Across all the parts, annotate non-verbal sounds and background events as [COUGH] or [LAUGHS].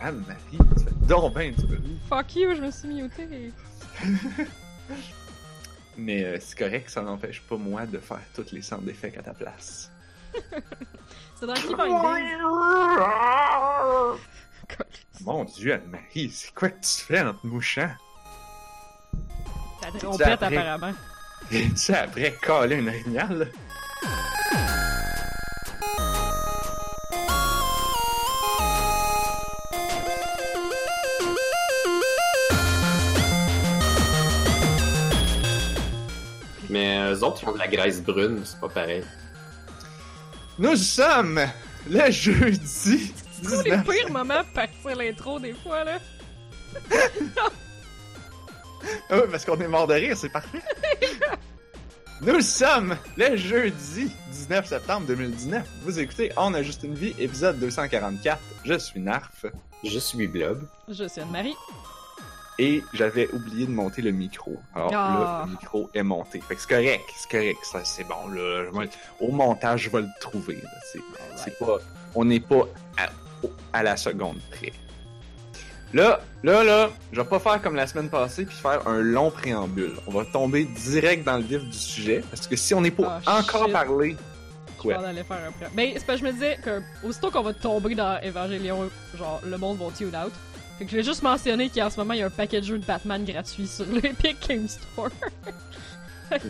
Anne-Marie, tu fais donc bien du bruit. Fuck you, je me suis muté. [LAUGHS] Mais euh, c'est correct, ça n'empêche pas moi de faire tous les centres d'effets à ta place. C'est dans qui Binding? Mon dieu, Anne-Marie, c'est quoi que tu fais en te mouchant? C'est trompette, après? apparemment. Tu après caler une orignale? Eux autres, ils ont de la graisse brune, c'est pas pareil. Nous sommes le jeudi C'est les 19 pires moments pour partir l'intro des fois, là. Ah oui, parce qu'on est mort de rire, c'est parfait. [LAUGHS] Nous sommes le jeudi 19 septembre 2019. Vous écoutez On a juste une vie, épisode 244. Je suis Narf Je suis Blob. Je suis Anne-Marie. Et j'avais oublié de monter le micro. Alors Ah. là, le micro est monté. Fait que c'est correct, c'est correct, ça, c'est bon. Là, au montage, je vais le trouver. là. C'est, c'est pas, on n'est pas à, à la seconde près. Là, là, là, je vais pas faire comme la semaine passée puis faire un long préambule. On va tomber direct dans le vif du sujet parce que si on n'est pas Ah, encore shit. parlé, aller faire un. Ben, c'est parce que je me disais que aussitôt qu'on va tomber dans Evangelion, genre, le monde va tune out. Fait que je vais juste mentionner qu'en ce moment, il y a un paquet de jeux de Batman gratuit sur [LAUGHS] l'Epic Game Store. [LAUGHS]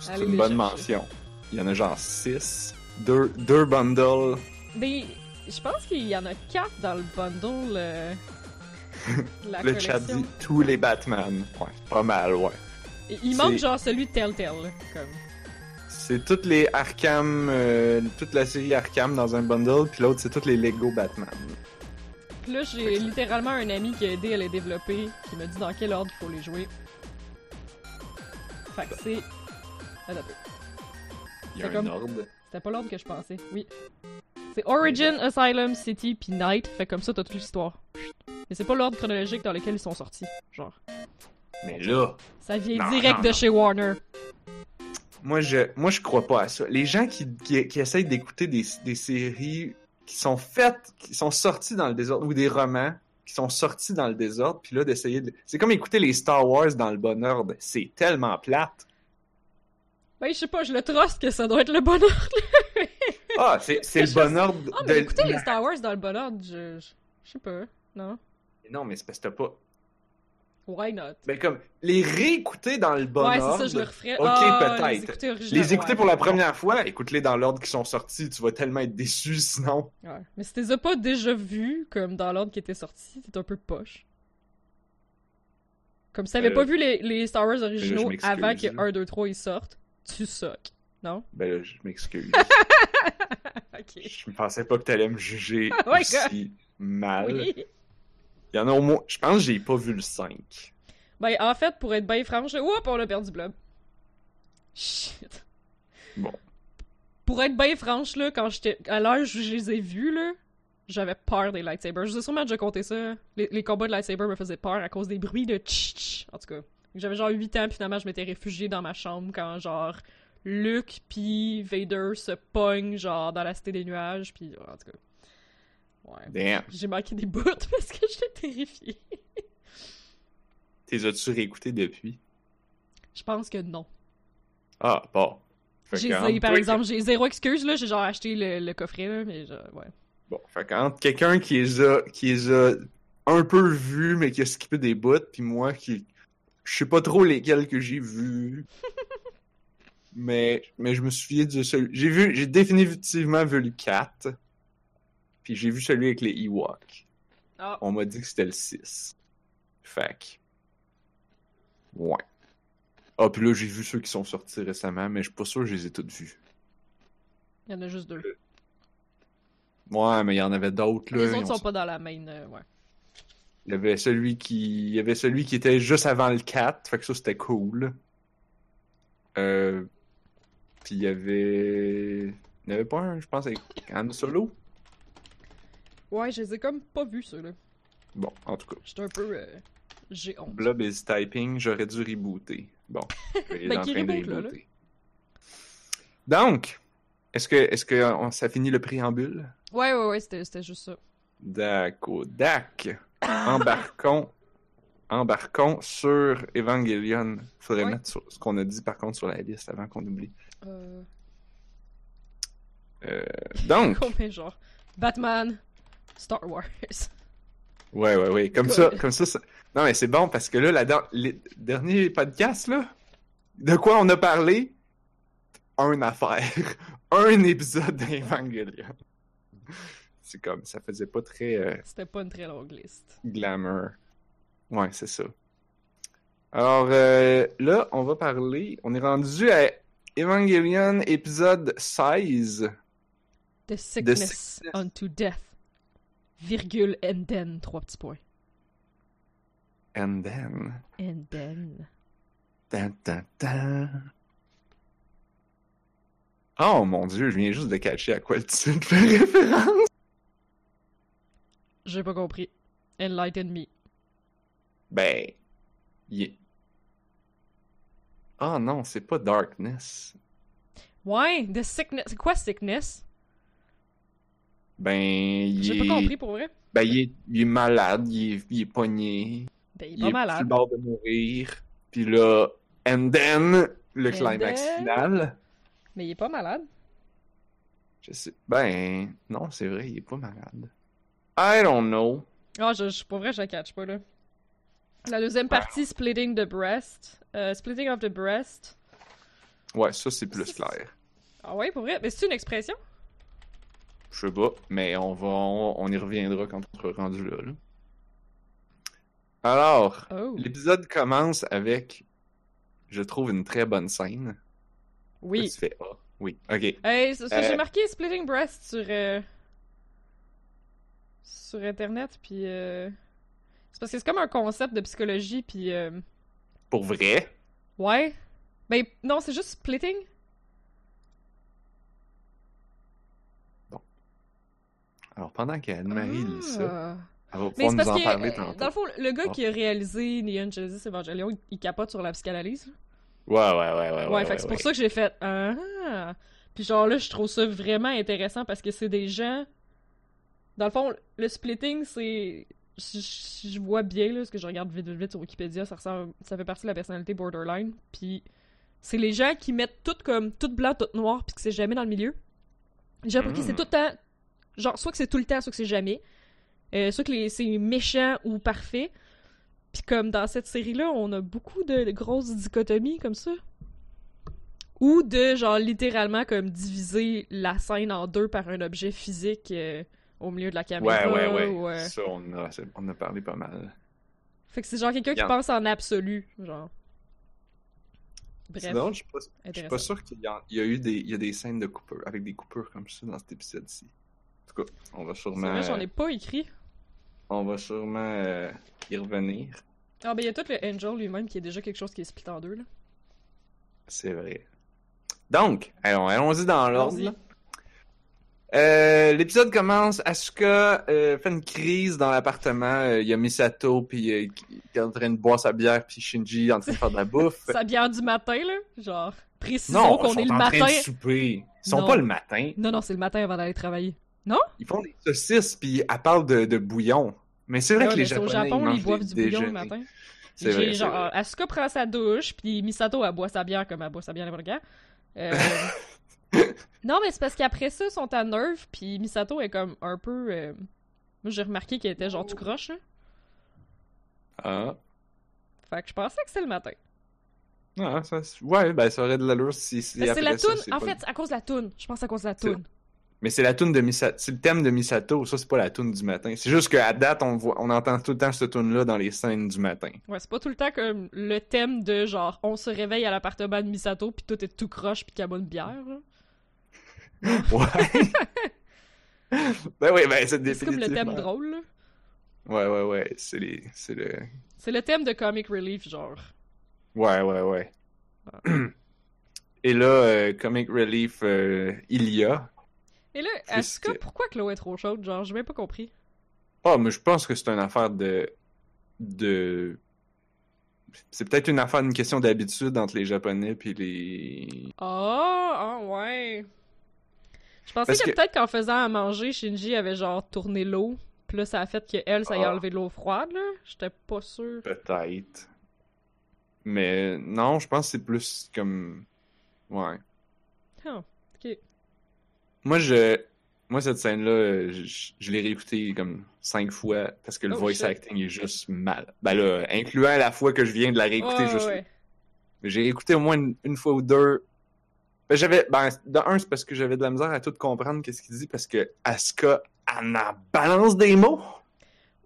c'est une bonne chercher. mention. Il y en a genre 6, deux, deux bundles. Mais je pense qu'il y en a 4 dans le bundle. euh, la Le chat dit tous les Batman. Ouais, pas mal, ouais. Et Il manque genre celui de Telltale, comme. C'est toutes les Arkham, euh, toute la série Arkham dans un bundle, puis l'autre c'est toutes les Lego Batman. Puis là, j'ai littéralement un ami qui a aidé à les développer, qui me dit dans quel ordre il faut les jouer. Fait que c'est. Il y a un comme- ordre. C'était pas l'ordre que je pensais, oui. C'est Origin, Asylum, City, puis Night. Fait comme ça, t'as toute l'histoire. Mais c'est pas l'ordre chronologique dans lequel ils sont sortis. Genre. Mais là, Ça vient Non, direct non, de non. chez Warner. moi je, moi je crois pas à ça. Les gens qui, qui, qui essayent d'écouter des, des séries qui sont faites, qui sont sorties dans le désordre, ou des romans qui sont sortis dans le désordre, puis là d'essayer de... C'est comme écouter les Star Wars dans le bon ordre. C'est tellement plate. Ben, je sais pas, je le trust que ça doit être le bon ordre. Ah, c'est le bon sais- ordre Ah, de... mais écoutez les Star Wars dans le bon ordre, je. Je je sais pas. Non? Non, mais c'est parce que t'as pas... Why not? Ben comme, les réécouter dans le bon ouais, ordre... c'est ça, je le referais. Ok, Ah, peut-être. Les écouter, original, Les écouter ouais. pour la première fois, écoute-les dans l'ordre qui sont sortis, tu vas tellement être déçu sinon. Ouais. Mais si t'es pas déjà vu, comme dans l'ordre qui était sorti, t'es un peu poche. Comme si t'avais Euh, pas vu les, les Star Wars je originaux avant que là. 1, 2, 3 ils sortent, tu sucks. Non? Ben là, je m'excuse. [LAUGHS] ok. je pensais pas que t'allais me juger [LAUGHS] Oh aussi mal. Oui. Il y en a au moins. Je pense que j'ai pas vu le 5. Ben, en fait, pour être bien franche, oups, on a perdu Blob. Shit. Bon. Pour être bien franche, là, quand j'étais. À l'âge où je les ai vus, là, j'avais peur des lightsabers. Je vous ai sûrement déjà compté ça. Les, les combats de lightsaber me faisaient peur à cause des bruits de tch. En tout cas. J'avais genre 8 ans, puis finalement, je m'étais réfugiée dans ma chambre quand, genre, Luke puis Vader se pognent, genre, dans la cité des nuages, puis en tout cas. Ouais. J'ai manqué des bouts [LAUGHS] parce que j'étais terrifiée. T'es as-tu réécouté depuis? Je pense que non. Ah, bon. J'ai par exemple, j'ai zéro excuse, là. J'ai genre acheté le, le coffret, là, mais genre, ouais. Bon, fait qu'entre quelqu'un qui les a, qui les a un peu vus, mais qui a skippé des bouts, puis moi qui. Je sais pas trop lesquels que j'ai vus. [LAUGHS] mais, mais je me souviens de celui. J'ai vu, j'ai définitivement vu le 4. Puis j'ai vu celui avec les Ewoks. Ah, On m'a dit que c'était le 6. Fait que. Ouais. Ah, puis là, j'ai vu ceux qui sont sortis récemment, mais je suis pas sûr que je les ai tous vus. il y en a juste deux. Ouais, mais il y en avait d'autres, là. Les autres ont sont pas dans la main, euh, ouais. Il y avait celui qui. Il y avait celui qui était juste avant le 4, fait que ça c'était cool. Euh. Puis il y avait. Il n'y avait pas un, je pense, avec Han Solo. Ouais, je les ai comme pas vus, ceux-là. Bon, en tout cas. J'étais un peu. euh, J'ai honte. Blob is typing, j'aurais dû rebooter. Bon, [LAUGHS] il est Ben, en train de reboot, là, là? rebooter. Donc, Est-ce que, est-ce que on- ça finit le préambule? Ouais, ouais, ouais, c'était c'était juste ça. D'accord. Dac. [COUGHS] Embarquons. Embarquons sur Evangelion. Faudrait Ouais. mettre sur- ce qu'on a dit par contre sur la liste avant qu'on oublie. Euh... Euh, donc, [LAUGHS] Combien, genre Batman, Star Wars. [LAUGHS] ouais, ouais, ouais. Comme ça, comme ça, ça- Non, mais c'est bon parce que là, la der- les derniers podcasts, là, de quoi on a parlé? Un affaire. [LAUGHS] Un épisode d'Evangelion. C'est comme, ça faisait pas très euh, C'était pas une très longue liste. glamour. Ouais, c'est ça. Alors, euh, là, on va parler. On est rendu à Evangelion épisode 16. The sickness, sickness. unto death. Virgule and then, trois petits points. And then. And then. Tan, tan, tan. Oh mon dieu, je viens juste de catcher à quoi le titre fait référence. J'ai pas compris. Enlighten me. Ben. Oh non, c'est pas Darkness. Ouais, the sickness. C'est quoi sickness? Ben. Il J'ai est... pas compris pour vrai. Ben, il est, il est malade, il est, il est pogné. Ben, il est Il pas est sur le malade. bord de mourir. Puis là, and then, le And climax then? final. Mais il est pas malade. Je sais. Ben, non, c'est vrai, il est pas malade. I don't know. Ah, je, je, pour vrai, je catch pas, là. La deuxième partie, Splitting the Breast. Euh, splitting of the Breast. Ouais, ça, c'est plus clair. Ah ouais, pour vrai? Mais c'est une expression? Je sais pas, mais on va, on, on y reviendra quand on sera rendu là. là. Alors, Oh. l'épisode commence avec, je trouve, une très bonne scène. Là, Oui. tu fais, ah, oui, ok. Hey, Euh, j'ai marqué Splitting Breast sur... euh, sur Internet, puis... euh, C'est parce que c'est comme un concept de psychologie, puis... euh, Pour vrai, Ouais. Ben, non, c'est juste Splitting. Alors pendant qu'Anne-Marie lit ça, Ah. elle va pouvoir nous parce en que, parler euh, tantôt. dans le fond, le gars Ah. qui a réalisé Neon Genesis Evangelion, il, il capote sur la psychanalyse. Ouais, ouais, ouais, ouais. Ouais, ouais, fait que c'est ouais, pour ça que j'ai fait ah. Puis genre là, je trouve ça vraiment intéressant parce que c'est des gens. Dans le fond, le splitting, c'est. Si si je vois bien là, ce que je regarde vite vite vite sur Wikipédia, ça ressemble, ça fait partie de la personnalité borderline. Puis c'est les gens qui mettent tout comme tout blanc, tout noir, puis que c'est jamais dans le milieu. J'ai l'impression que c'est Mm. tout le temps, genre soit que c'est tout le temps, soit que c'est jamais. Euh, soit que c'est méchant ou parfait. Puis comme dans cette série-là, on a beaucoup de, de grosses dichotomies comme ça. Ou de, genre, littéralement, comme diviser la scène en deux par un objet physique euh, au milieu de la Ouais, caméra. ouais, ouais. ou, euh, Ça, on a, on a parlé pas mal. Fait que c'est genre quelqu'un qui pense en absolu, genre. Bref, drôle, je suis pas, je suis pas sûr qu'il y, a- il y a eu des, il y a des scènes de coupure, avec des coupures comme ça dans cet épisode-ci. En tout cas, on va C'est sûrement, vrai, j'en ai pas écrit. on va sûrement euh, y revenir. Ah, ben il y a tout le Angel lui-même qui est déjà quelque chose qui est split en deux, là. C'est vrai. Donc, allons- allons-y dans l'ordre. Euh, L'épisode commence. Asuka euh, fait une crise dans l'appartement. Euh, Il y a Misato puis euh, qui est en train de boire sa bière puis Shinji en train de faire de la [LAUGHS] bouffe. Sa bière du matin, là? Genre, précisons non, qu'on ils sont est le en matin. train de souper. Ils sont Non. pas le matin. Non, non, c'est le matin avant d'aller travailler. Ils font des saucisses puis elle parle de, de bouillon. Mais c'est vrai Ouais, que les c'est au Japonais Japon, ils boivent des du bouillon le matin. C'est vrai, c'est genre, vrai. Asuka prend sa douche, puis Misato, elle boit sa bière comme elle boit sa bière n'importe quand. Euh, [LAUGHS] non, mais c'est parce qu'après ça, ils sont à Nerve, puis Misato est comme un peu... euh, Moi, j'ai remarqué qu'elle était genre tout croche, là. Ah. Fait que je pensais que c'était le matin. Ah, ça, c'est- ouais, ben ça aurait de l'allure si, si Mais c'est la toune, c'est en fait, à cause de la toune. Je pense à cause de la C'est- toune. Mais c'est la tune de Misato. C'est le thème de Misato. Ça, c'est pas la tune du matin. C'est juste qu'à date, on, voit, on entend tout le temps cette tune là dans les scènes du matin. Ouais, c'est pas tout le temps comme le thème de genre, on se réveille à l'appartement de Misato, puis tout est tout croche, puis qu'elle boit une bière, là. [LAUGHS] Ouais. [LAUGHS] ben oui, ben c'est C'est comme le thème drôle, là. Ouais, ouais, ouais. C'est les... c'est le. C'est le thème de Comic Relief, genre. Ouais, ouais, ouais. Ah. [CLEARS THROAT] Et là, euh, Comic Relief, euh, il y a. Et là, Asuka, pourquoi Chloé est trop chaude? Genre, j'ai même pas compris. Ah, mais je pense que c'est une affaire de. de. C'est peut-être une affaire, une question d'habitude entre les Japonais puis les. Ah, ah ouais. Je pensais Parce que, que- peut-être qu'en faisant à manger, Shinji avait genre tourné l'eau. Puis là, ça a fait que elle, ça y a Ah. enlevé de l'eau froide, là. J'étais pas sûr. Peut-être. Mais non, je pense que c'est plus comme. Ouais. Ok. Moi, je. Moi, cette scène-là, je, je l'ai réécoutée comme cinq fois parce que le Oh, voice shit. acting est juste mal. Ben là, incluant la fois que je viens de la réécouter juste. ouais. J'ai réécouté au moins une, une fois ou deux. Ben, j'avais. Ben, de un, c'est parce que j'avais de la misère à tout comprendre qu'est-ce qu'il dit parce que Asuka, en balance des mots.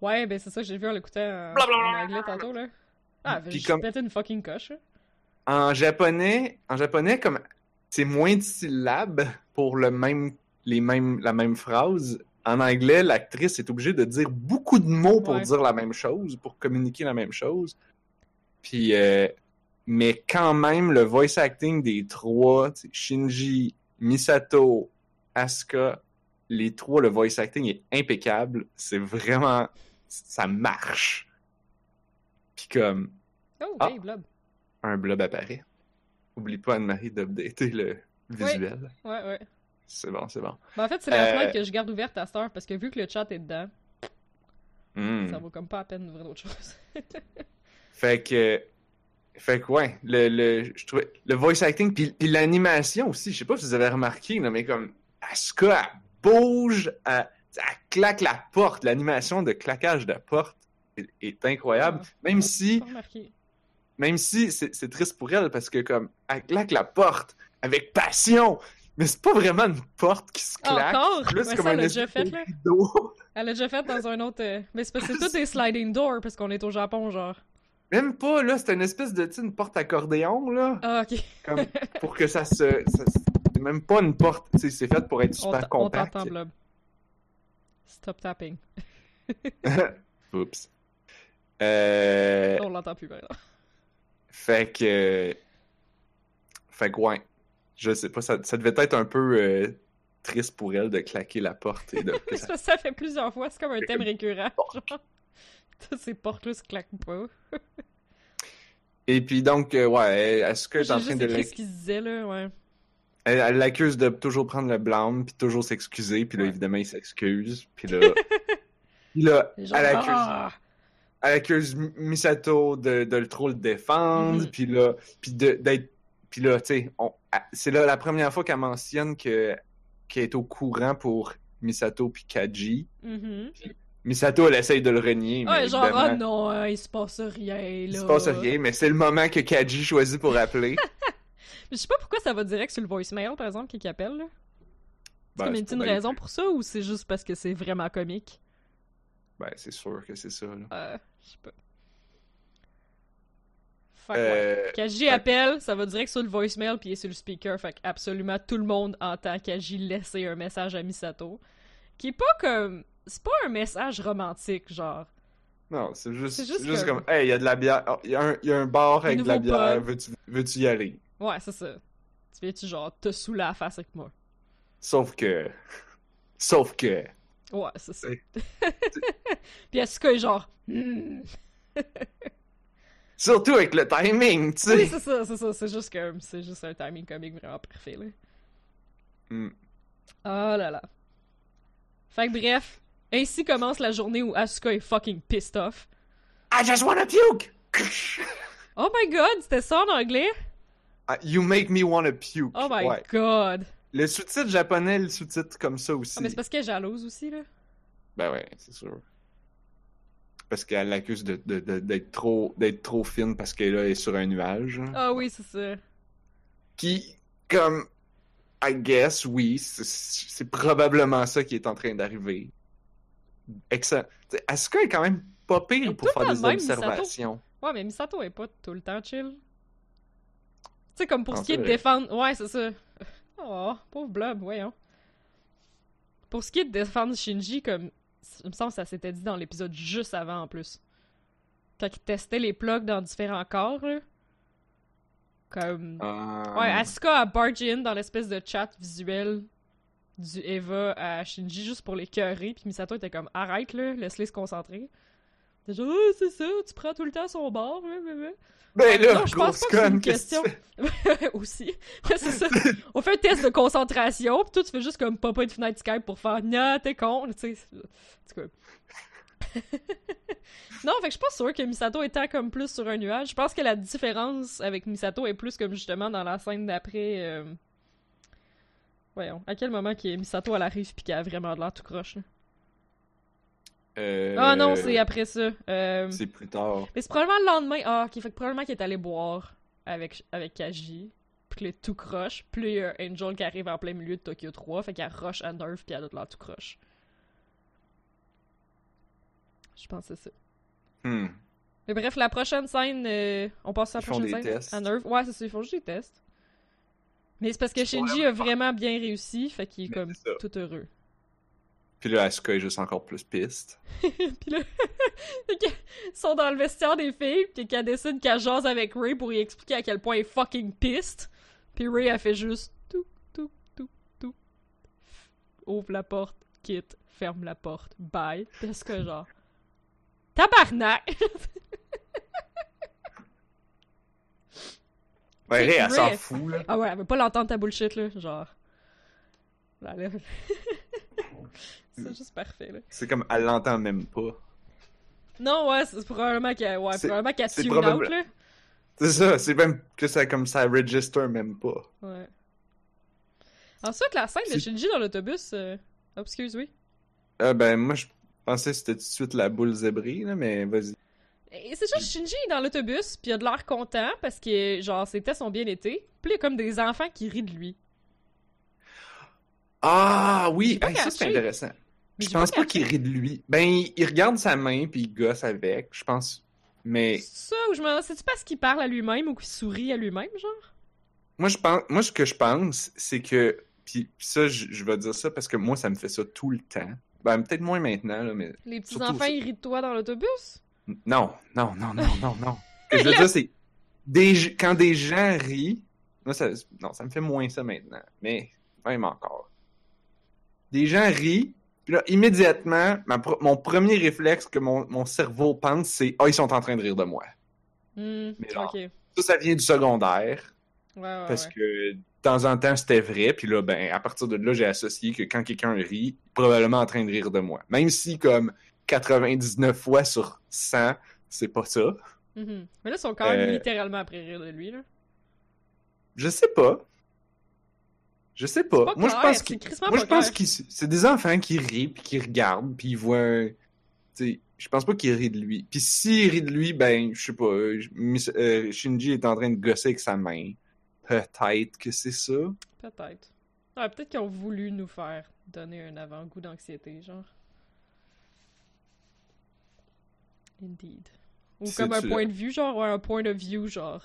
Ouais, ben c'est ça que j'ai vu en l'écoutant en, anglais tantôt, là. Ah, j'ai comme- pété une fucking coche. En japonais, en japonais, comme c'est moins de syllabes pour le même, les mêmes, la même phrase. En anglais, l'actrice est obligée de dire beaucoup de mots pour Ouais. dire la même chose, pour communiquer la même chose. Puis, euh, mais quand même, le voice acting des trois, Shinji, Misato, Asuka, les trois, le voice acting est impeccable. C'est vraiment, ça marche. Puis comme, Oh, Ah. hey, blob. un blob apparaît. Oublie pas, Anne-Marie, d'updater le visuel. Ouais, ouais. C'est bon, c'est bon. Ben, en fait, c'est la Euh, fenêtre que je garde ouverte à cette heure parce que vu que le chat est dedans, Hmm. ça vaut comme pas la peine d'ouvrir d'autres choses. [LAUGHS] Fait que. Fait que, ouais, le, le, je trouvais, le voice acting, puis, puis l'animation aussi, je sais pas si vous avez remarqué, là, mais comme Asuka, elle bouge, elle, elle claque la porte, l'animation de claquage de porte est, est incroyable, Ah. même si, Pas remarqué. Même si c'est triste pour elle, parce que comme, elle claque la porte avec passion, mais c'est pas vraiment une porte qui se claque, Encore? plus Ouais, comme ça, un elle l'a déjà fait, là. [LAUGHS] Elle l'a déjà fait dans un autre. euh, Mais c'est parce que c'est tout des sliding doors parce qu'on est au Japon, genre. Même pas, là, c'est une espèce de, tu une porte accordéon, là. Ah, ok. comme [LAUGHS] pour que ça se. ça- c'est même pas une porte, tu sais, c'est fait pour être super on compact. Blob. Stop tapping. [LAUGHS] Oups. Euh, On l'entend plus, exemple. Fait que. Fait que, ouais. Je sais pas, ça, ça devait être un peu euh, triste pour elle de claquer la porte et de. [LAUGHS] C'est ça- fait plusieurs fois, c'est comme un thème récurrent. Genre. Toutes ces portes-là se claquent pas. Et puis donc, euh, ouais, est-ce que J'ai t'es en juste train de. l'ac- ce qu'il disait, là, ouais. Elle, l'accuse de toujours prendre le blâme, puis toujours s'excuser, puis là, Ouais. évidemment, il s'excuse, puis là. [LAUGHS] puis là, elle accuse. ah! Elle accuse Misato de, de le trop le défendre, Mhm. puis là, puis d'être, puis là, tu sais, c'est là la première fois qu'elle mentionne que qu'elle est au courant pour Misato puis Kaji. Mhm. Misato, elle essaye de le renier, mais Ouais, genre, évidemment, ah non, hein, il se passe rien, là. il se passe rien, mais c'est le moment que Kaji choisit pour appeler. [LAUGHS] Je sais pas pourquoi ça va direct sur le voicemail, par exemple, qui appelle, là. Ben, c'est une, raison plus- pour ça ou c'est juste parce que c'est vraiment comique? Ben, c'est sûr que c'est ça. Là. Euh, je sais pas. Fait que ouais. Euh, Kaji fait- appelle, ça va direct sur le voicemail puis il est sur le speaker, fait que absolument tout le monde entend Kaji laisser un message à Misato. Qui est pas comme. C'est pas un message romantique, genre. non, c'est juste, juste juste comme- comme, hey, il y a de la bière, oh, il y, a un- y a un bar avec de la bière, veux-tu veux-tu y aller? Ouais, c'est ça. Tu viens-tu, genre, te saouler la face avec moi? Sauf que, [LAUGHS] sauf que, Ouais, c'est ça. [LAUGHS] Puis Asuka est genre. Hmm. [LAUGHS] surtout avec le timing, tu sais. Oui, c'est ça, c'est ça. C'est juste que c'est juste un timing comique vraiment parfait, là. Hmm. Oh là là. Fait que bref, ainsi commence la journée où Asuka est fucking pissed off. I just wanna puke! Oh my god, c'était ça en anglais? Ah, you make me wanna puke. Oh my Ouais. god. Le sous-titre japonais, le sous-titre comme ça aussi. Ah, mais c'est parce qu'elle est jalouse aussi, là. Ben ouais, c'est sûr. Parce qu'elle l'accuse de, de- de- d'être trop, d'être trop fine parce qu'elle est sur un nuage. Ah oui, c'est ça. Qui, comme, I guess, oui, c'est, probablement ça qui est en train d'arriver. Excellent. T'sais, Asuka est quand même pas pire pour faire des de même, observations. Ouais, mais Misato est pas tout le temps chill. Tu sais, comme pour ce qui est de défendre. Ouais, c'est ça. Oh, pauvre Blob, voyons. Pour ce qui est de défendre Shinji, comme. Il me semble que ça s'était dit dans l'épisode juste avant en plus. Quand il testait les plugs dans différents corps, là. Comme. Euh, Ouais, Asuka a barge in dans l'espèce de chat visuel du Eva à Shinji juste pour les cœurer, puis Misato était comme arrête là, laisse-les se concentrer. C'est genre, oh, c'est ça, tu prends tout le temps son bord, ouais, ouais, ouais. Ben là, non, je pense pas que c'est une que question. [LAUGHS] Aussi. [LAUGHS] Ouais, c'est ça. [LAUGHS] On fait un test de concentration, pis toi, tu fais juste comme popper une fenêtre Skype pour faire Nah, t'es con, tu sais. En tout cas. non, fait que je suis pas sûre que Misato étant comme plus sur un nuage. Je pense que la différence avec Misato est plus comme justement dans la scène d'après. euh, Voyons, à quel moment que Misato elle arrive pis qu'elle a vraiment de l'air tout croche, là. Euh, Ah non, c'est après ça. Euh... C'est plus tard. Mais c'est probablement le lendemain. Ah, ok, fait que probablement qu'il est allé boire avec, avec Kaji. Puis le tout croche. Puis là, il y a Angel qui arrive en plein milieu de Tokyo 3. Fait qu'elle rush à Nerve puis elle a tout croche. Je pense que c'est ça. Hmm. Mais bref, la prochaine scène, euh, on passe à la Ils font prochaine des scène. tests. À Nerve. Ouais, c'est ça, ils font juste des tests. Mais c'est parce que Shinji a vraiment bien réussi. Fait qu'il est Mais comme tout heureux. Puis là, Asuka est juste encore plus piste. [LAUGHS] puis là, [LAUGHS] ils sont dans le vestiaire des filles, puis qu'elle décide qu'elle jase avec Ray pour lui expliquer à quel point elle est fucking piste. Puis Ray, elle fait juste tout, tout, tout, tout. Ouvre la porte, quitte, ferme la porte, bye. Parce que genre. Tabarnak! [LAUGHS] C'est Ray, elle s'en fout, là. ah ouais, elle veut pas l'entendre ta bullshit, là. Genre. Là, là. C'est juste parfait, là. C'est comme, elle l'entend même pas. Non, ouais, c'est probablement qu'elle ouais, probablement qu'elle c'est tune probable- out, là. C'est ça, c'est même que ça, comme ça, register même pas. Ouais. Ensuite, la scène de Shinji dans l'autobus. Euh... Oh, excuse, oui. Ah, ben, moi, je pensais que c'était tout de suite la boule zébrée, là, mais vas-y. C'est juste Shinji est dans l'autobus, puis il a de l'air content parce que, genre, ses tests ont bien été. Puis il y a comme des enfants qui rient de lui. Ah, oui, hey, ça, c'est intéressant. Mais Je pense pas qu'il rit de lui. Ben, il, il regarde sa main, puis il gosse avec, je pense. Mais ça, ou je me c'est-tu parce qu'il parle à lui-même ou qu'il sourit à lui-même, genre? moi, je pense, moi, ce que je pense, c'est que, puis ça, je, je vais dire ça parce que moi, ça me fait ça tout le temps. Ben, peut-être moins maintenant, là, mais Les petits Surtout enfants, ça. ils rient de toi dans l'autobus? non, non, non, non, non, non. [LAUGHS] Ce que je veux dire, c'est des, quand des gens rient, moi, ça, non, ça me fait moins ça maintenant, mais même encore. Des gens rient, puis là, immédiatement, ma mon premier réflexe que mon, mon cerveau pense, c'est « Ah, ils sont en train de rire de moi. Hmm, Mais genre, ok. Ouais, » Ça, ça vient du secondaire, ouais, parce ouais. que de temps en temps, c'était vrai, puis là, ben, à partir de là, j'ai associé que quand quelqu'un rit, il est probablement en train de rire de moi. Même si, comme 99 fois sur 100, c'est pas ça. Mhm. Mais là, ils sont quand même Euh, littéralement après rire de lui, là. Je sais pas. Je sais pas. pas Moi, je pense qu'ils- crissement moi, je pense c'est des enfants qui rient puis qui regardent puis ils voient. un- Tu sais, je pense pas qu'ils rient de lui. Puis s'ils rient de lui, ben, je sais pas. euh, euh, Shinji est en train de gosser avec sa main. Peut-être que c'est ça. Peut-être. Ouais, peut-être qu'ils ont voulu nous faire donner un avant-goût d'anxiété, genre. Indeed. Ou comme un point de vue, genre, ou un point of view, genre.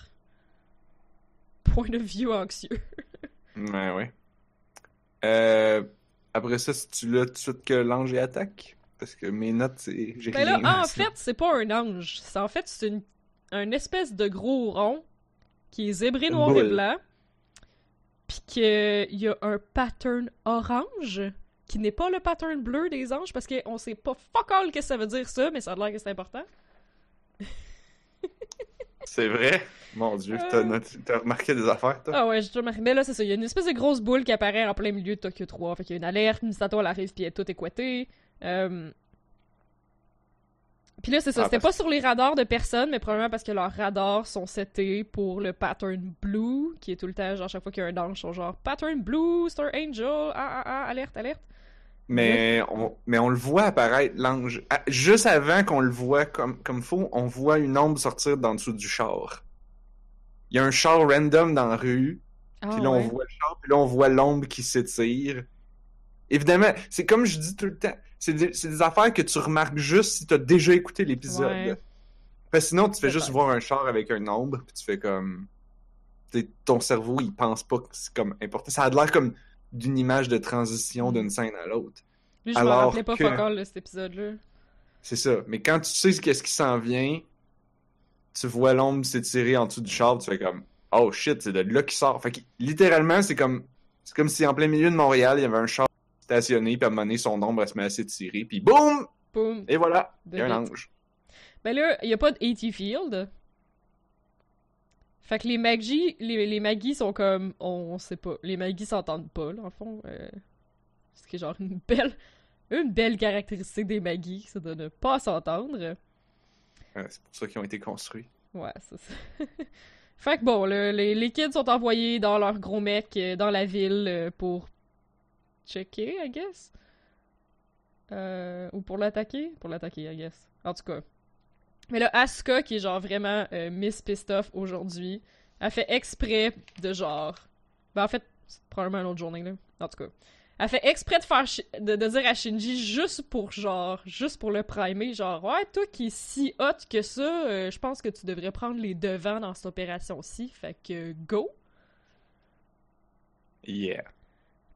Point of view anxieux. Ouais, ouais. Euh, après ça, si tu l'as tout de suite que l'ange y attaque? Parce que mes notes, c'est. J'ai Ben là, en fait, c'est pas un ange. C'est en fait, c'est une, un espèce de gros rond qui est zébré noir et blanc. Puis qu'il y a un pattern orange qui n'est pas le pattern bleu des anges parce qu'on sait pas fuck all que ça veut dire ça, mais ça a l'air que c'est important. C'est vrai? Mon dieu, t'as Euh. noté- t'as remarqué des affaires, toi? Ah ouais, j'ai remarqué. Mais là, c'est ça. Il y a une espèce de grosse boule qui apparaît en plein milieu de Tokyo 3. Fait qu'il y a une alerte, Misato, elle arrive, puis elle est toute équatée. Euh... Puis là, c'est ça. Ah, C'était parce- pas sur les radars de personne, mais probablement parce que leurs radars sont setés pour le pattern blue, qui est tout le temps, genre, chaque fois qu'il y a un ange, ils sont genre pattern blue, Star Angel, ah ah ah, alerte, alerte. Mais on, mais on le voit apparaître, l'ange. Ah, Juste avant qu'on le voit comme, comme faux, on voit une ombre sortir d'en dessous du char. Il y a un char random dans la rue, Ah, puis là on voit le char, puis là on voit l'ombre qui s'étire. Évidemment, c'est comme je dis tout le temps, c'est des, c'est des affaires que tu remarques juste si t'as déjà écouté l'épisode. Ouais. Parce que sinon, tu fais juste voir un char avec un ombre, puis tu fais comme... t'sais, ton cerveau, il pense pas que c'est comme important. Ça a l'air comme d'une image de transition d'une scène à l'autre. Lui, je me alors rappelais pas que- cet épisode-là. C'est ça. Mais quand tu sais qu'est-ce qui s'en vient, tu vois l'ombre s'étirer en dessous du char, tu fais comme Oh shit, c'est de là qu'il sort. Fait que littéralement, c'est comme c'est comme si en plein milieu de Montréal, il y avait un char stationné, puis à un moment donné, son ombre elle se met à s'étirer, puis boum! Boum. Et voilà, il y a un ange. Ben là, il y a pas de AT Field. Fait que les Magis, les, les Magis sont comme, on, sait pas, les Magis s'entendent pas, là, en fond. Euh, ce qui est genre une belle, une belle caractéristique des Magis, c'est de ne pas s'entendre. c'est pour ça qu'ils ont été construits. Ouais, c'est ça. [LAUGHS] fait que bon, les, les kids sont envoyés dans leur gros mec euh, dans la ville euh, pour checker, I guess. Euh, ou pour l'attaquer? Pour l'attaquer, I guess. En tout cas. Mais là, Asuka, qui est genre vraiment euh, Miss Pissed Off aujourd'hui, a fait exprès de genre. Ben en fait, c'est probablement une autre journée, là. En tout cas. Elle fait exprès de faire de, dire à Shinji juste pour genre juste pour le primer genre ouais toi qui es si hot que ça euh, je pense que tu devrais prendre les devants dans cette opération ci fait que go yeah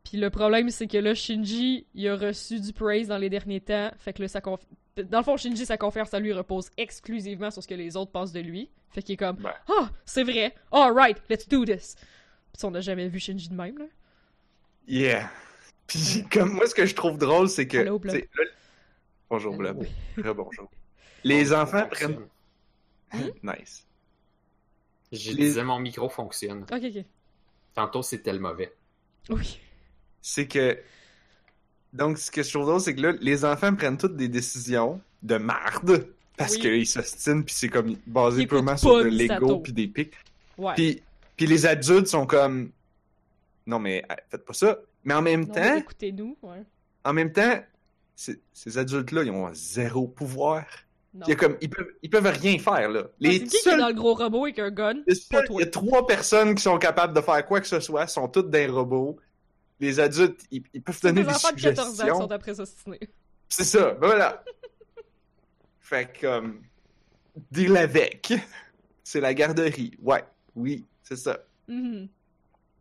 puis le problème, c'est que là, Shinji, il a reçu du praise dans les derniers temps. Fait que là, ça conf... Dans le fond, Shinji, sa confiance à lui repose exclusivement sur ce que les autres pensent de lui. Fait qu'il est comme, ah, oh, c'est vrai. Alright, let's do this. Pis on n'a jamais vu Shinji de même, là. Yeah. [LAUGHS] Puis comme moi, ce que je trouve drôle, c'est que. Hello, Blob. Bonjour, Blob. [LAUGHS] [LAUGHS] bonjour. Les enfants prennent. Hmm? nice. Je disais, mon micro fonctionne. Ok, ok. Tantôt, c'était le mauvais. Oui c'est que. Donc, ce que je trouve drôle, c'est que là, les enfants prennent toutes des décisions de marde parce Oui. qu'ils s'ostinent, puis c'est comme basé purement sur de l'ego puis des pics. Ouais. Puis, puis les adultes sont comme. Non, mais faites pas ça. Mais en même Non, temps, écoutez-nous, ouais. en même temps, ces adultes-là, ils ont zéro pouvoir. Il comme, ils peuvent, ils peuvent rien faire, là. Les c'est qui qui est dans le gros robot avec un gun? Il y a trois personnes qui sont capables de faire quoi que ce soit, sont toutes des robots. Les adultes, ils, ils peuvent donner des des enfants de 14 ans suggestions. sont après s'ostiner. C'est ça, ben voilà. [LAUGHS] fait que, comme, deal avec. C'est la garderie. Ouais, oui, c'est ça. Mhm.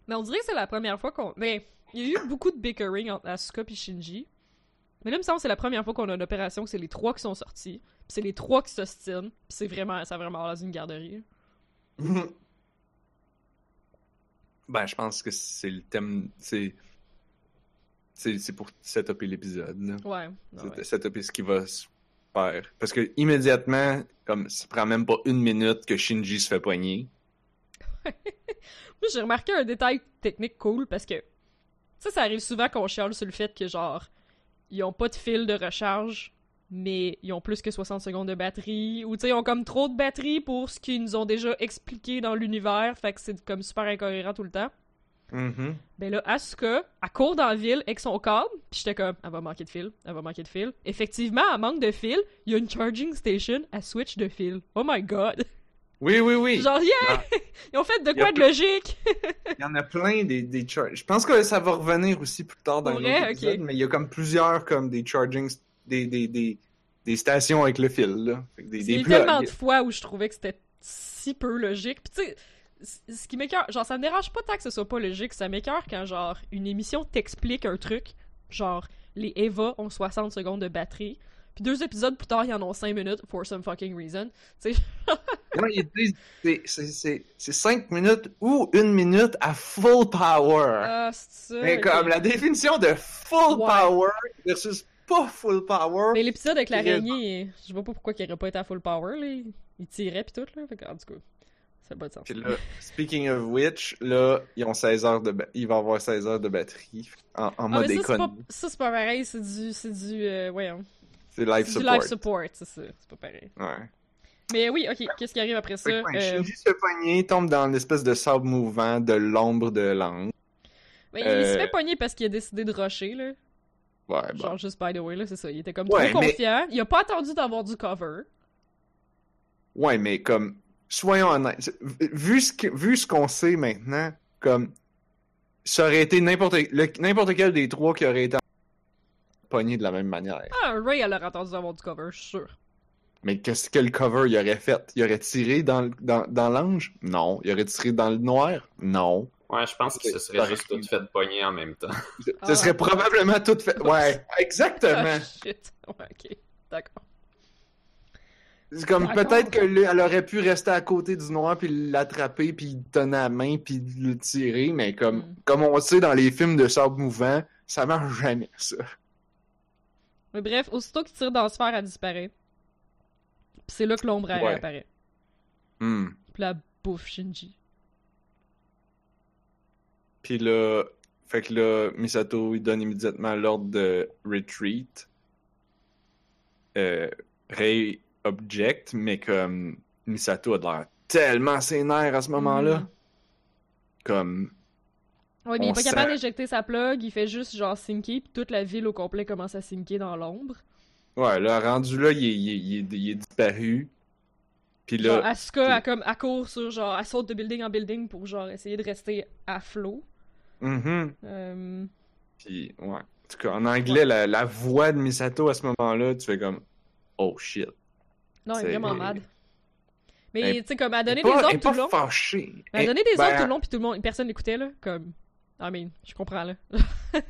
Mais on dirait que c'est la première fois qu'on. Mais il y a eu beaucoup de bickering entre Asuka et Shinji. Mais là, il me semble que c'est la première fois qu'on a une opération que c'est les trois qui sont sortis. Puis c'est les trois qui s'ostinent. Puis c'est vraiment, ça a vraiment l'air d'une garderie. ben, je pense que c'est le thème. C'est. C'est pour setuper l'épisode. Ouais. ouais. setuper ce qui va se faire. Parce que, immédiatement, comme, ça prend même pas une minute que Shinji se fait poigner. [LAUGHS] Moi, j'ai remarqué un détail technique cool parce que. Ça, ça arrive souvent qu'on chiale sur le fait que, genre, ils ont pas de fil de recharge, mais ils ont plus que 60 secondes de batterie. Ou, tu sais, ils ont comme trop de batterie pour ce qu'ils nous ont déjà expliqué dans l'univers. Fait que c'est comme super incohérent tout le temps. Mhm. Ben là, Asuka, elle court dans la ville avec son câble, pis j'étais comme, elle va manquer de fil, elle va manquer de fil. Effectivement, elle manque de fil, il y a une charging station, elle switch de fil. Oh my god! Oui, oui, oui. [LAUGHS] Genre, yeah! Ah. [LAUGHS] Ils ont fait de quoi de logique! [LAUGHS] Il y en a plein des, des Je pense que ça va revenir aussi plus tard dans Pour un vrai? autre épisode, Ok. mais il y a comme plusieurs comme des charging, des, des, des, des stations avec le fil, là. Des, Il y a tellement de fois où je trouvais que c'était si peu logique. Pis tu sais, ce qui m'écœure, genre, ça me dérange pas tant que ce soit pas logique, ça m'écœure quand, genre, une émission t'explique un truc, genre, les Eva ont 60 secondes de batterie, puis deux épisodes plus tard, ils en ont 5 minutes, for some fucking reason. Tu sais, [LAUGHS] Ouais, ils disent, c'est- c'est- c'est c'est 5 minutes ou une minute à full power. ah, c'est ça. mais comme la définition de full Ouais. power versus pas full power. Mais l'épisode avec l'araignée, je vois pas pourquoi il aurait pas été à full power, là. Il- tirait pis tout, là. Fait que, en tout cas, ça n'a pas de sens. Puis là, speaking of which, là, ils ont 16 heures de ba- il va avoir 16 heures de batterie en, en Ah, mode mais ça, c'est pas, économie. ça, c'est pas pareil, c'est du, c'est du, euh, voyons, C'est life c'est du support. life support, c'est ça, c'est pas pareil. Ouais. Mais oui, ok, qu'est-ce qui arrive après ça? Euh, Shinji se fait pogner, tombe dans l'espèce de sable mouvant de l'ombre de l'angle. ben, il se euh, fait pogner parce qu'il a décidé de rusher, là. Ouais, bon. Genre, juste by the way, là, c'est ça. Il était comme Ouais, trop mais- confiant. Il a pas attendu d'avoir du cover. Ouais, mais comme, soyons honnêtes, vu ce que- vu ce qu'on sait maintenant, comme, ça aurait été n'importe n'importe quel des trois qui aurait été pogné de la même manière. Ah, Ray, elle aurait attendu d'avoir du cover, je suis sûr. Mais qu'est-ce que le cover il aurait fait? Il aurait tiré dans, dans, dans l'ange? Non. Il aurait tiré dans le noir? Non. Ouais, je pense qu'il se serait juste tout fait pogner en même temps. Ce Ah. serait probablement tout fait. Ouais, exactement. Ah, shit. [LAUGHS] Ouais, ok. D'accord. C'est comme peut-être que lui, elle aurait pu rester à côté du noir puis l'attraper puis tenir à la main puis le tirer, mais comme Mm. comme on sait dans les films de sable mouvant, ça marche jamais ça. Mais bref, aussitôt qu'il tire dans la sphère, elle disparaît. C'est là que l'ombre Ouais. apparaît. Hmm. Puis la bouffe Shinji. Puis là, fait que là, Misato, il donne immédiatement l'ordre de retreat. Euh, Rei object, mais comme Misato a l'air tellement sénère à ce moment-là. Mhm. Comme, Ouais, mais il est pas sent- capable d'éjecter sa plug, il fait juste genre sinker, puis toute la ville au complet commence à sinker dans l'ombre. ouais, là, rendu là, il est, il est- il est- il est disparu. Puis là, Genre, Asuka, puis- elle, comme, elle court sur, genre, elle saute de building en building pour, genre, essayer de rester à flot. mhm. Euh, Puis, ouais. En tout cas, en anglais, la, la voix de Misato à ce moment-là, tu fais comme, oh shit. Non, elle est vraiment mad. Mais, tu sais, comme, elle a donné Elle des ordres tout le long. Elle donné des ordres tout le long, puis tout le monde, personne l'écoutait, là. Comme, I mean, je comprends, là.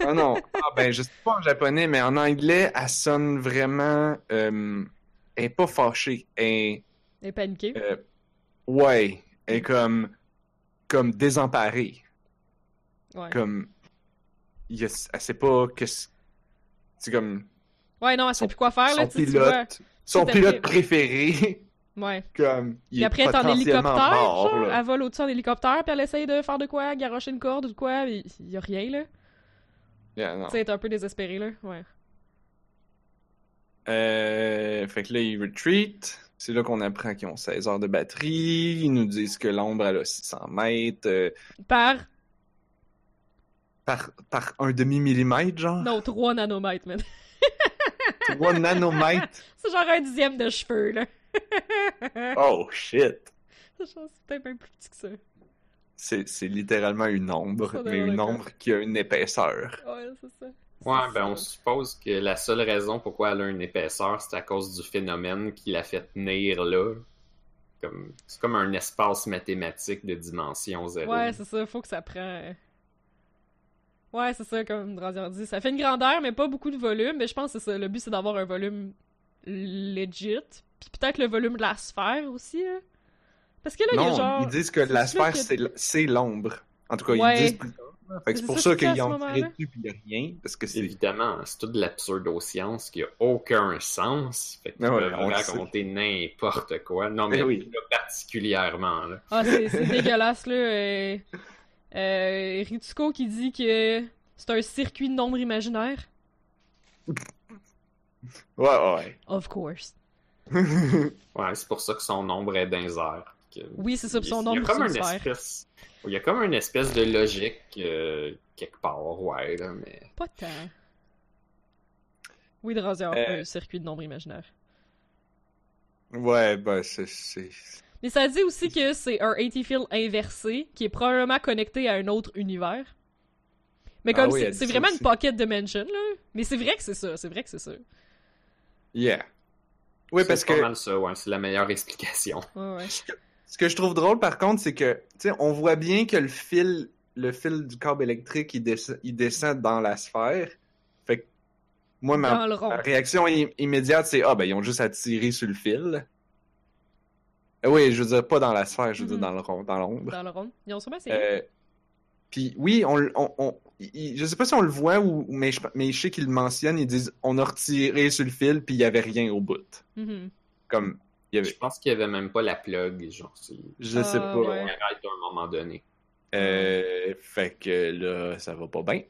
Ah non. [LAUGHS] Ah ben, je sais pas en japonais, mais en anglais, elle sonne vraiment. Euh, elle est pas fâchée. Elle est. Elle est paniquée. euh, ouais. Elle est comme. Comme désemparée. Ouais. Comme. il elle sait pas que. c'est comme. Ouais, non, elle sait plus quoi faire, là, Son tu vois. Son pilote fait. préféré. [LAUGHS] Ouais. Comme. Il Puis est après, elle est en hélicoptère, mort, genre, là. elle vole au-dessus en hélicoptère, puis elle essaye de faire de quoi, garocher une corde ou de quoi, mais il y a rien, là. Yeah, non. Tu sais, elle est un peu désespérée, là. Ouais. Euh, fait que là, ils retreat. C'est là qu'on apprend qu'ils ont 16 heures de batterie. Ils nous disent que l'ombre, elle a 600 mètres. euh, Par, par, par un demi-millimètre, genre? non, 3 nanomètres, man. [LAUGHS] 3 nanomètres. [LAUGHS] C'est genre un dixième de cheveux, là. [LAUGHS] Oh, shit. C'est peut-être même plus petit que ça. C'est, c'est littéralement une ombre, mais une ombre qui a une épaisseur. Ouais, c'est ça. Ouais, ben on suppose que la seule raison pourquoi elle a une épaisseur, c'est à cause du phénomène qui l'a fait tenir là. Comme, c'est comme un espace mathématique de dimension zéro. Ouais, c'est ça, faut que ça prend. Ouais, c'est ça, comme Drazier dit. Ça fait une grandeur, mais pas beaucoup de volume. Mais je pense que c'est ça. Le but, c'est d'avoir un volume legit. Puis peut-être le volume de la sphère aussi, là. Parce que là, il y a genre. ils disent que la sphère, c'est, l'ombre. En tout cas, Ouais. ils disent plus que C'est pour ça qu'ils ont moment-là. tiré dessus puis il n'y a rien. Parce que c'est. Évidemment, c'est toute de la pseudo-science qui a aucun sens. Fait Ah ouais, on le raconter n'importe quoi. Non, mais Eh oui. là, particulièrement, là. Ah, c'est [LAUGHS] dégueulasse, là. Euh, Ritsuko qui dit que c'est un circuit de nombre imaginaire. Ouais, ouais. Of course. [LAUGHS] Ouais, c'est pour ça que son nombre est dans les airs. Que- Oui, c'est ça, son Il y a nombre comme c'est une espèce... Il y a comme une espèce de logique euh, quelque part, ouais, là, mais... Pas tant. Oui, Drazier, Euh. un circuit de nombre imaginaire. ouais, ben, c'est. C'est... Mais ça dit aussi que c'est un 80 field inversé qui est probablement connecté à un autre univers. Mais Ah comme oui, c'est c'est vraiment aussi. une pocket dimension, là. Mais c'est vrai que c'est ça, c'est vrai que c'est ça. Yeah. Oui, parce c'est que. pas mal ça, ouais, c'est la meilleure explication. Ouais, ouais. Ce que, je trouve drôle, par contre, c'est que, tu sais, on voit bien que le fil, le fil du câble électrique, il, descend, il descend dans la sphère. Fait que, moi, ma, ma réaction i- immédiate, c'est, ah, ben, ils ont juste à tirer sur le fil. Euh, oui, je veux dire, pas dans la sphère, je veux Mhm. dire dans le rond, dans l'ombre. Dans le rond. Ils ont sûrement essayé. Euh, puis oui, on, l- on, on- il- je sais pas si on le voit ou mais je, mais je sais qu'ils le mentionnent. Ils disent on a retiré sur le fil puis il y avait rien au bout. Mhm. Comme il y avait, Je pense qu'il y avait même pas la plug, genre, je sais Ah, pas. ouais. On arrête à un moment donné. Euh, fait que là, ça va pas bien.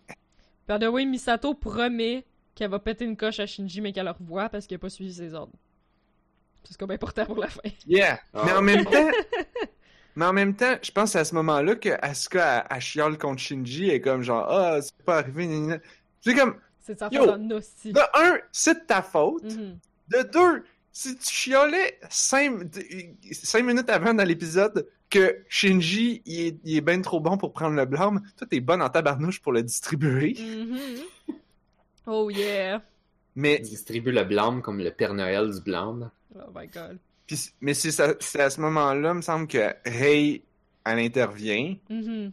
By the way, Misato promet qu'elle va péter une coche à Shinji, mais qu'elle le revoit parce qu'il a pas suivi ses ordres. C'est comme important pour la fin. Yeah. Ah. Mais en même [LAUGHS] temps, mais en même temps, je pense à ce moment-là que Asuka elle chiale contre Shinji et comme genre ah c'est pas arrivé. C'est comme C'est sa Yo! faute en de un, c'est de ta faute. Mhm. De deux, si tu chialais cinq, cinq minutes avant dans l'épisode que Shinji il est, il est ben trop bon pour prendre le blâme, toi t'es bonne en tabarnouche pour le distribuer. Mhm. Oh yeah. Mais, Il distribue le blâme comme le Père Noël du blâme. Oh my god. mais c'est à ce moment-là, il me semble que Rei, elle intervient, Mhm.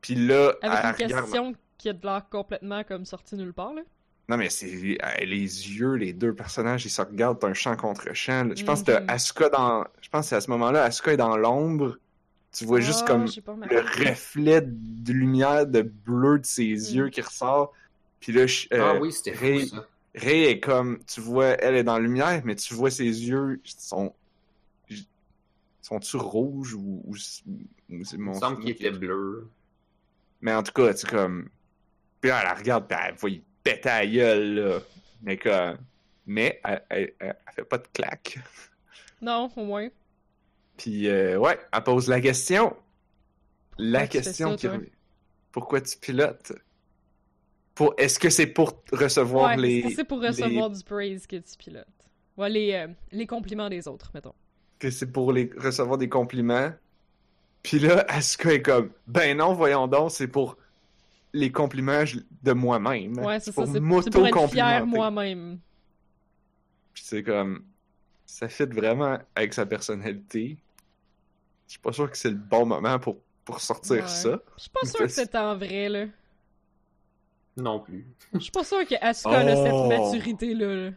puis là, Avec elle une regarde- question qui a de l'air complètement comme sortie nulle part, là. Non, mais c'est les yeux, les deux personnages, ils se regardent un champ contre champ. là. Je pense que Mhm. t'as Asuka dans. Je pense que c'est à ce moment-là, Asuka est dans l'ombre. Tu vois juste Ah, comme le reflet de lumière de bleu de ses yeux qui ressort. Puis là, je- euh, ah oui, c'était Ray- ça. Ray est comme. Tu vois, elle est dans la lumière, mais tu vois ses yeux sont sont-tu rouges ou, ou, ou c'est Il mon me semble qu'il était bleu. Mais en tout cas, c'est comme. Puis là, elle la regarde, puis elle va y péter à la gueule, là. Mais comme. Mais elle, elle, elle- elle fait pas de claque. Non, au moins. Puis, euh, ouais, elle pose la question. La tu question ça, qui revient. Pourquoi tu pilotes? Pour... Est-ce que c'est pour recevoir Ouais, les. est-ce que c'est pour les- recevoir du praise que tu pilotes? Ouais, les, euh, les compliments des autres, mettons. Que c'est pour les... recevoir des compliments? Puis là, [LAUGHS] Asuka est comme. Ben non, voyons donc, c'est pour les compliments de moi-même. Ouais, c'est ça. pour C'est pour être fier moi-même. Puis c'est comme. Ça fit vraiment avec sa personnalité. Je suis pas sûr que c'est le bon moment pour, pour sortir Ouais. ça. Je suis pas sûre que c'est en vrai, là. Non plus. Je suis pas sûre que Asuka a cette Oh. maturité-là. là.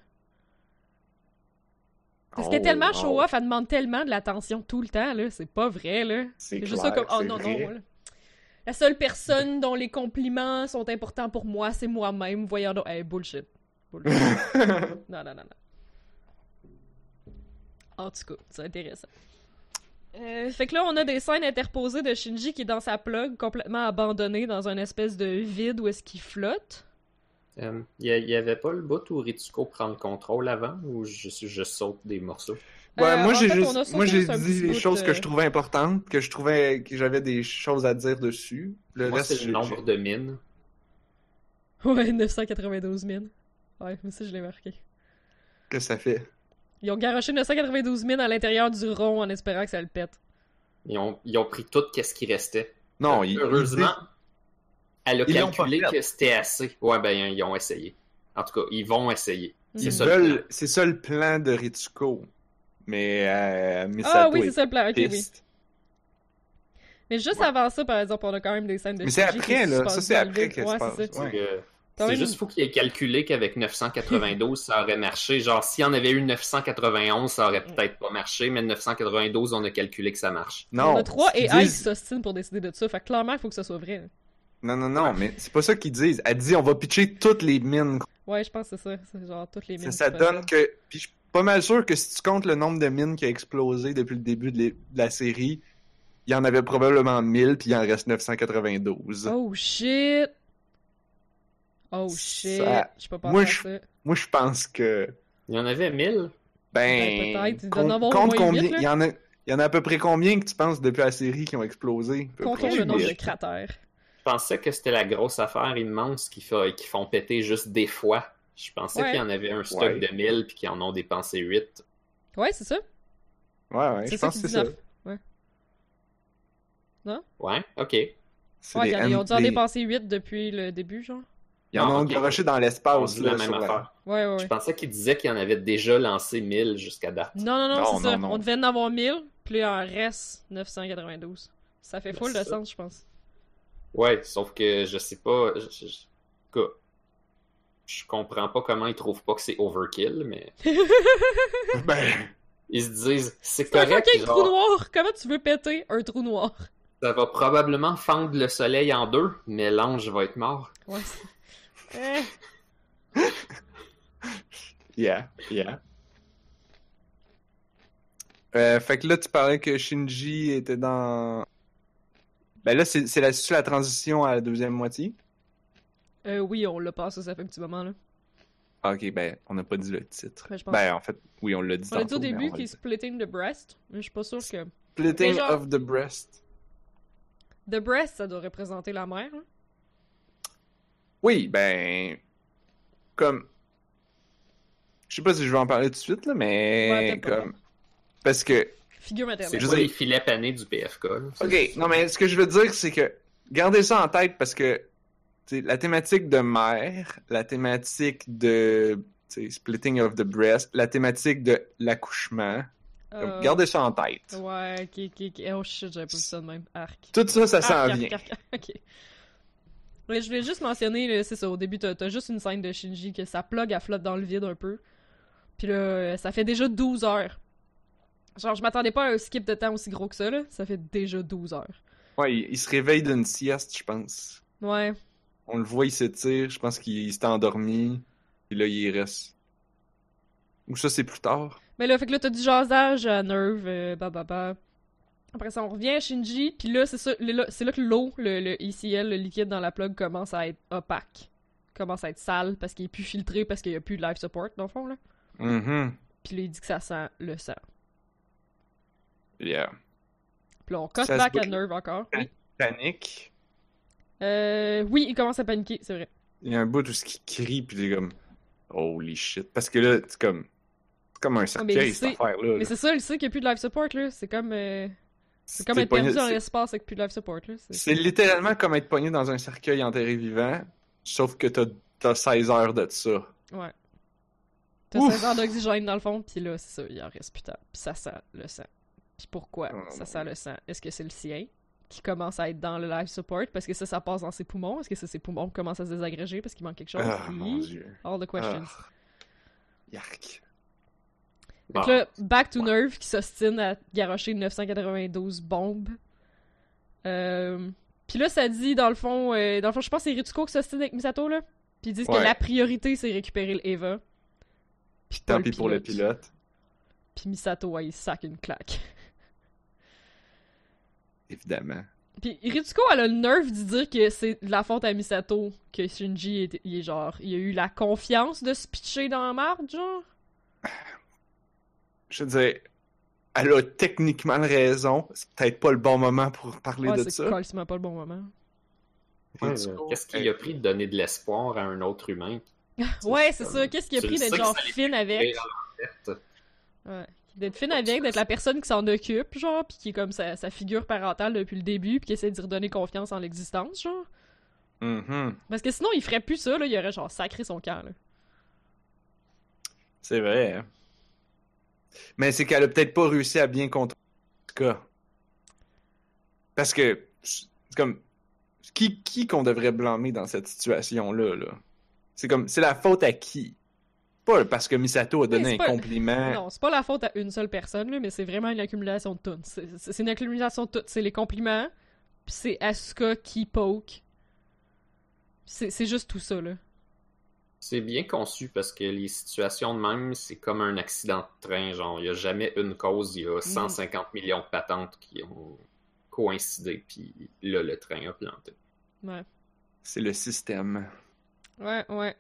Parce qu'elle est Oh, tellement oh. show-off, elle demande tellement de l'attention tout le temps, là. C'est pas vrai, là. C'est juste ça comme, oh non, vrai. non. là. La seule personne dont les compliments sont importants pour moi, c'est moi-même. Voyons donc. Hey, bullshit. Bullshit. [LAUGHS] non, non, non, non. En tout cas, c'est intéressant. Euh, fait que là, on a des scènes interposées de Shinji qui est dans sa plug, complètement abandonné dans un espèce de vide où est-ce qu'il flotte. Euh, Il y avait pas le bout où Ritsuko prend le contrôle avant ou je, je saute des morceaux? Ouais, Euh, moi j'ai fait, juste- moi j'ai dit les choses que euh, je trouvais importantes, que je trouvais que j'avais des choses à dire dessus. Le Moi, reste, c'est j'ai- le nombre de mines. Ouais, 992 000. Ouais, mais ça, je l'ai marqué. que ça fait. Ils ont garoché 992 000 à l'intérieur du rond en espérant que ça le pète. Ils ont, ils ont pris tout ce qui restait. Non, Euh, il- Heureusement, elle a Ils calculé que c'était assez. Ouais, ben, ils ont essayé. En tout cas, ils vont essayer. C'est ils ça le veulent- plan. c'est ça le plan de Ritsuko. Mais euh, Ah oui, est c'est ça le plan. Ok, oui. Mais juste Ouais. avant ça, par exemple, on a quand même des scènes de Mais c'est après, là. Ça, c'est après vide. que Ouais, se c'est passe. Ouais. C'est même- juste faut qu'il ait calculé qu'avec 992, ça aurait marché. Genre, s'il y en avait eu 991, ça aurait peut-être pas marché, mais 992, on a calculé que ça marche. Non. on a trois ce qu'ils et Ike disent- qui s'ostinent pour décider de ça. Fait que clairement, il faut que ça soit vrai. Non, non, non, mais c'est pas ça qu'ils disent. Elle dit on va pitcher toutes les mines. Ouais, je pense que c'est ça. C'est genre toutes les Ça, mines. ça qui donne que. Puis je suis pas mal sûr que si tu comptes le nombre de mines qui a explosé depuis le début de, les- de la série, il y en avait probablement 1000, puis il en reste 992. Oh shit! Oh shit! Ça- Je peux pas Moi, je- ça. Moi, je pense que. Il y en avait 1000. Ben. Ben, peut-être. Com- compte combien. Il y, en a, il y en a à peu près combien que tu penses depuis la série qui ont explosé? Comptons le nombre de cratères. Je pensais que c'était la grosse affaire immense qui, fait, qui font péter juste des fois. Je pensais Ouais. qu'il y en avait un stock Ouais. de 1000 puis qu'ils en ont dépensé 8. Ouais, c'est ça. Ouais, ouais, je ça pense que c'est ça. neuf. Ouais, ok. Ouais, des ils ont dû en dépenser 8 depuis le début, genre. Ils en Ah, ont ok. garoché dans l'espace. la même affaire. Ouais, ouais, Je pensais qu'il disait qu'il en avait déjà lancé 1000 jusqu'à date. Non, non, non, Non, c'est ça. non. On devait en avoir 1000, puis il en reste 992. Ça fait full de sens, je pense. Ouais, sauf que je sais pas. Je, je- je- en tout cas, je comprends pas comment ils trouvent pas que c'est overkill, mais [LAUGHS] Ben, ils se disent c'est C'est un correct. genre, trou noir! Comment tu veux péter un trou noir? ça va probablement fendre le soleil en deux, mais l'ange va être mort. Ouais. Eh. [LAUGHS] yeah, yeah. Euh, fait que là, tu parlais que Shinji était dans. Ben là, c'est c'est la, c'est la transition à la deuxième moitié? Euh, oui, on l'a passé, ça fait un petit moment, là. Ah, ok, ben, on n'a pas dit le titre. Ben, Ben, en fait, oui, on l'a dit On l'a dit au début le est splitting the breast, mais je suis pas sûre que... Splitting genre- of the breast. The breast, ça doit représenter la mère, hein? Oui, ben. Comme. Je sais pas si je vais en parler tout de suite, là, mais. comme. Parce que. Figure C'est maternelle. Je pas veux les filets panés du PFK. là. Ok, non, mais ce que je veux dire, c'est que. Gardez ça en tête parce que. la thématique de mère, la thématique de. Splitting of the breast, la thématique de l'accouchement. Euh, Gardez ça en tête. Ouais, ok, ok, ok. Oh shit, j'avais pas vu ça de même. Arc. Tout ça, ça s'en Arc, vient. arc, arc, ok. Je voulais juste mentionner, c'est ça, au début, t'as juste une scène de Shinji que sa plug, elle flotte dans le vide un peu. Puis là, ça fait déjà 12 heures. Genre, je m'attendais pas à un skip de temps aussi gros que ça, là. Ça fait déjà 12 heures. Ouais, il, il se réveille d'une sieste, je pense. Ouais. On le voit, il s'étire. Je pense qu'il s'est endormi. Et là, il reste. Ou ça, c'est plus tard. Mais là, fait que là, t'as du jasage à Nerve, euh, bah, bah, bah. Après ça, on revient à Shinji, puis là, c'est ça, là, c'est là que l'eau, le, le ECL, le liquide dans la plug, commence à être opaque. Commence à être sale parce qu'il est plus filtré, parce qu'il y a plus de life support, dans le fond, là. Mhm. Puis là, il dit que ça sent le sang. Yeah. Puis là, on cut back à. Nerve encore. Oui. Panique. Euh, oui, il commence à paniquer, c'est vrai. Il y a un bout où ce qui crie, puis c'est comme. Holy shit. Parce que là, c'est comme. C'est comme un mais cercueil, il cette affaire-là. Mais c'est ça, il sait qu'il n'y a plus de life support, là. C'est comme... euh, C'est comme être perdu pogné- dans c'est- l'espace avec plus de life support. C'est- littéralement comme être pogné dans un cercueil enterré vivant, sauf que t'as t'as 16 heures de ça. Ouais. T'as Ouf! 16 heures d'oxygène dans le fond, puis là, c'est ça, il en reste plus tard. Puis ça sent le sang. Puis pourquoi Oh, ça sent le sang? Est-ce que c'est le sien qui commence à être dans le life support? Parce que ça, ça passe dans ses poumons? Est-ce que c'est ses poumons qui commencent à se désagréger parce qu'il manque quelque chose? Oui. mon dieu. All the questions. Ah. Yark. Que là, back to Nerve qui s'ostine à garocher 992 bombes. Euh... Puis là, ça dit, dans le fond, euh, dans le fond, je pense que c'est Ritsuko qui s'ostine avec Misato, là. Puis ils disent que la priorité, c'est récupérer le Eva. Puis Tant pis pour le pilote. Puis Misato, ouais, il sac une claque. Évidemment. Puis Ritsuko, elle a le nerf de dire que c'est de la faute à Misato que Shinji est, il est genre, il a eu la confiance de se pitcher dans la marde, genre? Je veux dire, elle a techniquement raison. C'est peut-être pas le bon moment pour parler Ouais, de c'est ça. carrément pas le bon moment. Ouais, Qu'est-ce qu'il a pris de donner de l'espoir à un autre humain? [LAUGHS] Ouais, c'est ça. Qu'est-ce qu'il a pris d'être genre fine avec? Ouais. D'être fine avec, d'être la personne qui s'en occupe, genre, pis qui est comme sa, sa figure parentale depuis le début, pis qui essaie d'y redonner confiance en l'existence, genre. mhm. Parce que sinon, il ferait plus ça, là, il aurait genre sacré son camp, là. C'est vrai. hein. Mais c'est qu'elle a peut-être pas réussi à bien contrôler ce cas. Parce que c'est comme qui qui qu'on devrait blâmer dans cette situation-là là? C'est comme c'est la faute à qui? Pas parce que Misato a donné un pas- compliment. Non, c'est pas la faute à une seule personne, là, mais c'est vraiment une accumulation de tout. C'est une accumulation de tout. C'est les compliments, pis c'est Asuka qui poke. C'est juste tout ça, là. C'est bien conçu parce que les situations de même, c'est comme un accident de train. Genre, il n'y a jamais une cause, il y a Mm. 150 millions de patentes qui ont coïncidé, puis là, le train a planté. Ouais. C'est le système. Ouais, ouais.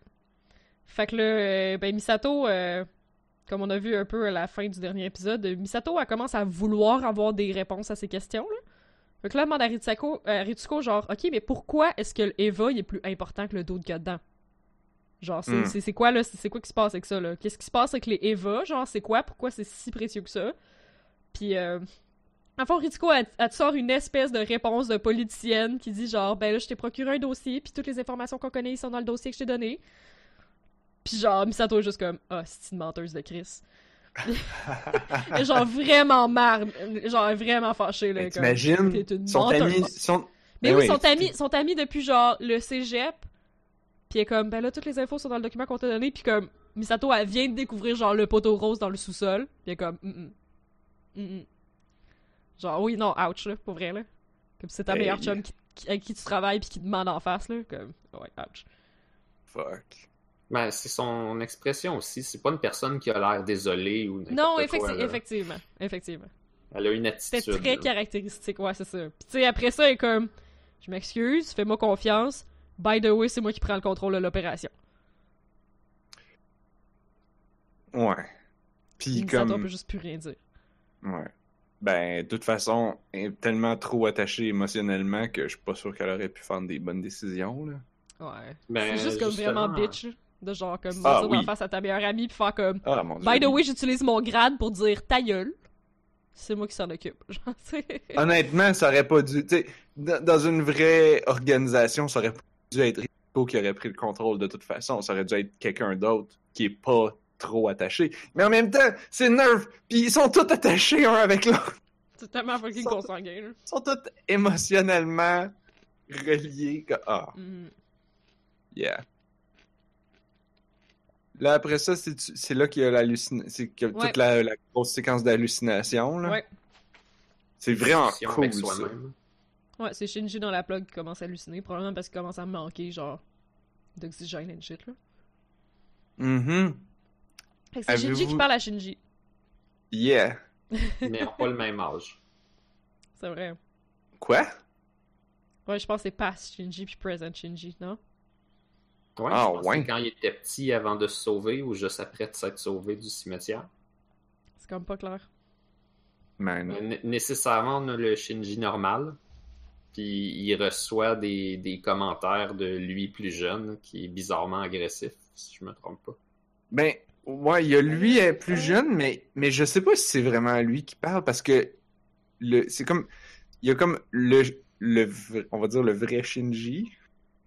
Fait que là, euh, ben Misato, euh, comme on a vu un peu à la fin du dernier épisode, Misato, elle commence à vouloir avoir des réponses à ces questions, là. Fait que là, elle demande à Ritsuko, euh, Ritsuko, genre, OK, mais pourquoi est-ce que le Eva, il est plus important que le dos de gars dedans? Genre, c'est c'est- c'est quoi, là? C'est c'est quoi qui se passe avec ça, là? Qu'est-ce qui se passe avec les Eva? Genre, c'est quoi? Pourquoi c'est si précieux que ça? Puis, euh... En fond, Ritsuko, elle, elle te sort une espèce de réponse de politicienne qui dit genre, ben là, je t'ai procuré un dossier, puis toutes les informations qu'on connaît, ils sont dans le dossier que je t'ai donné. Puis genre, Misato est juste comme, ah, c'est une menteuse de Chris. [LAUGHS] Et genre, vraiment marre, genre, vraiment fâchée, là. T'imagines? T'es une Sont menteuse. amis. Sont... Mais Ben oui, oui, sont c'est- amis, sont amis depuis genre le cégep. Puis elle est comme, ben là, toutes les infos sont dans le document qu'on t'a donné. Puis comme, Misato, elle vient de découvrir genre le poteau rose dans le sous-sol. Puis elle est comme, mm -mm. Genre, oui, non, ouch, là, pour vrai, là. Comme c'est ta Hey. meilleure chum qui, qui- avec qui tu travailles puis qui te demande en face, là. Comme, ouais, ouch. Fuck. Ben, c'est son expression aussi. C'est pas une personne qui a l'air désolée ou Non, effecti- effectivement. Effectivement. Elle a une attitude. très là. caractéristique, ouais, c'est ça. Puis tu sais, après ça, elle est comme, je m'excuse, fais-moi confiance. By the way, c'est moi qui prends le contrôle de l'opération. Ouais. Puis comme peut juste plus rien dire. Ouais. Ben, de toute façon, elle est tellement trop attachée émotionnellement que je suis pas sûr qu'elle aurait pu faire des bonnes décisions, là. Ouais. Ben, c'est juste comme justement, vraiment bitch. De genre, comme, Ah, dire oui. d'en face à ta meilleure amie, puis faire comme, Ah, mon dieu. by the way, j'utilise mon grade pour dire ta gueule. C'est moi qui s'en occupe. [LAUGHS] Honnêtement, ça aurait pas dû. Tu sais, dans dans une vraie organisation, ça aurait pas dû être Rico qui aurait pris le contrôle de toute façon. Ça aurait dû être quelqu'un d'autre qui est pas trop attaché. Mais en même temps, c'est Nerf, puis ils sont tous attachés un avec l'autre. C'est tellement fucking consanguin. Ils sont tous émotionnellement reliés. que- Ah, Mhm. yeah. Là, après ça, c'est là qu'il y a l'hallucination. C'est que Ouais. toute la, la grosse séquence d'hallucination. là. Ouais. C'est vraiment cool, ça. Ouais, c'est Shinji dans la plug qui commence à halluciner, probablement parce qu'il commence à manquer, genre, d'oxygène and shit, là. Mhm. Fait que c'est Shinji qui parle à Shinji. Yeah. [LAUGHS] Mais ils n'ont pas le même âge. C'est vrai. Quoi? Ouais, je pense que c'est past Shinji puis present Shinji, non? Ouais, Ah, je pense que ouais. c'est quand il était petit avant de se sauver ou juste après de s'être sauvé du cimetière. C'est comme pas clair. Man. Né- Nécessairement, on a le Shinji normal. Puis il reçoit des, des commentaires de lui plus jeune qui est bizarrement agressif, si je me trompe pas. Ben, ouais, il y a lui est plus jeune, mais, mais je sais pas si c'est vraiment lui qui parle parce que le, c'est comme, il y a comme le, le, v- on va dire le vrai Shinji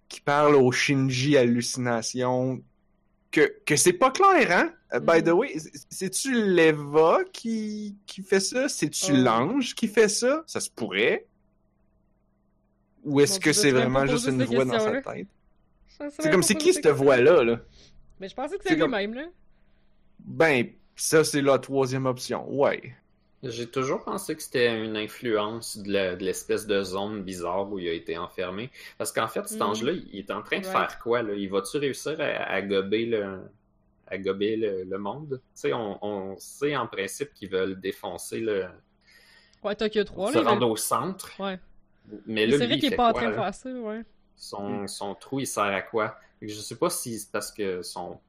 qui parle au Shinji hallucination que, que c'est pas clair, hein? Uh, By the Mm. way, c'est- c'est-tu l'Eva qui, qui fait ça? C'est-tu Oh. l'ange qui fait ça? Ça se pourrait? Ou est-ce que c'est vraiment juste une voix dans sa tête? C'est comme, c'est qui cette voix-là, là? Mais je pensais que comme- lui-même, là. Ben, ça, c'est la troisième option. Ouais. J'ai toujours pensé que c'était une influence de l'espèce de zone bizarre où il a été enfermé. Parce qu'en fait, cet Mm. ange-là, il est en train de faire quoi? Là? Il va-tu réussir à, à gober le à gober le, le monde? Tu sais, on, on sait en principe qu'ils veulent défoncer le. Ouais, Tokyo 3, se là. rendre mais- au centre. Ouais. Mais là, c'est vrai il qu'il est fait pas en quoi, train de faire ça, ouais. Son, son trou, il sert à quoi? Je sais pas si c'est parce que son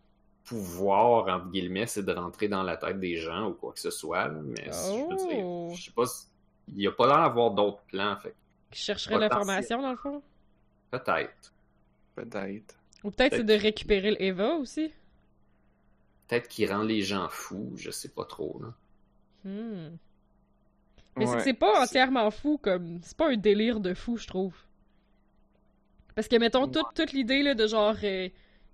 pouvoir, entre guillemets, c'est de rentrer dans la tête des gens ou quoi que ce soit. là, Mais je veux Oh. dire, je sais pas si... Il a pas l'air d'avoir d'autres plans, fait Qui chercherait l'information, dans le fond? peut-être. Peut-être. Ou peut-être c'est de récupérer le Eva aussi? Peut-être qu'il rend les gens fous, je sais pas trop. Là. Hmm. Mais c'est Ouais. que c'est pas entièrement fou, comme. C'est pas un délire de fou, je trouve. Parce que, mettons, toute, toute l'idée, là, de genre. euh,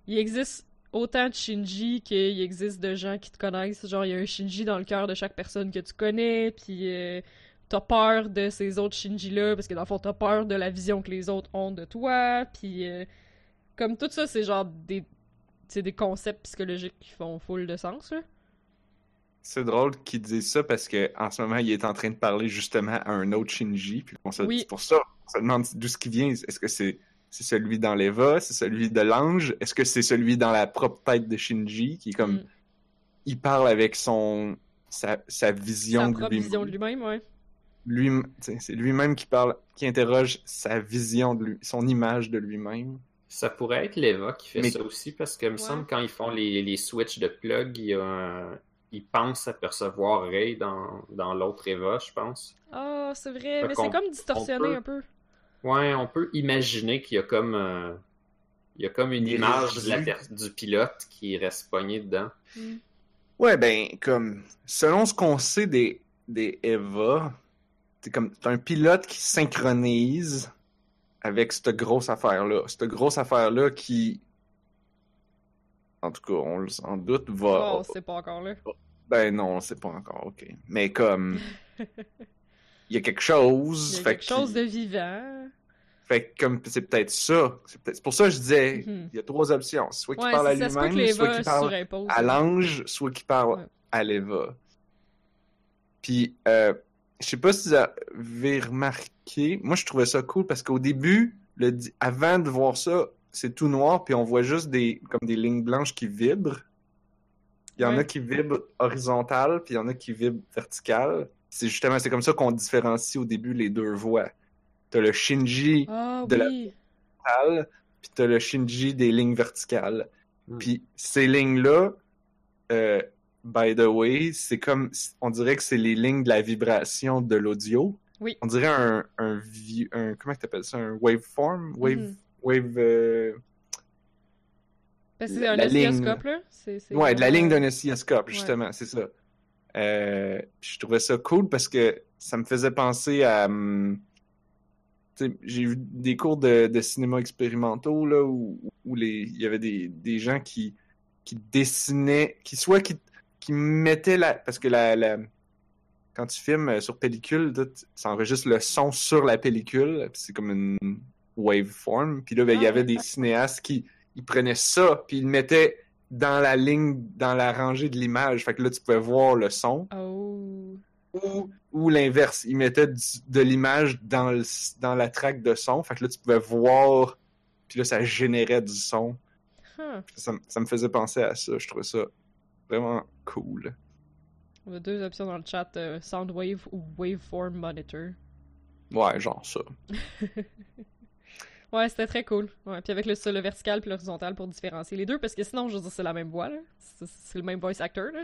il existe autant de Shinji qu'il existe de gens qui te connaissent. Genre, il y a un Shinji dans le cœur de chaque personne que tu connais, puis euh, t'as peur de ces autres Shinji-là, parce que dans le fond, t'as peur de la vision que les autres ont de toi, puis. euh, comme tout ça, c'est genre des. C'est des concepts psychologiques qui font full de sens, là. C'est drôle qu'il dise ça parce que en ce moment, il est en train de parler justement à un autre Shinji. Puis on se, Oui. c'est pour ça, on se demande d'où ce qui vient. Est-ce que c'est c'est celui dans l'Eva? C'est celui de l'ange? Est-ce que c'est celui dans la propre tête de Shinji qui est comme. Mm. Il parle avec son. sa, sa vision Sa de propre lui-même? vision de lui-même, ouais. Lui, c'est lui-même qui parle, qui interroge sa vision de lui, son image de lui-même. Ça pourrait être l'Eva qui fait Mais- ça aussi, parce que, il me semble, quand ils font les, les switches de plug, il y a un- ils pensent apercevoir Ray dans, dans l'autre Eva, je pense. Ah, c'est vrai, Fait mais c'est comme distorsionné peut- un peu. Ouais, on peut imaginer qu'il y a comme, euh, il y a comme une image de la du pilote qui reste pogné dedans. Mm. Ouais, ben, comme, selon ce qu'on sait des, des Eva, c'est comme, c'est un pilote qui synchronise avec cette grosse affaire-là. Cette grosse affaire-là qui, en tout cas, on le s'en doute, va. Oh, c'est pas encore là. Ben non, on sait pas encore, ok. Mais comme, [LAUGHS] il y a quelque chose. Il y a fait quelque chose de vivant. Fait que comme c'est peut-être ça. C'est c'est pour ça que je disais, Mhm. il y a trois options. Soit qu'il Ouais, parle à c'est- peut lui-même, soit qu'il parle à l'ange, soit qu'il parle Ouais. à l'Eva. Puis, euh, je sais pas si vous avez remarqué, moi je trouvais ça cool parce qu'au début, le, avant de voir ça, c'est tout noir, puis on voit juste des comme des lignes blanches qui vibrent. Il y en a qui vibrent horizontales, puis il y en a qui vibrent verticales. C'est justement, c'est comme ça qu'on différencie au début les deux voix. T'as le Shinji Ah de la- horizontales, puis t'as le Shinji des lignes verticales. Hmm. Puis ces lignes-là, euh, by the way, c'est comme, on dirait que c'est les lignes de la vibration de l'audio. Oui. On dirait un, un, un comment t'appelles ça, un waveform, wave, Mhm. wave, euh, c'est la- un la ligne. oscilloscope, là. C'est- c'est ouais, de la ligne d'un oscilloscope, justement, c'est ça. Euh, je trouvais ça cool parce que ça me faisait penser à, hum, j'ai eu des cours de, de cinéma expérimentaux là où, où les, il y avait des, des gens qui, qui dessinaient, qui soit qui, qui mettaient la, parce que la, la quand tu filmes euh, sur pellicule, ça enregistre le son sur la pellicule, c'est comme une waveform. Puis là, ben, il y Ah, avait des cinéastes qui ils prenaient ça, puis ils le mettaient dans la ligne, dans la rangée de l'image. Fait que là, tu pouvais voir le son. Oh. Ou, ou l'inverse, ils mettaient du- de l'image dans, le, dans la track de son. Fait que là, tu pouvais voir, puis là, ça générait du son. Huh. Ça, me- ça me faisait penser à ça. Je trouvais ça vraiment cool. On a deux options dans le chat, euh, Soundwave ou Waveform Monitor. Ouais, genre ça. [LAUGHS] Ouais, c'était très cool. Ouais, puis avec le, le vertical puis l'horizontal pour différencier les deux, parce que sinon, je veux dire, c'est la même voix, là. C'est le même voice actor, là.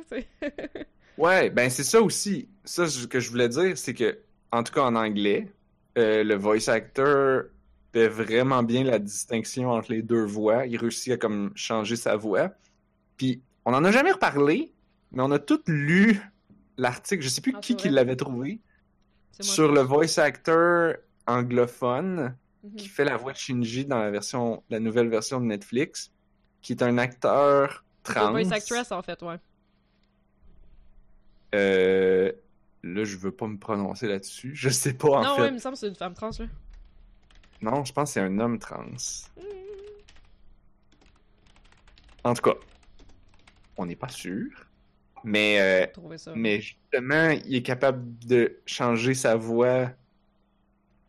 Ouais, ben c'est ça aussi. Ça ce que je voulais dire, c'est que, en tout cas en anglais, euh, le voice actor fait vraiment bien la distinction entre les deux voix. Il réussit à comme changer sa voix. Puis on en a jamais reparlé, mais on a tous lu l'article. Je sais plus Ah, qui qui l'avait trouvé sur le voice actor anglophone Mhm. qui fait la voix de Shinji dans la version, la nouvelle version de Netflix, qui est un acteur trans. voice actress, en fait, ouais. Euh, là, je veux pas me prononcer là-dessus. Je sais pas en non, fait. ouais, il me semble que c'est une femme trans, là. Non, je pense que c'est un homme trans. En tout cas, on n'est pas sûr. Mais, euh, ça. mais justement, il est capable de changer sa voix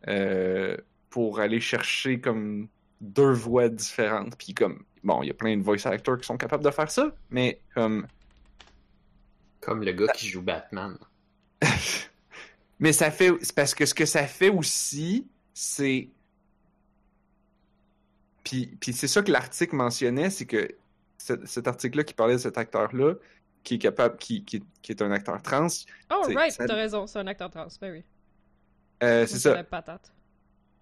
euh, pour aller chercher comme deux voix différentes. Puis comme, bon, il y a plein de voice actors qui sont capables de faire ça, mais comme Comme le gars qui joue Batman. [LAUGHS] Mais ça fait. C'est parce que ce que ça fait aussi, c'est. Puis, puis c'est ça que l'article mentionnait, c'est que ce- cet article-là qui parlait de cet acteur-là, qui est capable, qui, qui, qui est un acteur trans, Oh, right, ça- t'as raison, c'est un acteur trans, ben oui. euh, c'est ça. la patate.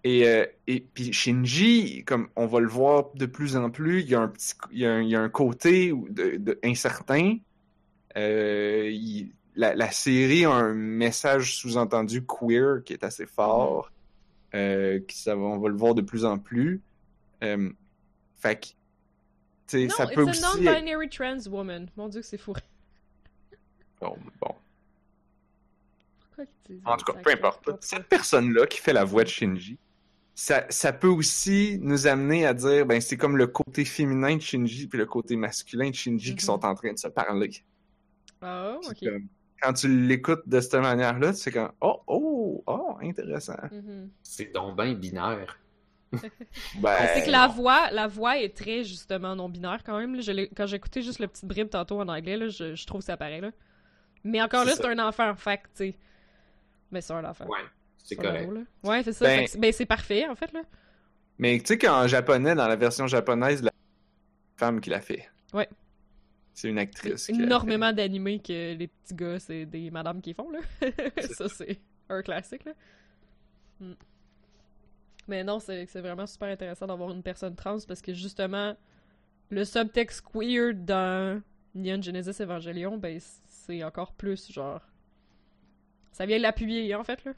Et, euh, et puis Shinji, comme on va le voir de plus en plus, il y a un petit, il y a un, il y a un côté où- de, de- incertain. Euh, il- la, la série a un message sous-entendu queer qui est assez fort. Euh, qui ça on va le voir de plus en plus. Fait que, tu sais, Non, ça it's peut a aussi. non-binary trans woman. Mon dieu, que c'est fou. Bon, bon. En tout cas, peu importe. Cette personne-là qui fait la voix de Shinji, ça, ça peut aussi nous amener à dire, ben, c'est comme le côté féminin de Shinji puis le côté masculin de Shinji qui sont en train de se parler. Ah, Puis ok. comme, quand tu l'écoutes de cette manière-là, tu fais comme, oh, oh, oh, intéressant. Mhm. C'est donc bien binaire. [LAUGHS] Ben, C'est que la voix, la voix est très justement non-binaire quand même. là. Je l'ai- quand écouté juste le petit brib tantôt en anglais, là, je, je trouve que ça paraît là. Mais encore C'est là, ça. c'est un enfant, fait tu sais. Mais c'est un enfant. Ouais, c'est correct. Ouais, c'est ça. Ben- c'est- ben, c'est parfait, en fait, là. Mais tu sais qu'en japonais, dans la version japonaise, la femme qui l'a fait. Ouais. C'est une actrice. Qui énormément d'animés que les petits gars, c'est des madames qui font, là. [LAUGHS] Ça, c'est un classique, là. Mm. Mais non, c'est c'est vraiment super intéressant d'avoir une personne trans parce que justement, le subtexte queer dans Neon Genesis Evangelion, ben, c'est encore plus genre. Ça vient l'appuyer, en fait, là.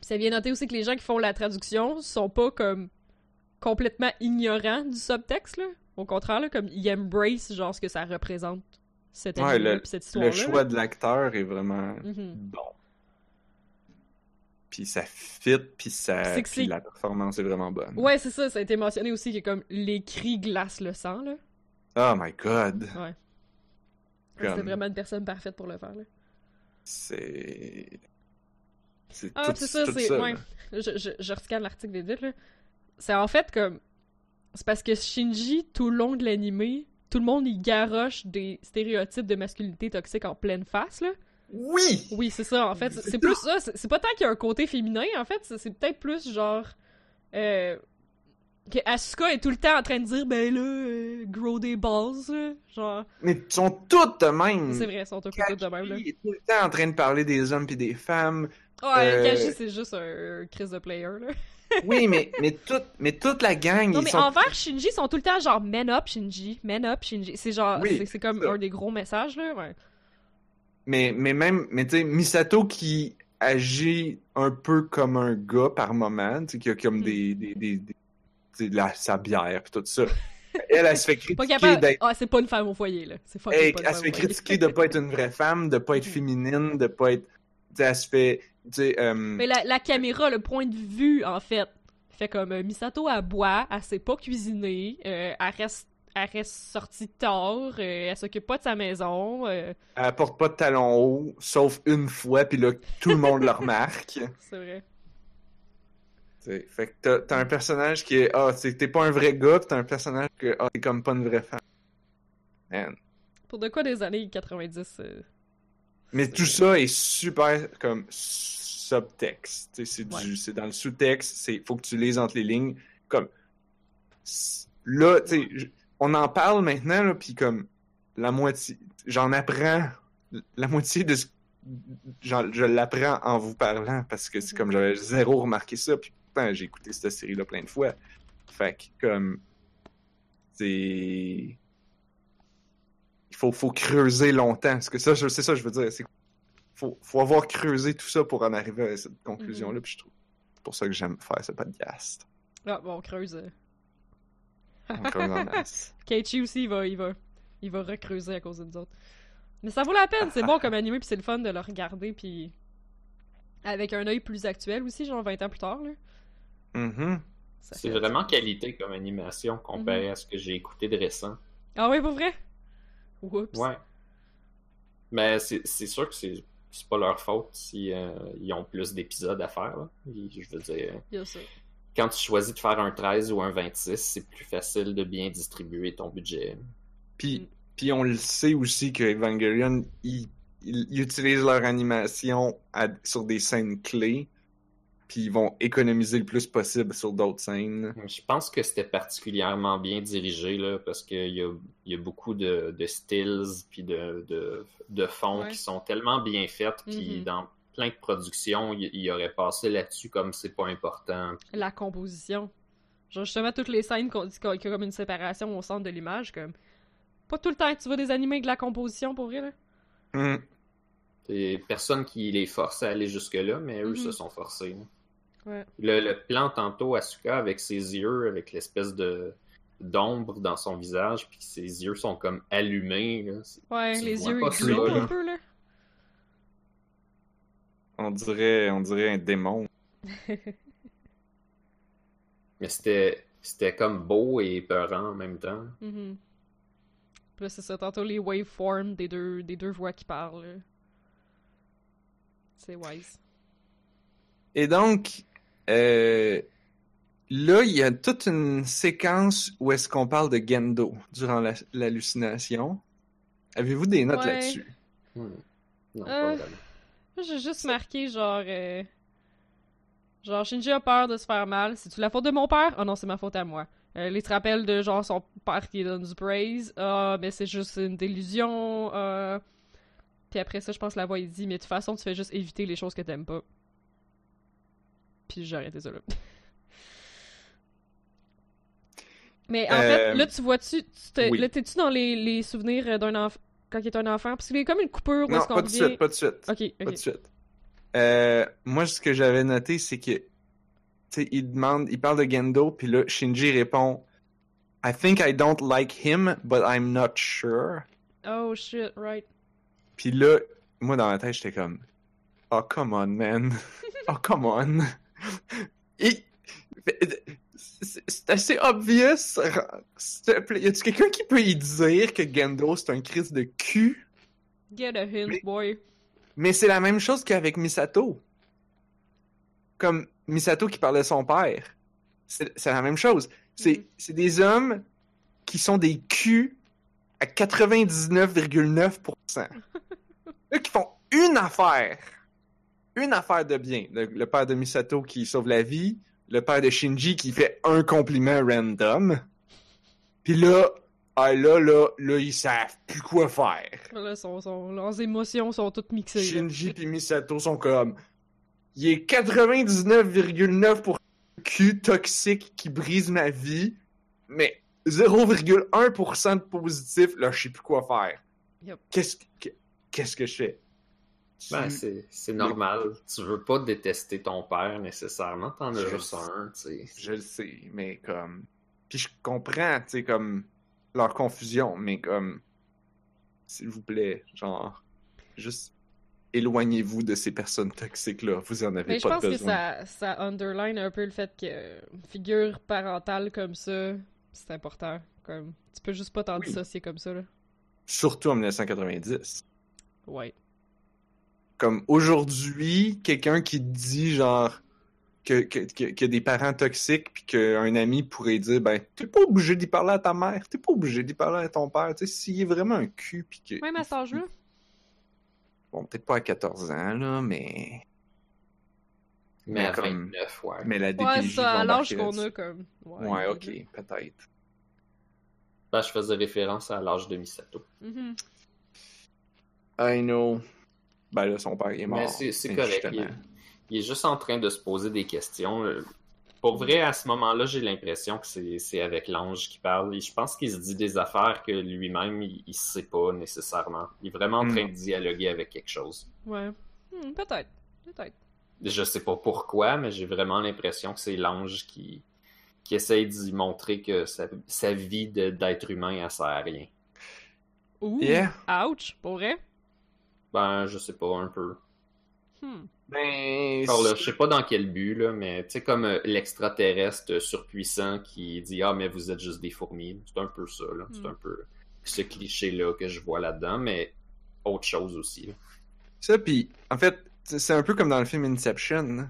Ça vient noter aussi que les gens qui font la traduction sont pas comme complètement ignorants du subtexte, là. Au contraire, là, comme ils embrace genre ce que ça représente, cette Ouais, le- cette fait. histoire-là. Le choix de l'acteur est vraiment Mhm. bon. Puis ça fit, puis ça, c'est- la performance est vraiment bonne. Ouais, c'est ça, ça a été mentionné aussi que comme les cris glacent le sang, là. Oh my god. Ouais. Comme- C'était vraiment une personne parfaite pour le faire, là. C'est. C'est Ah, c'est ça, c'est. ouais. là. Je, je, je rescanne l'article vite, là. C'est en fait comme. C'est parce que Shinji, tout le long de l'animé, tout le monde y garoche des stéréotypes de masculinité toxique en pleine face, là. Oui! Oui, c'est ça, en fait. C'est plus ça. C'est pas tant qu'il y a un côté féminin, en fait. c'est- peut-être plus genre. Euh, que Asuka est tout le temps en train de dire, ben là, euh, grow des balls, là. Genre. Mais ils sont toutes de même. C'est vrai, ils sont tous de même, là. Il est tout le temps en train de parler des hommes puis des femmes. Ouais, Euh, Kaji, c'est juste un, un Chris de player, là. [LAUGHS] Oui, mais, mais, toute, mais toute la gang, Non, ils mais sont... envers Shinji, ils sont tout le temps genre man up Shinji, man up Shinji. C'est genre, Oui, c'est- comme ça. un des gros messages, là. Ouais. Mais, mais même, mais tu sais, Misato qui agit un peu comme un gars par moment, tu sais, qui a comme Mhm. des, des, des, des- de la, sa bière pis tout ça. Elle, elle se fait [LAUGHS] critiquer capable. d'être... Ah, c'est pas une femme au foyer, là. C'est Hey, pas une elle femme se fait critiquer de pas être une vraie femme, de pas être Mhm. féminine, de pas être... Tu sais, elle se fait... Euh, Mais la, la caméra, le point de vue, en fait, fait comme euh, Misato, elle boit, elle sait pas cuisiner, euh, elle reste. Elle reste sortie tard, euh, elle s'occupe pas de sa maison. euh, elle porte pas de talons hauts, sauf une fois, puis là, tout le monde le remarque. [LAUGHS] c'est vrai. T'sais, fait que t'as, t'as un personnage qui est ah t'es pas un vrai gars pis t'as un personnage que ah t'es comme pas une vraie femme. Man. Pour de quoi des années 90 euh, Mais tout ça est super comme subtexte. C'est Ouais. dans le sous-texte. C'est faut que tu lises entre les lignes. Comme là, tu on en parle maintenant là, puis comme la moitié, j'en apprends la moitié de ce je l'apprends en vous parlant parce que c'est Mhm. comme j'avais zéro remarqué ça puis pourtant j'ai écouté cette série là plein de fois. Fait que comme c'est faut, faut creuser longtemps. Parce que ça, c'est ça que je veux dire. C'est faut, faut avoir creusé tout ça pour en arriver à cette conclusion-là. Puis je trouve c'est pour ça que j'aime faire ce podcast. Ah, bon, on creuse. On creuse en masse. [LAUGHS] Keiichi aussi, il va, il va, il va recreuser à cause de nous autres. Mais ça vaut la peine, c'est bon comme animé, puis c'est le fun de le regarder, puis avec un œil plus actuel aussi, genre 20 ans plus tard, là. Mhm. Ça C'est vraiment qualité comme animation comparé Mhm. à ce que j'ai écouté de récent. Ah oui, pour vrai? Oups. Ouais. Mais c'est c'est sûr que c'est c'est pas leur faute si euh, ils ont plus d'épisodes à faire. là. Je veux dire, Il y a ça. quand tu choisis de faire un 13 ou un 26, c'est plus facile de bien distribuer ton budget. Puis, Mm. puis on le sait aussi que Evangelion, ils, ils- ils utilisent leur animation à- sur des scènes clés. Puis ils vont économiser le plus possible sur d'autres scènes. Je pense que c'était particulièrement bien dirigé là, parce qu'il y a, il y a beaucoup de, de stills puis de, de, de fonds Ouais. qui sont tellement bien faits. Puis Mhm. dans plein de productions, il, il aurait passé là-dessus comme c'est pas important. La composition. Genre, justement, toutes les scènes qu'on dit qu'il y a comme une séparation au centre de l'image, comme. Pas tout le temps que tu vois des animés avec de la composition pour vrai, là. C'est personne qui les force à aller jusque-là, mais eux Mhm. se sont forcés. Ouais. Le, le plan tantôt Asuka avec ses yeux, avec l'espèce de d'ombre dans son visage, puis ses yeux sont comme allumés. là. Ouais, Tu les yeux là. un peu, là. On dirait, on dirait un démon. [LAUGHS] Mais c'était c'était comme beau et peurant en même temps. Mhm. Puis là, c'est ça, tantôt les waveforms des deux, des deux voix qui parlent. C'est wise. Et donc, euh, là, il y a toute une séquence où est-ce qu'on parle de Gendo durant la- l'hallucination. Avez-vous des notes Ouais. là-dessus? Hmm. Non, Euh, pas J'ai juste marqué genre. euh, Genre, Shinji a peur de se faire mal. C'est-tu la faute de mon père? Oh non, c'est ma faute à moi. Euh, les te rappels de genre son père qui donne du praise. Ah, mais c'est juste une délusion. euh. Puis après ça, je pense que la voix, il dit, mais de toute façon, tu fais juste éviter les choses que t'aimes pas. Puis j'ai arrêté ça là. Mais en Euh, fait, là, tu vois-tu. tu te- oui. Là, t'es-tu dans les, les souvenirs d'un enfant. Quand il est un enfant? Parce qu'il a comme une coupure où Non, est-ce qu'on pas de suite, pas de suite. Ok, ok. Pas de suite. Euh, moi, ce que j'avais noté, c'est que, tu sais, il demande, il parle de Gendo, puis là, Shinji répond, I think I don't like him, but I'm not sure. Oh shit, right. Puis là, moi, dans ma tête, j'étais comme, oh, come on, man. oh, [LAUGHS] come on. Et- c'est assez obvious. S'il te plaît, Y a-tu quelqu'un qui peut y dire que Gendo, c'est un crise de cul? Get a hint, Mais- boy. Mais c'est la même chose qu'avec Misato. Comme Misato qui parlait de son père. C'est la même chose. C'est Mhm. c'est des hommes qui sont des culs à 99,9%. [LAUGHS] Eux qui font une affaire. Une affaire de bien. Le, le père de Misato qui sauve la vie. Le père de Shinji qui fait un compliment random. Puis là, ah là, là, là, ils savent plus quoi faire. Là, son, son- leurs émotions sont toutes mixées. Shinji et Misato sont comme. Il est 99,9% cul toxique qui brise ma vie, mais 0,1% de positif, là, je sais plus quoi faire. Yep. Qu'est-ce que, qu'est-ce que je fais? Ben, c'est c'est normal. Tu veux pas détester ton père nécessairement, t'en as Je juste sais. un, tu sais. je le sais, mais comme. Puis je comprends, tu sais, comme. leur confusion, mais comme. S'il vous plaît, genre. Juste. Éloignez-vous de ces personnes toxiques-là. Vous en avez Mais je pas pense que besoin. ça, ça underline un peu le fait que une figure parentale comme ça, c'est important. Comme, tu peux juste pas t'en Oui. dissocier comme ça, là. Surtout en 1990. Ouais. Comme aujourd'hui, quelqu'un qui dit genre que, que, que, qu'il y a des parents toxiques puis qu'un ami pourrait dire ben t'es pas obligé d'y parler à ta mère, t'es pas obligé d'y parler à ton père, tu sais s'il est vraiment un cul puis que Même à cet âge-là? bon peut-être pas à 14 ans là, mais Mais, Mais à comme- 29, ouais. Mais la Ouais, ça, à l'âge qu'on a, comme. Ouais, ok, peut-être. Ben, je faisais référence à l'âge de Misato. Mhm. I know. Ben là, son père est mort. Mais c'est correct. Il, est juste en train de se poser des questions. Euh, Pour vrai, à ce moment-là, j'ai l'impression que c'est c'est avec l'ange qui parle. Et je pense qu'il se dit des affaires que lui-même, il, il sait pas nécessairement. Il est vraiment en train de dialoguer avec quelque chose. Ouais. Hmm, peut-être. Peut-être. Je sais pas pourquoi, mais j'ai vraiment l'impression que c'est l'ange qui, qui essaye d'y montrer que sa, sa vie de- d'être humain, elle sert à rien. Ouh. Yeah. Ouch. Pour vrai? Ben, je sais pas, un peu. Hmm. Ben. Encore là, je sais pas dans quel but, là, mais tu sais, comme euh, l'extraterrestre surpuissant qui dit Ah, mais vous êtes juste des fourmis. C'est un peu ça, là. C'est Hmm. un peu ce cliché-là que je vois là-dedans, mais autre chose aussi. là. Ça, puis en fait, c'est un peu comme dans le film Inception.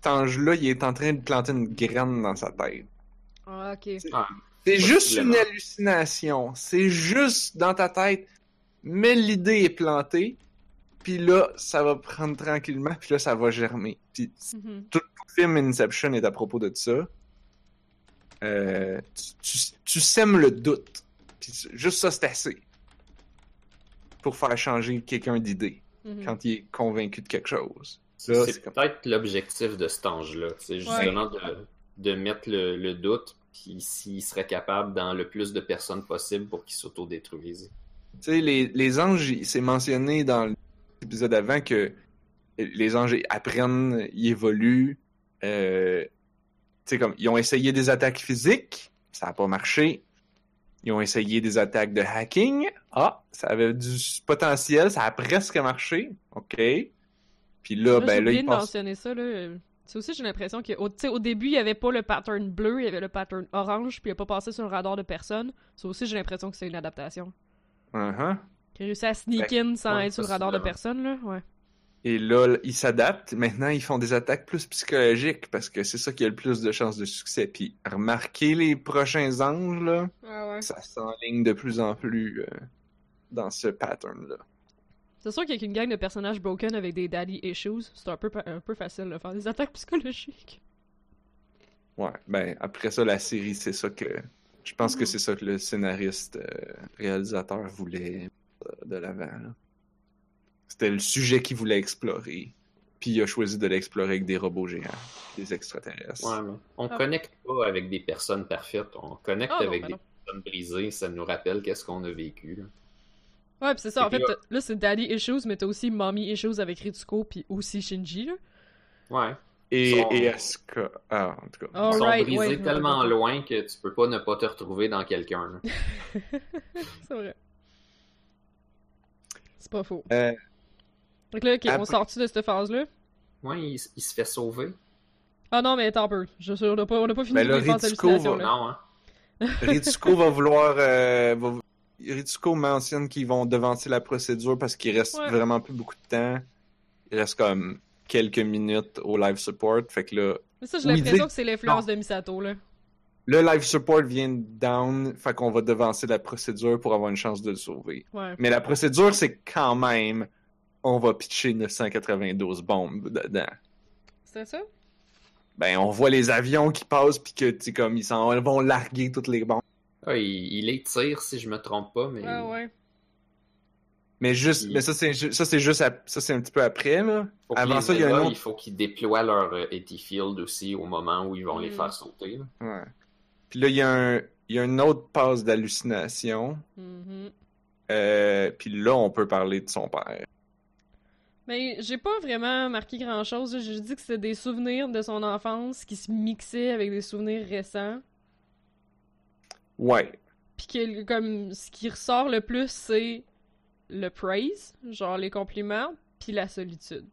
Cet ange-là, il est en train de planter une graine dans sa tête. Ah, ok. Ah, C'est juste une hallucination. C'est juste dans ta tête. Mais l'idée est plantée. Puis là, ça va prendre tranquillement. Puis là, ça va germer. Puis Mhm. tout le film Inception est à propos de ça. Euh, tu, tu- tu sèmes le doute. Puis juste ça, c'est assez. Pour faire changer quelqu'un d'idée. Mhm. Quand il est convaincu de quelque chose. C'est comme- peut-être l'objectif de cet ange-là. C'est justement de, de mettre le, le doute, puis s'il serait capable dans le plus de personnes possible pour qu'il s'autodétruise. Tu sais, les, les anges, c'est mentionné dans l'épisode avant que les anges apprennent, ils évoluent. Euh, tu sais, comme, ils ont essayé des attaques physiques, ça n'a pas marché. Ils ont essayé des attaques de hacking. Ah, ça avait du potentiel, ça a presque marché. OK. Puis là, ben là, ils de mentionner ça, là. C'est aussi, j'ai l'impression qu'au au début, il n'y avait pas le pattern bleu, il y avait le pattern orange, puis il n'a pas passé sur le radar de personne. Ça aussi, j'ai l'impression que c'est une adaptation. Uh-huh. Qui a réussi à sneak in sans ouais, être sur le radar de personne, là. Ouais. Et là, ils s'adaptent. Maintenant, ils font des attaques plus psychologiques parce que c'est ça qui a le plus de chances de succès. Puis, remarquez les prochains anges, là. Ah ouais. ça s'enligne de plus en plus euh, dans ce pattern-là. C'est sûr qu'avec une gang de personnages broken avec des daddy issues, c'est un peu, un peu facile de faire des attaques [LAUGHS] psychologiques. Ouais, ben après ça, la série, c'est ça que. Je pense que Mhm. c'est ça que le scénariste, euh, réalisateur voulait euh, de l'avant. C'était le sujet qu'il voulait explorer. Puis il a choisi de l'explorer avec des robots géants, des extraterrestres. Ouais, mais on Ah. connecte pas avec des personnes parfaites, on connecte Ah avec ben des non. personnes brisées, ça nous rappelle qu'est-ce qu'on a vécu. là. Ouais, pis c'est ça, en fait, puis là- c'est daddy issues, mais t'as aussi mommy issues avec Ritsuko, puis aussi Shinji, là. Ouais. Et, Sont- et Asuka. Ah, en tout cas. Ils sont brisés ouais, tellement ouais. loin que tu peux pas ne pas te retrouver dans quelqu'un. là. [LAUGHS] c'est vrai. C'est pas faux. Euh, Donc là, ok, on après- sort-tu de cette phase-là? Ouais, il, il se fait sauver. Ah non, mais attends un peu. Je on n'a pas, on a pas fini Ben de là, d'hallucination, va- là. Non, hein. [LAUGHS] Ritsuko va vouloir. euh, va- Ritsuko mentionne qu'ils vont devancer la procédure parce qu'il reste Ouais. vraiment plus beaucoup de temps. Il reste comme quelques minutes au live support. Fait que là, Mais ça, j'ai l'impression que c'est l'influence de Misato, là. le live support vient down. Fait qu'on va devancer la procédure pour avoir une chance de le sauver. Ouais. Mais la procédure, c'est quand même. On va pitcher 992 bombes dedans. C'est ça? Ben, on voit les avions qui passent, puis que, tu sais, comme, ils s'en vont larguer toutes les bombes. Ah, il, il les tire, si je me trompe pas, mais Ah ouais. Mais juste, Il- mais ça, c'est, ça, c'est juste, ça, c'est un petit peu après, là. Avant ça, il y a un autre- il faut qu'ils déploient leur euh, Field aussi au moment où ils vont les Mm. faire sauter. là. Ouais. Puis là, il y a un, il y a une autre passe d'hallucination. Mhm. Euh, puis là, on peut parler de son père. Mais j'ai pas vraiment marqué grand chose. J'ai dit que c'était des souvenirs de son enfance qui se mixaient avec des souvenirs récents. Ouais. Puis que comme ce qui ressort le plus, c'est le praise, genre les compliments, puis la solitude.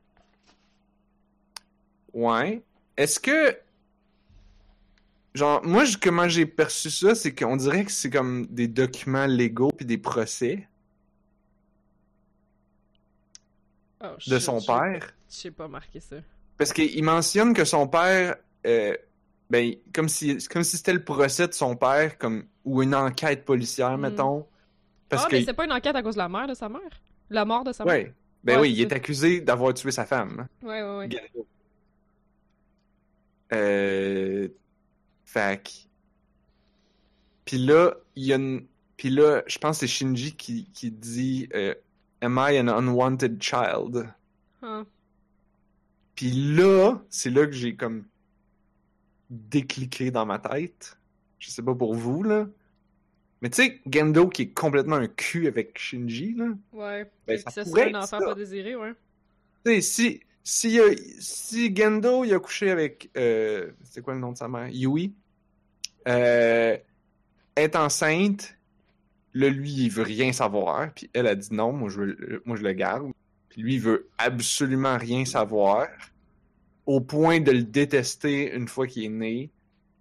Ouais. Est-ce que. Genre, moi, je- comment j'ai perçu ça, c'est qu'on dirait que c'est comme des documents légaux puis des procès Oh, de son père. J'ai pas marqué ça. Parce qu'il mentionne que son père. euh, ben, comme si, comme si c'était le procès de son père, comme, ou une enquête policière, Mm. mettons. Parce ah, que. mais c'est pas une enquête à cause de la mère de sa mère? La mort de sa mère? Ouais. Ben Ouais, oui, il est accusé d'avoir tué sa femme. Ouais, ouais. Garo. Euh... Que- Puis là, il y a une... Puis là, je pense que c'est Shinji qui, qui dit euh, Am I an unwanted child? Ah. Puis là, c'est là que j'ai comme décliqué dans ma tête. Je sais pas pour vous, là. Mais tu sais, Gendo qui est complètement un cul avec Shinji, là. Ouais. Ben, ça serait un enfant pas désiré, ouais. Tu sais, si, si, euh, si Gendo il a couché avec. Euh, c'est quoi le nom de sa mère? Yui. Euh, est enceinte. Là, lui, il veut rien savoir. Puis elle a dit non, moi je, veux, moi, je le garde. Puis lui, il veut absolument rien savoir. Au point de le détester une fois qu'il est né.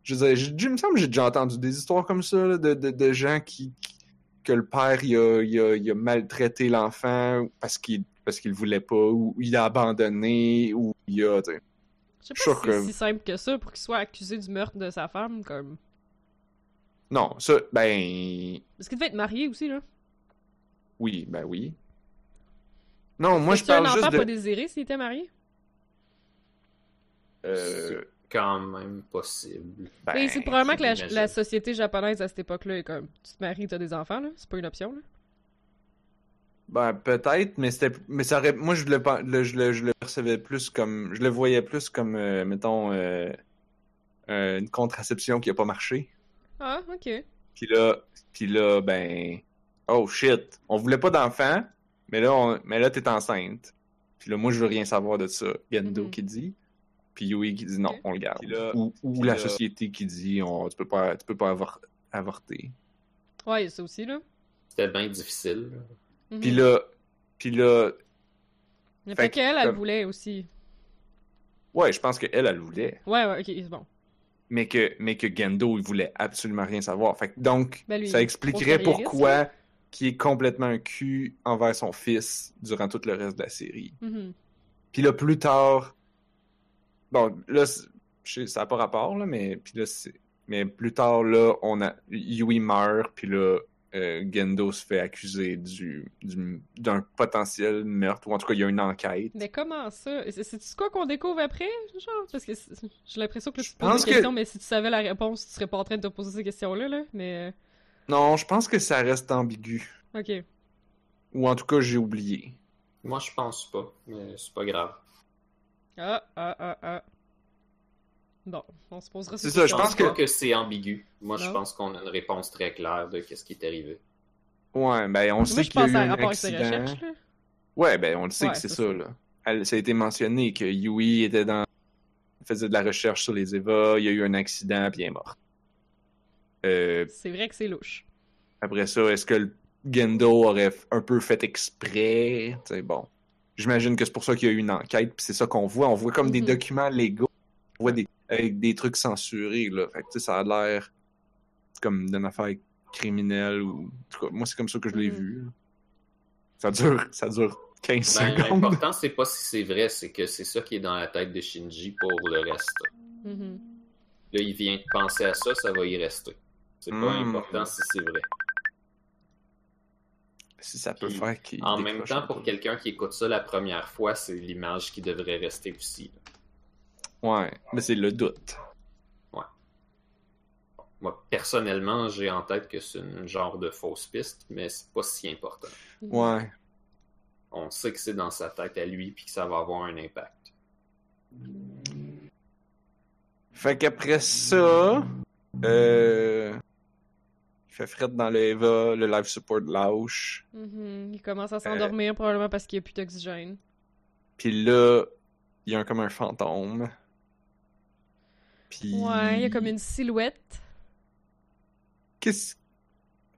Je veux dire, il me semble que j'ai déjà entendu des histoires comme ça, là, de, de, de gens qui, qui- que le père il a, il a, il a maltraité l'enfant parce qu'il parce qu'il voulait pas, ou il a abandonné, ou il a. tu. Je sais pas si que- c'est si simple que ça pour qu'il soit accusé du meurtre de sa femme, comme. Non, ça, ben. Parce qu'il devait être marié aussi, là. Oui, ben oui. Non, moi je parle un juste enfant de. pas désiré s'il était marié? Euh, quand même possible. ben, Mais c'est probablement que la, société japonaise à cette époque-là est comme tu te maries, t'as des enfants, là. C'est pas une option, là. Ben, peut-être, mais c'était. Mais ça aurait. Moi, je le, pen- le- je le, je le percevais plus comme. Je le voyais plus comme, euh, mettons, euh, euh, une contraception qui a pas marché. Ah, ok. Puis là, puis là, ben. Oh shit, on voulait pas d'enfant, mais là, on, mais là, t'es enceinte. Puis là, moi, je veux rien savoir de ça. Gendo Mhm. qui dit. Puis Yui qui dit non, on le garde. Là- ou la là- société qui dit on, tu peux pas, tu peux pas avoir, avorter. Ouais, il y a ça aussi, là. C'était bien difficile. Mhm. Puis là, puis là, Mais fait fait que, qu'elle, elle comme- voulait aussi. ouais, je pense qu'elle, elle le voulait. Ouais, ouais, ok, c'est bon. mais que, mais que Gendo, il voulait absolument rien savoir. Fait que donc, Ben, lui, ça expliquerait pourquoi qui est complètement un cul envers son fils durant tout le reste de la série. Mhm. Puis là, plus tard, bon, là, sais, ça n'a pas rapport, là, mais, puis là, c'est- mais plus tard, là, on a, Yui meurt, puis là, euh, Gendo se fait accuser du, du- d'un potentiel meurtre, ou en tout cas, il y a une enquête. Mais comment ça? C'est- C'est-tu quoi qu'on découvre après? Genre, parce que c'est- j'ai l'impression que là, Je tu poses des que- questions, mais si tu savais la réponse, tu serais pas en train de te poser ces questions-là, là. Mais, Non, je pense que ça reste ambigu. euh, ok. Ou en tout cas, j'ai oublié. Moi, je pense pas, mais c'est pas grave. Ah, ah, ah, ah. Bon, on se posera ces C'est ça, je pense que- c'est ambigu. Moi, je pense qu'on a une réponse très claire de qu'est-ce qui est arrivé. Ouais, ben, on Moi, sait qu'il y a eu un accident. Ouais, ben, on le sait Ouais, que c'est c'est ça, ça. là. Elle- ça a été mentionné que Yui était dans... faisait de la recherche sur les Eva, il y a eu un accident, puis elle est morte. Euh, C'est vrai que c'est louche. après ça, est-ce que le Gendo aurait un peu fait exprès? Tu sais, bon. J'imagine que c'est pour ça qu'il y a eu une enquête, puis c'est ça qu'on voit. On voit comme des Mhm. documents légaux. On voit des, avec des trucs censurés, là. Fait que, tu sais, ça a l'air comme d'une affaire criminelle ou... en tout cas, moi, c'est comme ça que je l'ai Mhm. vu. Ça dure, ça dure 15 Ben, secondes. L'important, c'est pas si c'est vrai, c'est que c'est ça qui est dans la tête de Shinji pour le reste. Mhm. Là, il vient de penser à ça, ça va y rester. C'est pas Hmm. important si c'est vrai. Si ça peut Puis, faire qu'il En même temps, pour quelqu'un qui écoute ça la première fois, c'est l'image qui devrait rester aussi. Ouais, mais c'est le doute. Moi, personnellement, j'ai en tête que c'est une genre de fausse piste, mais c'est pas si important. Mhm. Ouais. On sait que c'est dans sa tête à lui puis que ça va avoir un impact. Fait qu'après ça, euh, il fait fret dans le Eva, le life support lâche. Mhm. Il commence à Euh. s'endormir, probablement parce qu'il n'y a plus d'oxygène. Puis là, il y a un, comme un fantôme. Puis... Ouais, il y a comme une silhouette. Qu'est-ce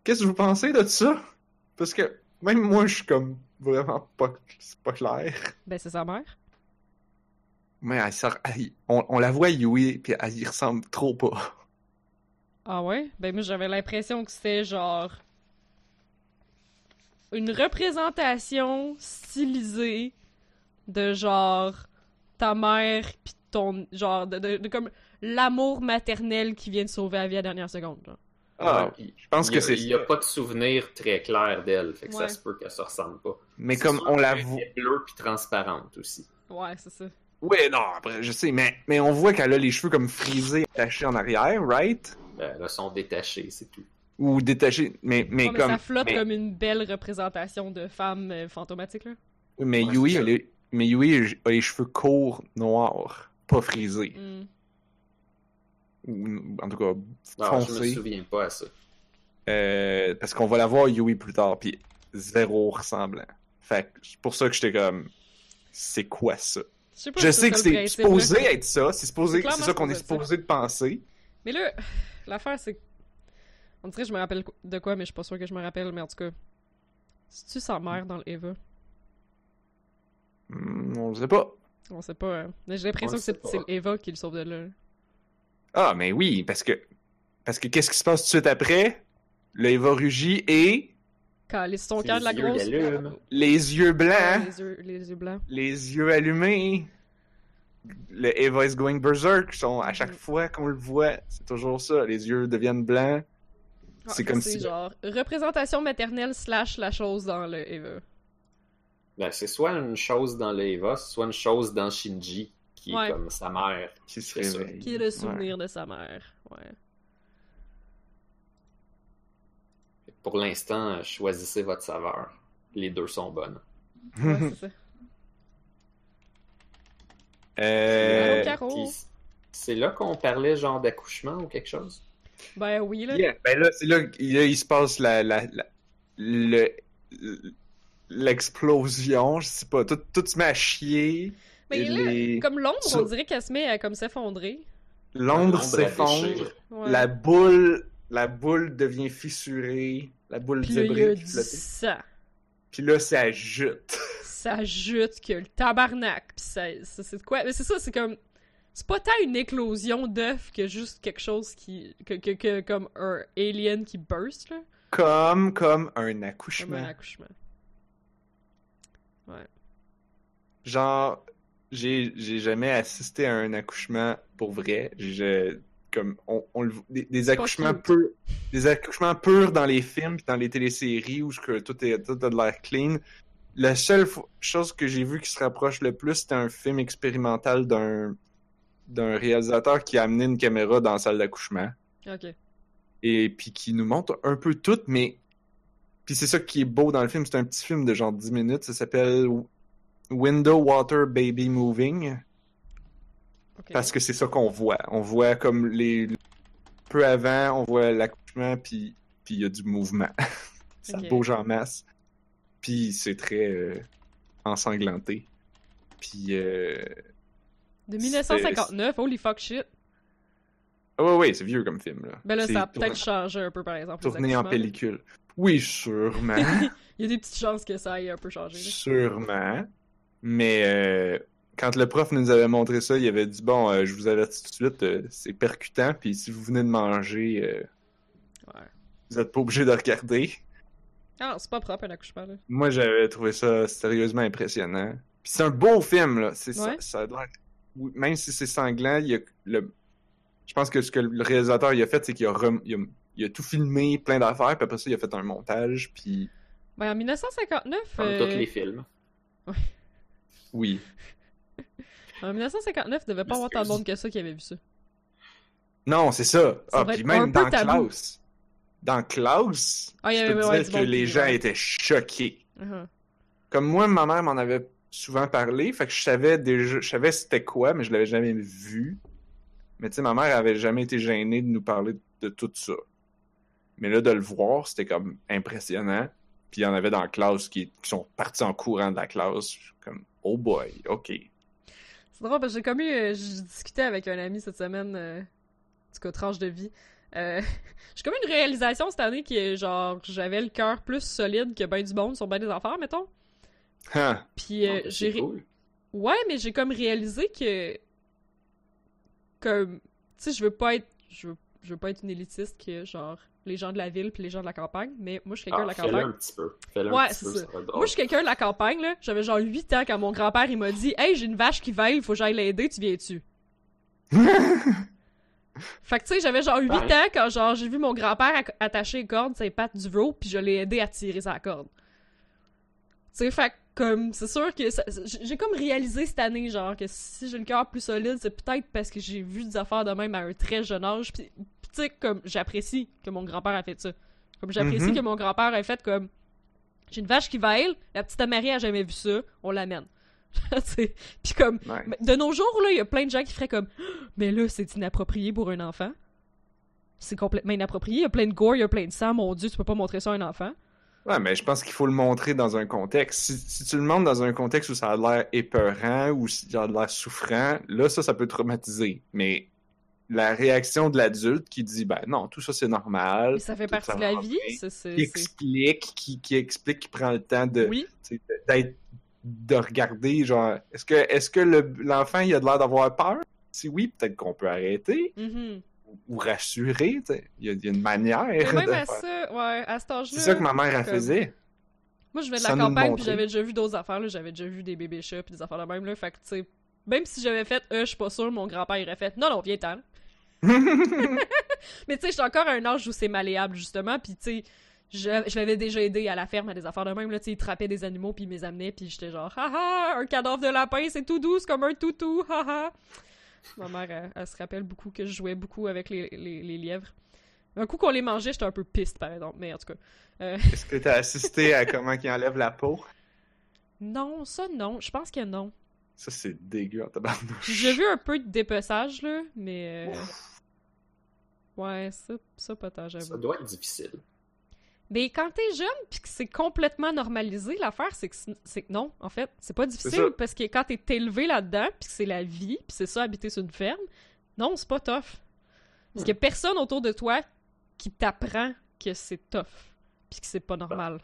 qu'est-ce que vous pensez de ça? Parce que même moi, je suis comme vraiment pas, pas clair. Ben, c'est sa mère. Mais elle sort- elle- on, on la voit Yui, puis elle y ressemble trop pas. Ah ouais? Ben moi j'avais l'impression que c'était genre une représentation stylisée de genre ta mère pis ton genre de, de- de comme l'amour maternel qui vient de sauver la vie à la dernière seconde. genre. Ah, Ouais, je pense il que c'est Il n'y a pas de souvenir très clair d'elle, fait que Ouais. ça se peut qu'elle se ressemble pas. Mais comme on la voit. est bleue puis transparente aussi. Ouais, c'est ça. Ouais, non, après, je sais, mais, mais on voit qu'elle a les cheveux comme frisés, attachés en arrière, right? Ben, là, sont détachés, c'est tout. Ou détachés, mais, mais Ouais, mais comme. ça flotte mais, comme une belle représentation de femme euh, fantomatique, là. mais Ouais, Yui, a les, mais Yui a les cheveux courts, noirs, pas frisés. Hmm. Ou, en tout cas, Non, je me foncés. souviens pas à ça. Euh, parce qu'on va la voir Yui plus tard, puis zéro ressemblant. Fait que c'est pour ça que j'étais comme, c'est quoi ça? Je sais pas Je si sais que c'est supposé être ça, c'est supposé, C'est ça qu'on est supposé de penser. Mais là, [SIGHS] l'affaire, c'est. On dirait que je me rappelle de quoi, mais je suis pas sûr que je me rappelle, mais en tout cas. C'est-tu sa mère dans le Eva? Hmm, on sait pas. On sait pas. hein. Mais j'ai l'impression On que c'est le sait c'est pas. Eva qui le sauve de là. Ah, mais oui, parce que, parce que qu'est-ce qui se passe tout de suite après? Le Eva rugit et Quand elle est son cœur de la grosse. il allume. les yeux Ah, blancs, les, yeux, les yeux blancs. les yeux allumés. Le Eva is going berserk. Sont, à chaque fois qu'on le voit, c'est toujours ça. Les yeux deviennent blancs. Ah, C'est comme C'est si- genre représentation maternelle slash la chose dans le Eva. Ben, c'est soit une chose dans l'Eva, soit une chose dans Shinji, qui Ouais. est comme sa mère. Qui se C'est ça. réveille. Qui est le souvenir de sa mère. Ouais. Pour l'instant, choisissez votre saveur. Les deux sont bonnes. Ouais. Ouais, c'est ça. [LAUGHS] Euh, C'est là qu'on parlait genre d'accouchement ou quelque chose? Ben oui, là. Yeah, ben là, c'est là il se passe la, la, la- le, l'explosion, je sais pas, tout, tout se met à chier. Mais là, les- comme l'ombre, on dirait qu'elle se met à comme s'effondrer. L'ombre s'effondre. Ouais. la boule, la boule devient fissurée, la boule Puis là, il y a débris du flottée. sang. Puis là, ça jute. [LAUGHS] Ça jute que le tabarnak. Ça, ça- c'est quoi? Mais c'est ça, c'est comme. C'est pas tant une éclosion d'œuf que juste quelque chose qui. Que, que, que- comme un alien qui burst, là. Comme, comme un Comme accouchement. un accouchement. Genre, j'ai, j'ai jamais assisté à un accouchement pour vrai. J'ai, comme, on, on le- des, des accouchements purs, des accouchements purs dans les films dans les téléséries où tout est, tout a de l'air clean. La seule chose que j'ai vu qui se rapproche le plus, c'était un film expérimental d'un, d'un réalisateur qui a amené une caméra dans la salle d'accouchement Ok. et puis qui nous montre un peu tout, mais puis c'est ça qui est beau dans le film, c'est un petit film de genre 10 minutes, ça s'appelle Window Water Baby Moving parce que c'est ça qu'on voit. On voit comme les peu avant, on voit l'accouchement puis puis il y a du mouvement. [LAUGHS] ça bouge en masse. Puis c'est très euh, ensanglanté. Puis euh... De 1959, holy fuck shit. ah ouais ouais, c'est vieux comme film là. Ben là, ça a tourné- peut-être changé un peu, par exemple. tourné en pellicule. Oui, sûrement. [LAUGHS] Il y a des petites chances que ça ait un peu changé. là. Sûrement. Mais euh, quand le prof nous avait montré ça, il avait dit Bon, euh, je vous avertis tout de suite, euh, c'est percutant, puis si vous venez de manger, Ouais. vous êtes pas obligé de regarder. Ah non, c'est pas propre un accouchement, là. Moi, j'avais trouvé ça sérieusement impressionnant. Puis c'est un beau film, là. C'est ça, Ouais. oui, Même si c'est sanglant, il y a le. Je pense que ce que le réalisateur il a fait, c'est qu'il a, rem- il a, il a tout filmé, plein d'affaires, puis après ça, il a fait un montage, puis Ben en 1959. Comme euh, tous les films. [LAUGHS] oui. En 1959, il devait pas avoir tant de monde que ça qui avait vu ça. Non, c'est ça. Ah, puis même dans tabou. Klaus. Dans Klaus, Ah, il y je ouais, dire du que les gens étaient choqués. Uh-huh. Comme moi, ma mère m'en avait souvent parlé, fait que je savais déjà, je savais c'était quoi, mais je l'avais jamais vu. Mais tu sais, ma mère avait jamais été gênée de nous parler de tout ça. Mais là, de le voir, c'était comme impressionnant. Puis il y en avait dans la classe qui, qui sont partis en courant de la classe. Je suis Comme, oh boy, ok. C'est drôle parce que j'ai comme eu. euh, J'ai discuté avec un ami cette semaine. Euh, en tout cas, tranche de vie. Euh, [LAUGHS] j'ai comme une réalisation cette année qui est genre. J'avais le cœur plus solide que ben du monde sur ben des affaires, mettons. Hein? Puis euh, Ah, ben, j'ai. cool. Ouais, mais j'ai comme réalisé que. Comme. Tu sais, je veux pas être. Je veux, je veux pas être une élitiste que, genre, les gens de la ville puis les gens de la campagne, mais moi, je suis quelqu'un Ah, de la fais-le campagne. un petit peu. Ouais, un petit c'est peu, ça. ça. Moi, je suis quelqu'un de la campagne, là. J'avais genre 8 ans quand mon grand-père, il m'a dit Hey, j'ai une vache qui veille, faut que j'aille l'aider, tu viens-tu? [LAUGHS] Fait que, tu sais, j'avais genre 8 Ouais. ans quand, genre, j'ai vu mon grand-père attacher les cordes, ses pattes du rope, puis je l'ai aidé à tirer sa corde. Tu sais, fait comme, c'est sûr que j'ai comme réalisé cette année, genre, que si j'ai le cœur plus solide, c'est peut-être parce que j'ai vu des affaires de même à un très jeune âge. Puis, tu sais, comme, j'apprécie que mon grand-père a fait ça. Comme, j'apprécie Mhm. que mon grand-père ait fait comme, j'ai une vache qui vaille, la petite Marie a jamais vu ça, on l'amène. [LAUGHS] Puis comme, Ouais. de nos jours, là, il y a plein de gens qui feraient comme, [GASPS] mais là, c'est inapproprié pour un enfant. C'est complètement inapproprié. Il y a plein de gore, il y a plein de sang. Mon Dieu, tu peux pas montrer ça à un enfant. Ouais, mais je pense qu'il faut le montrer dans un contexte. Si, si tu le montres dans un contexte où ça a l'air épeurant ou s'il y a l'air souffrant, là, ça, ça peut traumatiser. Mais la réaction de l'adulte qui dit, ben non, tout ça, c'est normal. Mais ça fait partie ça de la vie. ça, c'est- Qui explique, qui, qui explique, qui prend le temps de, Oui. d'être, de regarder, genre, est-ce que, est-ce que le- l'enfant, il a de l'air d'avoir peur? Si oui, peut-être qu'on peut arrêter Mhm. ou rassurer, tu sais. Il y, a, il y a une manière Mais même de à faire. ça, ouais, à cet âge-là. C'est ça que ma mère, elle comme- faisait. Moi, je vais de la le campagne, puis j'avais déjà vu d'autres affaires, là. J'avais déjà vu des bébés chats, puis des affaires de même, là. Fait que, tu sais, même si j'avais fait, euh, je suis pas sûre, mon grand-père aurait fait, non, non, viens-t'en. [LAUGHS] [LAUGHS] Mais tu sais, j'étais encore à un âge où c'est malléable, justement, puis tu sais, je, je l'avais déjà aidé à la ferme à des affaires de même, là. Tu sais, il trappait des animaux, puis il les amenait, puis j'étais genre, haha, un cadavre de lapin, c'est tout doux, c'est comme un toutou, haha. Ma mère, elle, elle se rappelle beaucoup que je jouais beaucoup avec les, les, les lièvres. Un coup qu'on les mangeait, j'étais un peu piste, par exemple, mais en tout cas. euh, Est-ce que t'as assisté à comment il enlève la peau? Non, ça non. Je pense que non. Ça, c'est dégueu en tabarnouche. J'ai vu un peu de dépeçage, là, mais. euh, Ouais, ça, ça pas tant, Ça doit être difficile. Mais quand t'es jeune pis que c'est complètement normalisé, l'affaire, c'est que, c'est- que non, en fait. C'est pas difficile parce que quand t'es élevé là-dedans pis que c'est la vie pis c'est ça, habiter sur une ferme, non, c'est pas tough. Parce qu'il y a personne autour de toi qui t'apprend que c'est tough pis que c'est pas normal.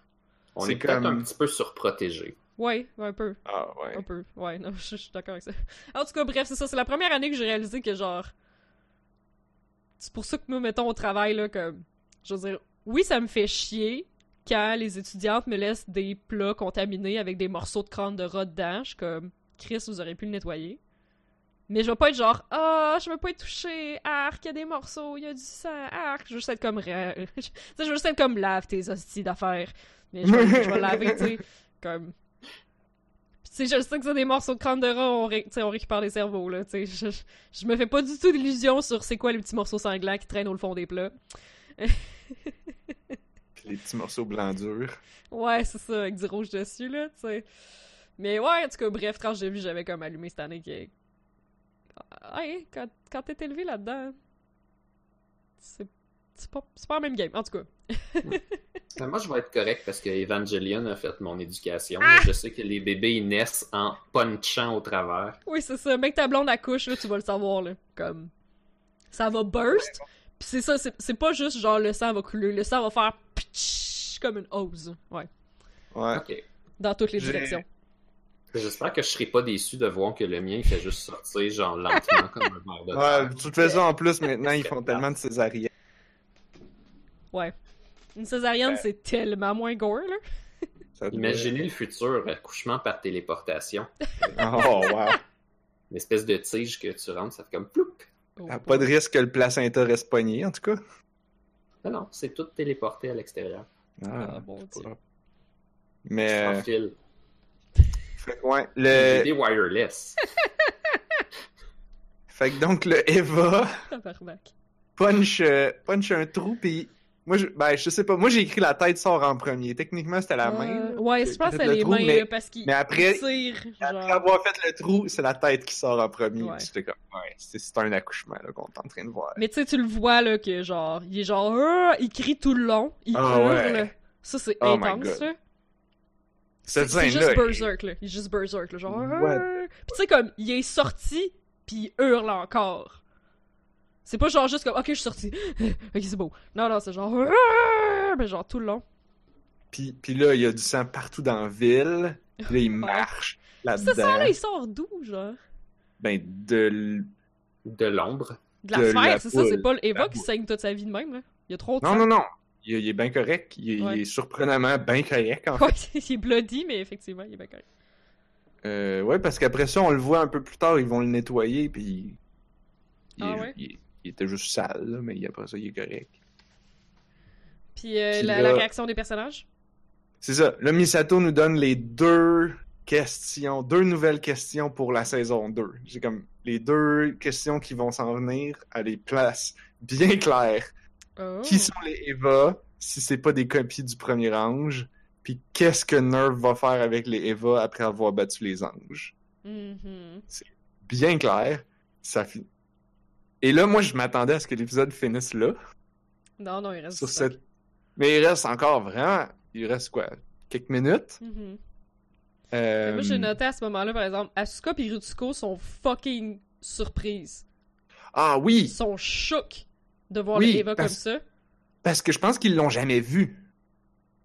On C'est est peut-être comme- un petit peu surprotégé. Ouais, un peu. Ah ouais. Un peu, ouais, non, je, [LAUGHS] je suis d'accord avec ça. En tout cas, bref, c'est ça, c'est la première année que j'ai réalisé que, genre... C'est pour ça que nous, mettons, au travail, là, comme... Je veux dire, oui, ça me fait chier quand les étudiantes me laissent des plats contaminés avec des morceaux de crâne de rat dedans. Je suis comme, Chris, vous auriez pu le nettoyer. Mais je vais pas être genre, ah, je veux pas être touché, arc, il y a des morceaux, il y a du sang, arc. Je veux juste être comme, [LAUGHS] je veux juste être comme, lave tes hosties d'affaires. Mais je vais, laver, tu sais, comme... Puis, je sais que c'est des morceaux de crâne de rat, on, récupère des cerveaux, là, tu sais. Je- je me fais pas du tout d'illusions sur c'est quoi les petits morceaux sanglants qui traînent au fond des plats. [LAUGHS] Les petits morceaux blancs durs. Ouais, c'est ça, avec du rouge dessus, là, tu sais. Mais ouais, en tout cas, bref, quand j'ai vu, j'avais comme allumé cette année que... Ah, Ouais, quand, quand t'es élevé là-dedans, c'est c'est pas, c'est pas la même game, en tout cas. [LAUGHS] Ben, moi, je vais être correct parce que Evangelion a fait mon éducation. Ah! Je sais que les bébés ils naissent en punchant au travers. Oui, c'est ça. Mec, ta blonde accouche, là, tu vas le savoir, là. Comme. Ça va burst. Pis c'est ça, c'est pas juste genre le sang va couler. Le sang va faire pitch comme une hose. Ouais. Ouais. Ok. Dans toutes les directions. J'espère que je serai pas déçu de voir que le mien il fait juste sortir genre lentement comme un verre de [LAUGHS] Ouais, de toute façon, en plus, [LAUGHS] maintenant, ils font tellement de césariennes. Ouais. Une césarienne, Ouais. c'est tellement moins gore, là. Imaginez le futur accouchement par téléportation. [LAUGHS] Oh, wow. Une espèce de tige que tu rentres, ça fait comme ploup. Oh, Ah, Pas de risque que le placenta reste pogné, en tout cas. Non, non, c'est tout téléporté à l'extérieur. Ah, bon c'est Dieu. Mais, Sans euh, fil. fait que, ouais, Des le... wireless. [LAUGHS] fait que donc, le Eva punch, euh, punch un trou, puis moi, je, ben, je sais pas, moi, j'ai écrit la tête sort en premier. Techniquement, c'était la main. Euh, là. ouais, je pense que c'est Le les trou, mains, mais- parce qu'il mais après- tire, Après genre. avoir fait le trou, c'est la tête qui sort en premier. Ouais. Comme, ouais, c'est un accouchement qu'on est en train de voir. Mais tu sais, tu le vois, là, que genre, il est genre, Ah il crie tout le long, il Ah, hurle. ouais. Ça, c'est Oh intense, là. C'est juste berserk, là. Il est juste berserk, là. Genre. What? Puis tu sais, comme, il est sorti, puis il hurle encore. C'est pas genre juste comme, ok, je suis sorti. [LAUGHS] ok, c'est beau. Non, non, c'est genre. [LAUGHS] Mais genre tout le long. Puis, puis là, il y a du sang partout dans la ville. Puis là, il [LAUGHS] marche Ça, là-dedans. ça, là, il sort d'où, genre? Ben, de... De l'ombre. De la sphère, c'est ça, c'est pas l'Eva qui saigne toute sa vie de même, là. Il y a trop de Non, sang. non, non. Il, il est bien correct. Il, est- il Ouais. est surprenamment bien correct, en fait. Ouais, il est bloody, mais effectivement, il est bien correct. Euh, ouais, parce qu'après ça, on le voit un peu plus tard, ils vont le nettoyer, puis... Il, Ah est- ouais? il- il était juste sale, là, mais après ça, il est correct. Puis, euh, Puis la, là- la réaction des personnages? C'est ça. Là, Misato nous donne les deux questions, deux nouvelles questions pour la saison 2. J'ai comme les deux questions qui vont s'en venir à des places bien claires. Oh. Qui sont les Eva si c'est pas des copies du premier ange? Puis qu'est-ce que Nerve va faire avec les Eva après avoir battu les anges? Mhm. Bien clair. Ça Et là, moi, je m'attendais à ce que l'épisode finisse là. Non, non, il reste Sur cette... Mais il reste encore vraiment. Il reste quoi? Quelques minutes? Mhm. Euh, Moi, j'ai noté à ce moment-là, par exemple, Asuka et Rutsuko sont fucking surprises. Ah Ils oui! sont chocs de voir Oui, les Eva parce- comme ça. Parce que je pense qu'ils l'ont jamais vu.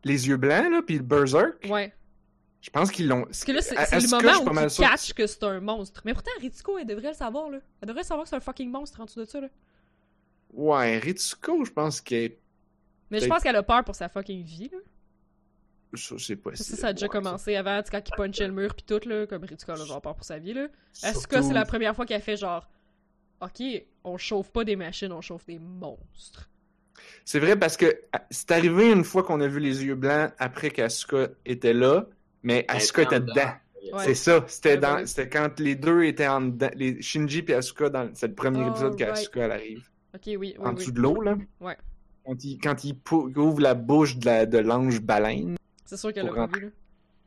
Les yeux blancs, là, puis le Berserk. Ouais. Je pense qu'ils l'ont. Parce que là, c'est le moment où tu sûr que- catches que c'est un monstre. Mais pourtant, Ritsuko, elle devrait le savoir, là. Elle devrait savoir que c'est un fucking monstre en dessous de ça, là. Ouais, Ritsuko, je pense qu'elle. Mais je pense qu'elle a peur pour sa fucking vie, là. Je sais pas Ça, si. ça a déjà ouais, commencé avant, tu sais, quand il punchait le mur pis tout, là, comme Ritsuko a genre peur pour sa vie, là. ça. Asuka, c'est la première fois qu'elle fait genre, ok, on chauffe pas des machines, on chauffe des monstres. C'est vrai parce que c'est arrivé une fois qu'on a vu les yeux blancs après qu'Asuka était là, mais Asuka était dedans. Ouais. C'est ça, c'était dans, c'était quand les deux étaient en dedans, les Shinji et Asuka dans, c'est le premier Oh, épisode right. qu'Asuka elle arrive. Ok, oui, oui, en oui. dessous de l'eau, là. Ouais. Quand il, quand il pou- ouvre la bouche de, la- de l'ange baleine, C'est sûr qu'elle a Pour pas vu, là.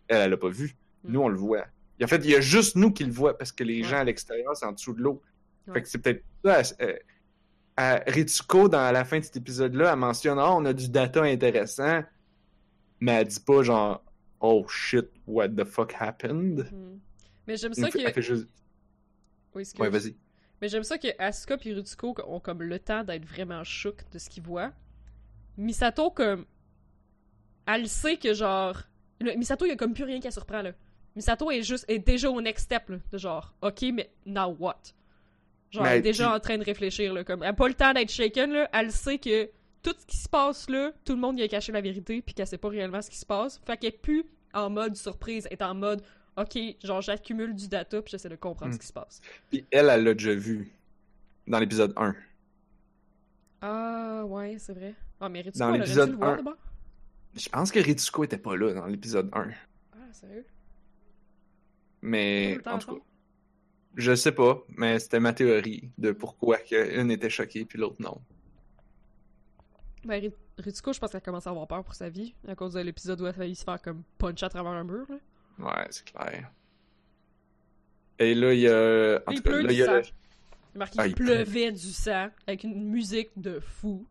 elle, elle l'a pas vu. Mm. Nous, on le voit. En fait, il y a juste nous qui le voient parce que les Ouais. gens à l'extérieur, c'est en dessous de l'eau. Ouais. Fait que c'est peut-être ça. euh, à Ritsuko, dans à la fin de cet épisode-là, elle mentionne Ah, on a du data intéressant, mais elle dit pas genre Oh shit, what the fuck happened? Mhm. Mais j'aime ça que. fait juste. Oui. Ouais, vas-y. Mais j'aime ça que Asuka et Rutsuko ont comme le temps d'être vraiment chocs de ce qu'ils voient. Misato, comme. Elle sait que genre. le- Misato, il y a comme plus rien qui la surprend, là. Misato est juste. est déjà au next step, là. De genre, ok, mais now what? Genre, Mais elle est déjà en train de réfléchir, là. Comme, elle a pas le temps d'être shaken, là. Elle sait que tout ce qui se passe, là, tout le monde y a caché la vérité, puis qu'elle sait pas réellement ce qui se passe. Fait qu'elle est plus en mode surprise, elle est en mode, ok, genre, j'accumule du data, puis j'essaie de comprendre Mm. ce qui se passe. Puis elle, elle l'a déjà vu dans l'épisode 1. Ah, ouais, c'est vrai. Ah, mais Ritsuko, Dans elle aurait dû l'épisode le voir un. d'abord? Je pense que Ritsuko était pas là dans l'épisode 1. Ah, sérieux? Mais en tout cas, je sais pas, mais c'était ma théorie de pourquoi que une était choquée puis l'autre non. Ben, Rit- Ritsuko, je pense qu'elle commence à avoir peur pour sa vie, à cause de l'épisode où elle a failli se faire comme punch à travers un mur, là. Ouais, c'est clair. Et là, il y a. En Il pleut là, du il y a. sang. le- Il est marqué Ah, il pleuvait du sang, avec une musique de fou.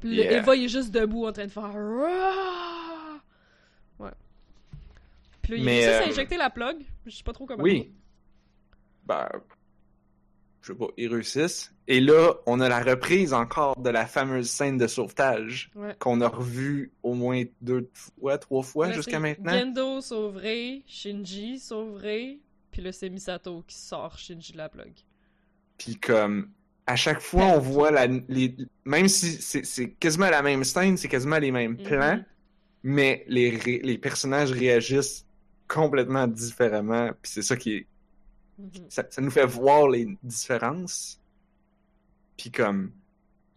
Puis Yeah. Eva, il est juste debout en train de faire... Ouais. Puis là, il à euh, injecter la plug. Je sais pas trop comment. Oui. Ben. Je sais pas, ils réussissent. Et là, on a la reprise encore de la fameuse scène de sauvetage Ouais. qu'on a revue au moins deux fois, trois fois jusqu'à maintenant. Gendo sauverait, Shinji sauverait, puis là c'est Misato qui sort Shinji de la plug. Puis comme à chaque fois, on voit la, les, même si c'est quasiment la même scène, c'est quasiment les mêmes Mhm. plans, mais les, les personnages réagissent complètement différemment. Puis c'est ça qui est, Mhm. ça, ça nous fait voir les différences. Puis comme,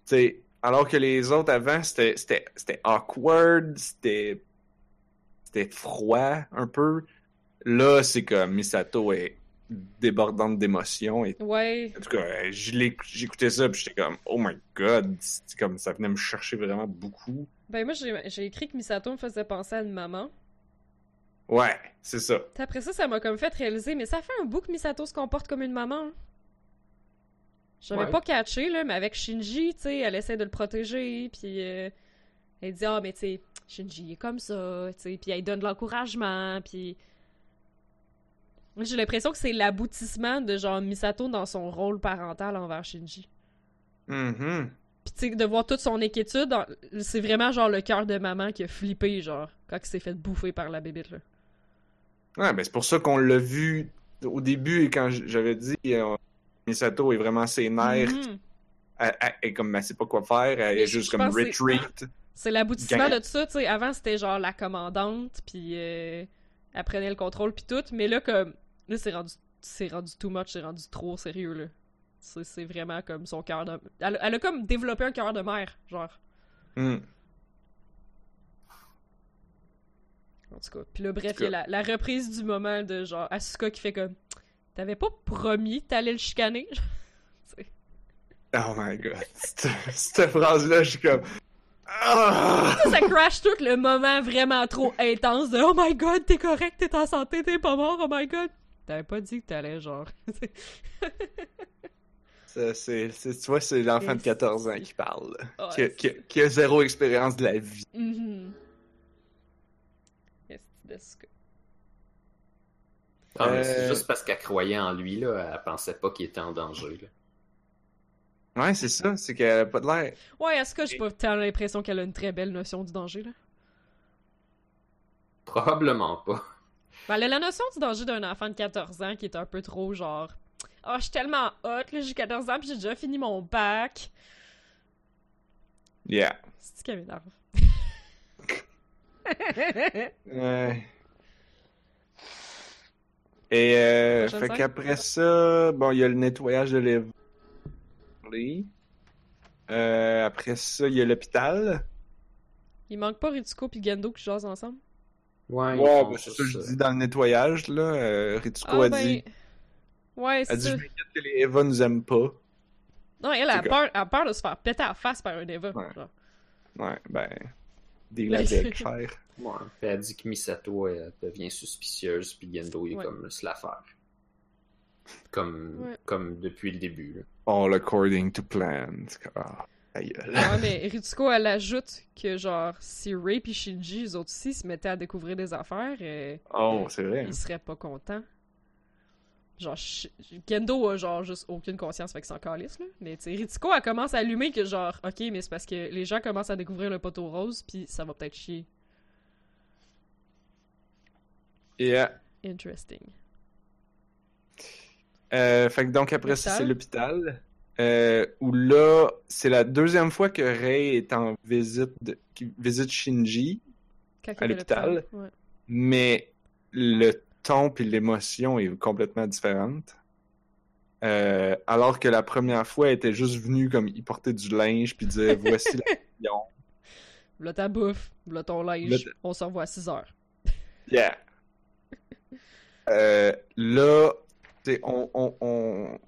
tu sais, alors que les autres avant, c'était c'était c'était awkward, c'était c'était froid un peu. Là, c'est comme Misato est débordante d'émotions et Ouais, en tout cas, je l'ai- j'écoutais ça puis j'étais comme oh my god, c'est comme ça venait me chercher vraiment beaucoup. ben moi j'ai écrit que Misato me faisait penser à une maman. Ouais, c'est ça. Après ça, ça m'a comme fait réaliser, mais ça fait un bout que Misato se comporte comme une maman. hein. J'avais Ouais. pas catché, là, mais avec Shinji, tu sais, elle essaie de le protéger, puis euh, elle dit « Ah, mais tu sais, Shinji est comme ça, tu sais, puis elle donne de l'encouragement, puis... » Moi, J'ai l'impression que c'est l'aboutissement de, genre, Misato dans son rôle parental envers Shinji. Mhm. Puis tu sais, de voir toute son inquiétude, c'est vraiment, genre, le cœur de maman qui a flippé, genre, quand il s'est fait bouffer par la bébite, là. Ouais, ben c'est pour ça qu'on l'a vu au début quand j- j'avais dit euh, Misato est vraiment sénère, Mhm. elle, elle- elle est comme elle sait pas quoi faire, elle est juste comme retreat. C'est l'aboutissement de tout ça, tu sais. Avant, c'était genre la commandante, puis euh, elle prenait le contrôle, puis tout. Mais là, comme. Là, c'est rendu, c'est rendu too much, c'est rendu trop sérieux, là. C'est, vraiment comme son cœur de. Elle, elle a comme développé un cœur de mère, genre. Hmm. En tout cas. Puis là, bref, il y a la, la reprise du moment de genre Asuka qui fait comme T'avais pas promis t'allais le chicaner? [LAUGHS] Oh my god. [LAUGHS] Cette, cette phrase-là, je suis comme. Ah! ça crash tout le moment vraiment trop intense de Oh my god, t'es correct, t'es en santé, t'es pas mort, oh my god. T'avais pas dit que t'allais genre. [LAUGHS] C'est, tu vois, c'est l'enfant de 14 ans qui parle. là. Ouais, qui, a, qui a- qui a zéro expérience de la vie. Esti d'Asuka. Ah, mais c'est Euh, juste parce qu'elle croyait en lui, là. Elle pensait pas qu'il était en danger, là. Ouais, c'est ça, c'est qu'elle a pas de l'air. Ouais, Asuka, j'ai pas tant l'impression qu'elle a une très belle notion du danger, là? Probablement pas. Ben, elle a la notion du danger d'un enfant de 14 ans qui est un peu trop genre. Oh, je suis tellement hot, là, j'ai 14 ans, puis j'ai déjà fini mon bac. Yeah. C'est ce qui m'énerve. [LAUGHS] Ouais. Et euh, fait qu'après ça, bon, il y a le nettoyage de l'éventail. Euh, après ça, il y a l'hôpital. Il manque pas Ritsuko puis Gendo qui jasent ensemble? Ouais, Ouais, ben, c'est ça que je dis dans le nettoyage, là. Euh, Ritsuko Ah, a ben. dit, Ouais, a c'est dit, ça. je m'inquiète que les Eva nous aiment pas. Non, elle a peur, elle a peur de se faire péter à la face par un Eva. Ouais. genre. Ouais, ben, deal avec. Ouais. Puis [LAUGHS] elle dit que Misato elle devient suspicieuse, puis Gendo il est Ouais. comme se la faire. Comme, Ouais. comme depuis le début. Là. All according to plan. Ah, ta gueule. Ouais, mais Ritsuko, elle ajoute que, genre, si Ray et Shinji, eux autres aussi, se mettaient à découvrir des affaires, euh, Oh, c'est vrai. ils seraient pas contents. Genre, Gendo a, genre, juste aucune conscience, fait que c'est encore lisse, là. Mais, tu sais, Ritsuko, elle commence à allumer que, genre, ok, mais c'est parce que les gens commencent à découvrir le poteau rose, puis ça va peut-être chier. Yeah. Interesting. Euh, fait que donc après ça, c'est l'hôpital? Euh, où là, c'est la deuxième fois que Rei est en visite, de, qui visite Shinji, À l'hôpital? Ouais. mais le ton et l'émotion est complètement différente. Euh, alors que la première fois, elle était juste venue comme il portait du linge puis disait [LAUGHS] voici la vision. V'là ta bouffe, v'là ton linge, on se revoit à 6 heures. [LAUGHS] Yeah. Euh, là, on, on, on-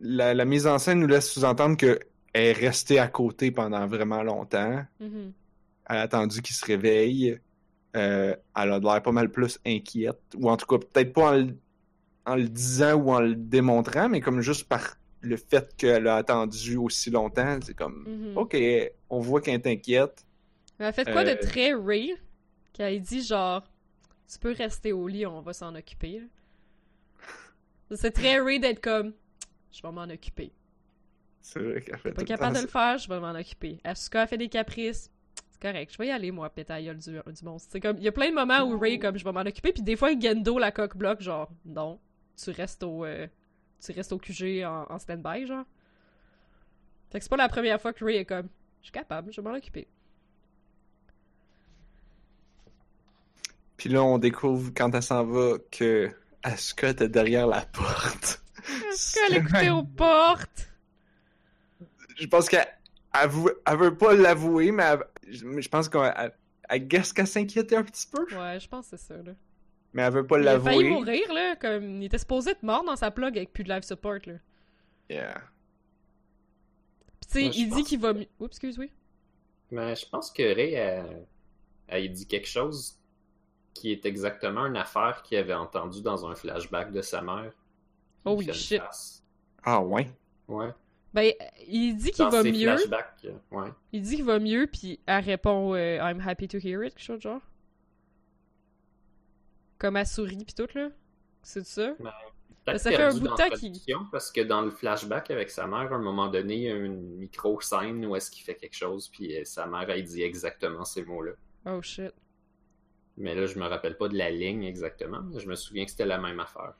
La, la mise en scène nous laisse sous-entendre que elle est restée à côté pendant vraiment longtemps. Mhm. Elle a attendu qu'il se réveille. Euh, elle a l'air pas mal plus inquiète. Ou en tout cas, peut-être pas en le, en le disant ou en le démontrant, mais comme juste par le fait qu'elle a attendu aussi longtemps. C'est comme, Mhm. OK, on voit qu'elle est inquiète. Elle a fait quoi Euh, de très Ray? Qu'elle dit genre, tu peux rester au lit, on va s'en occuper. C'est très Ray d'être comme, je vais m'en occuper. C'est vrai qu'elle fait Pas capable de le faire, je vais m'en occuper. Asuka a fait des caprices. Correct, je vais y aller, moi, gueule du, du monstre. C'est comme, il y a plein de moments où Ray est comme, je vais m'en occuper, puis des fois, Gendo, la coque bloque, genre, non, tu restes au, euh, tu restes au QG en, en stand-by, genre. Fait que c'est pas la première fois que Ray est comme, je suis capable, je vais m'en occuper. Puis là, on découvre quand elle s'en va que Asuka était derrière la porte. Asuka, elle [LAUGHS] écoutait aux portes! Je pense qu'elle elle veut pas l'avouer, mais elle- je je pense qu'elle qu'elle s'inquiétait un petit peu. Ouais, je pense que c'est ça, là. Mais elle veut pas Il a failli l'avouer. mourir, là, comme, il était supposé être mort dans sa plug avec plus de live support, là. Yeah. Pis tu sais, il dit qu'il va mieux. Oups, excuse, oui. Mais je pense que Ray, elle, elle dit quelque chose qui est exactement une affaire qu'il avait entendu dans un flashback de sa mère. Holy une shit. Ah ouais. Ouais. Ben, il dit qu'il va mieux. euh, ouais. Il dit qu'il va mieux, puis elle répond euh, I'm happy to hear it, quelque chose de genre. Comme elle sourit, pis tout, là. C'est ça? Peut-être Ça fait un bout de temps qu'il- Parce que dans le flashback avec sa mère, à un moment donné, il y a une micro-scène où est-ce qu'il fait quelque chose, puis euh, sa mère, elle dit exactement ces mots-là. Oh shit. Mais là, je me rappelle pas de la ligne exactement, mais je me souviens que c'était la même affaire.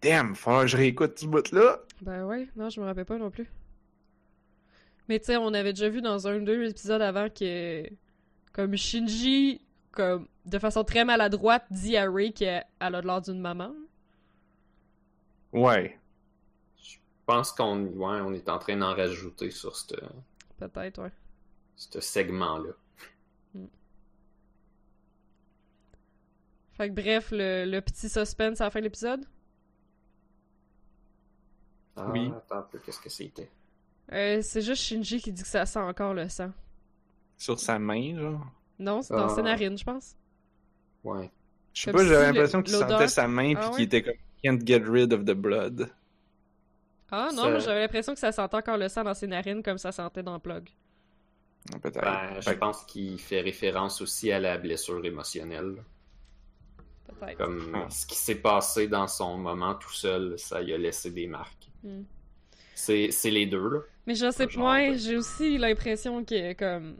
Damn, faut que je réécoute ce bout-là. Ben ouais, non, je me rappelle pas non plus. Mais tu sais, on avait déjà vu dans un ou deux épisodes avant que. Comme Shinji, comme de façon très maladroite, dit à Ray qu'elle elle a l'air d'une maman. Ouais. Je pense qu'on ouais, on est en train d'en rajouter sur ce Peut-être, ouais. segment-là. Fait que bref, le, le petit suspense à la fin de l'épisode. Ah, Oui. Attends un peu, qu'est-ce que c'était? Euh, c'est juste Shinji qui dit que ça sent encore le sang. Sur sa main, genre? Non, c'est dans Ah. ses narines, je pense. Ouais. Je sais Comme pas, j'avais si l'impression qu'il sentait sa main puis Ah qu'il ouais? était comme can't get rid of the blood. Ah non, moi j'avais l'impression que ça sentait encore le sang dans ses narines comme ça sentait dans Plug. Peut-être. Ben, je pense qu'il fait référence aussi à la blessure émotionnelle. Peut-être. Comme Ah. ce qui s'est passé dans son moment tout seul, ça y a laissé des marques. Hmm. C'est c'est les deux, là. Mais je sais pas, de- j'ai aussi l'impression que comme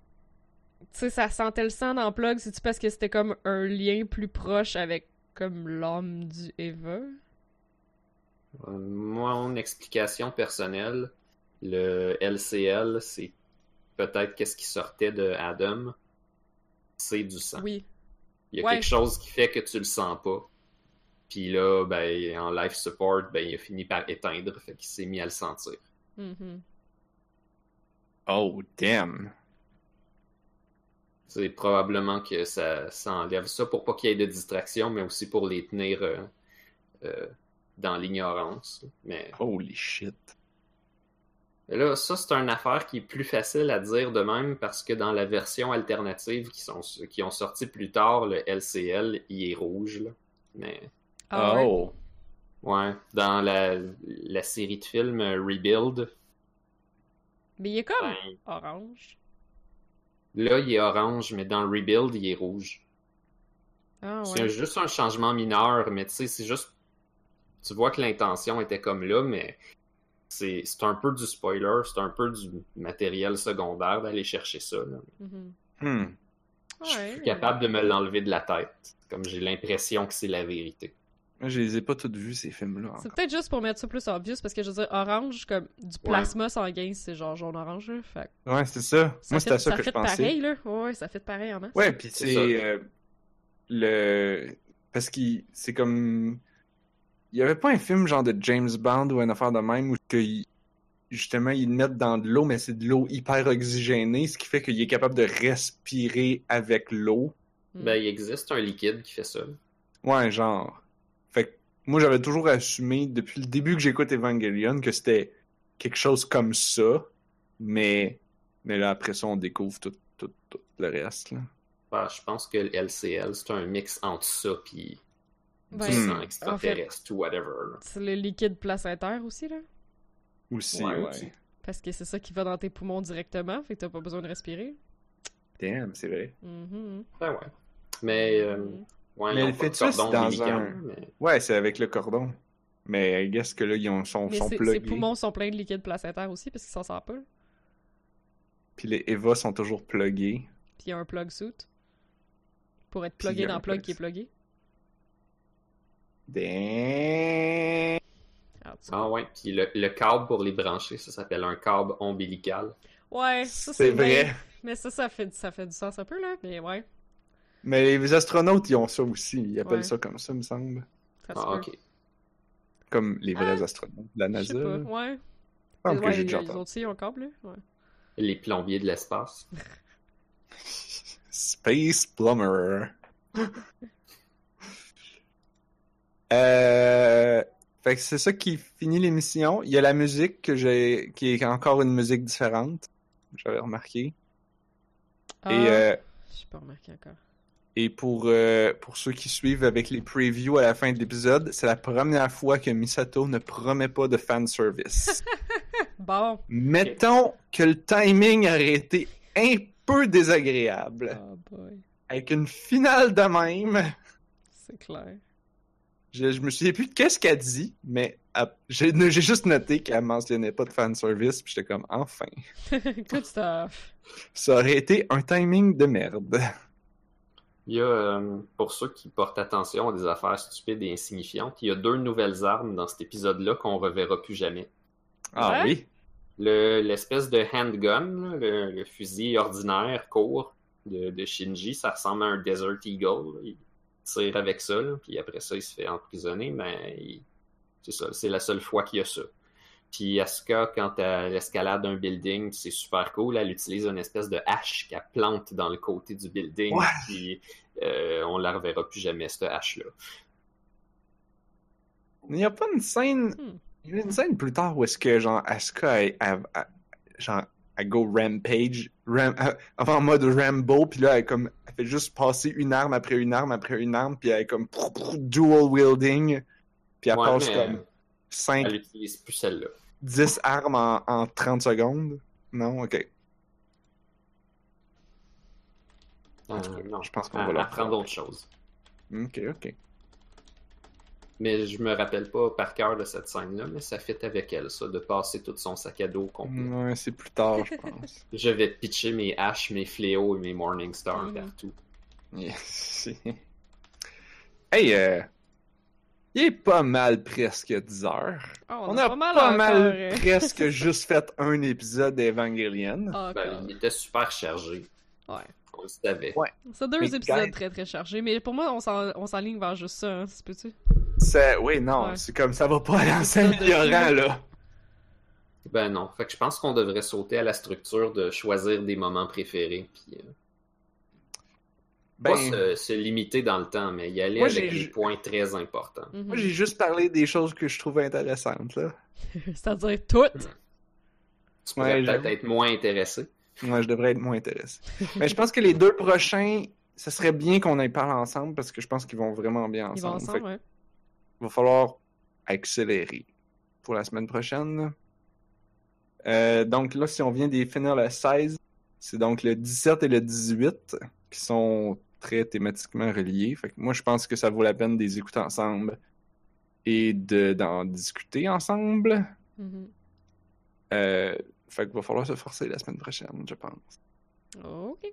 tu sais ça sentait le sang dans Plug, c'est tu parce que c'était comme un lien plus proche avec comme l'âme du Eva? Euh, Mon explication personnelle, le LCL, c'est peut-être qu'est-ce qui sortait de Adam, c'est du sang. Oui. Il y a Ouais. quelque chose qui fait que tu le sens pas. Puis là, ben, en life support, ben, il a fini par éteindre, fait qu'il s'est mis à le sentir. Mhm. Oh, damn. C'est probablement que ça, ça enlève ça pour pas qu'il y ait de distraction, mais aussi pour les tenir euh, euh, dans l'ignorance. Mais Holy shit. là, ça, c'est une affaire qui est plus facile à dire de même parce que dans la version alternative qui, sont, qui ont sorti plus tard, le LCL, il est rouge. Là. Mais Ah oh. ouais, dans la, la série de films euh, Rebuild, Mais il est comme ben, orange. là, il est orange, mais dans Rebuild, il est rouge. Ah C'est ouais. juste un changement mineur, mais tu sais, c'est juste. Tu vois que l'intention était comme là, mais c'est c'est un peu du spoiler, c'est un peu du matériel secondaire d'aller chercher ça. là. Mhm. Hmm. Je suis plus capable de me l'enlever de la tête. Comme j'ai l'impression que c'est la vérité. Moi, je les ai pas toutes vus, ces films-là. C'est peut-être juste pour mettre ça plus obvious parce que je veux dire orange comme du plasma sanguin, c'est genre jaune orange là. Fait que Ouais, c'est ça. ça Moi, fait, c'était à ça, ça que fait je pensais. pareil là. Ouais, ça fait pareil en masse. Ouais, puis C'est ça. euh, le parce qu'il c'est comme il y avait pas un film genre de James Bond ou une affaire de même où que il- justement ils mettent dans de l'eau mais c'est de l'eau hyper oxygénée ce qui fait qu'il est capable de respirer avec l'eau. Mm. Ben, il existe un liquide qui fait ça. Ouais, genre. Moi j'avais toujours assumé depuis le début que j'écoute Evangelion que c'était quelque chose comme ça, mais mais là après ça on découvre tout tout, tout le reste là. Ben, je pense que le LCL, c'est un mix entre ça puis Ben, du sang Hmm. extraterrestre ou whatever. C'est le liquide placentaire aussi là? Aussi, Ouais, ouais. aussi. Parce que c'est ça qui va dans tes poumons directement, fait que t'as pas besoin de respirer. Damn, c'est vrai. Mhm. Ben ouais. Mais, euh, Mhm. Ouais, Mais le fœtus cordon dans un- mais- Ouais, c'est avec le cordon. Mais I guess que là, ils ont, sont, Mais sont ses- poumons sont pleins de liquide placentaire aussi parce qu'ils s'en sortent pas. Puis les Eva sont toujours pluggés. Puis il y a un plug suit. Pour être plugué dans plug plug qui est plugué. Damn. Ah, Ah ouais, puis le, le câble pour les brancher, ça s'appelle un câble ombilical. Ouais, ça C'est c'est vrai. bien. Mais ça, ça fait, ça fait du sens un peu, là. Mais ouais, Mais les astronautes, ils ont ça aussi. Ils appellent Ouais. ça comme ça, me semble. ça se Ah, ok. Comme les vrais Ah. astronautes de la Je NASA. sais pas, ouais. Il me semble que Ouais, j'ai les, déjà les entendu. autres aussi, ils ont un câble, là. Ouais. Les plombiers de l'espace. [LAUGHS] Space Plumber. [LAUGHS] euh... Fait que c'est ça qui finit l'émission. Il y a la musique que j'ai, qui est encore une musique différente. J'avais remarqué. Ah, Et, euh, j'ai pas remarqué encore. Et pour, euh, pour ceux qui suivent avec les previews à la fin de l'épisode, c'est la première fois que Misato ne promet pas de fanservice. [LAUGHS] Bon. Mettons que le timing aurait été un peu désagréable. Oh boy. Avec une finale de même. C'est clair. Je, je me souviens plus de qu'est-ce qu'elle dit, mais j'ai j'ai juste noté qu'elle mentionnait pas de fanservice, puis j'étais comme, enfin. [LAUGHS] Good stuff. Ça aurait été un timing de merde. Il y a, euh, pour ceux qui portent attention à des affaires stupides et insignifiantes, il y a deux nouvelles armes dans cet épisode-là qu'on reverra plus jamais. Ah Ouais? oui? Le- L'espèce de handgun, le, le fusil ordinaire court de, de Shinji, ça ressemble à un Desert Eagle. là. Il tire avec ça, là, puis après ça, il se fait emprisonner, mais il- c'est ça, c'est la seule fois qu'il y a ça. Puis Asuka, quand elle escalade un building, c'est super cool, elle utilise une espèce de hache qu'elle plante dans le côté du building, Ouais. puis euh, on la reverra plus jamais, cette hache-là. Il n'y a pas une scène. Hmm. Il y a une scène plus tard où est-ce que, genre, Asuka, elle, elle- elle- genre, elle go rampage, ram, enfin, en mode Rambo, puis là, elle, comme, elle fait juste passer une arme après une arme après une arme, puis elle est comme prou, [LAUGHS] prou, dual wielding, puis elle Ouais, passe mais comme 5, Elle utilise plus celle-là. 10 armes en, en 30 secondes. Non, ok. Cas, Euh, non, je pense qu'on va la apprend reprendre. d'autres choses. Ok, ok. Mais je me rappelle pas par cœur de cette scène-là, mais ça fait avec elle, ça, de passer tout son sac à dos complet. Ouais, c'est plus tard, je pense. [LAUGHS] Je vais pitcher mes haches, mes fléaux et mes Morning Stars Mhm. partout. Yes. [LAUGHS] hey, euh, il est pas mal presque 10 heures. Ah, On a pas mal, euh. [LAUGHS] presque [LAUGHS] juste fait un épisode d'Evangelion. Encore. Ben, il était super chargé. Ouais. On le savait. Ouais. C'est deux Mais épisodes très très chargés, mais pour moi, on s'en- on s'enligne vers juste ça, hein, peut-tu? C'est, oui, non, Ouais. c'est comme ça va pas aller en s'améliorant, là. Ben non. Fait que je pense qu'on devrait sauter à la structure de choisir des moments préférés. Puis, euh, Ben, Pas se, se limiter dans le temps, mais y aller Moi, avec j'ai- des points très importants. Mhm. moi, j'ai juste parlé des choses que je trouvais intéressantes, là. [LAUGHS] C'est-à-dire toutes? Tu pourrais Ouais, peut-être être moins intéressé. Moi, je devrais être moins intéressé. [LAUGHS] Mais je pense que les deux prochains, ce serait bien qu'on en parle ensemble parce que je pense qu'ils vont vraiment bien Ils vont ensemble. Ensemble, ouais. Il va falloir accélérer pour la semaine prochaine. Euh, donc là, si on vient des finir le 16, c'est donc le 17 et le 18 qui sont très thématiquement reliés. Fait que moi, je pense que ça vaut la peine de les écouter ensemble et de- d'en discuter ensemble. Euh, fait qu'il va falloir se forcer la semaine prochaine, je pense. Ok.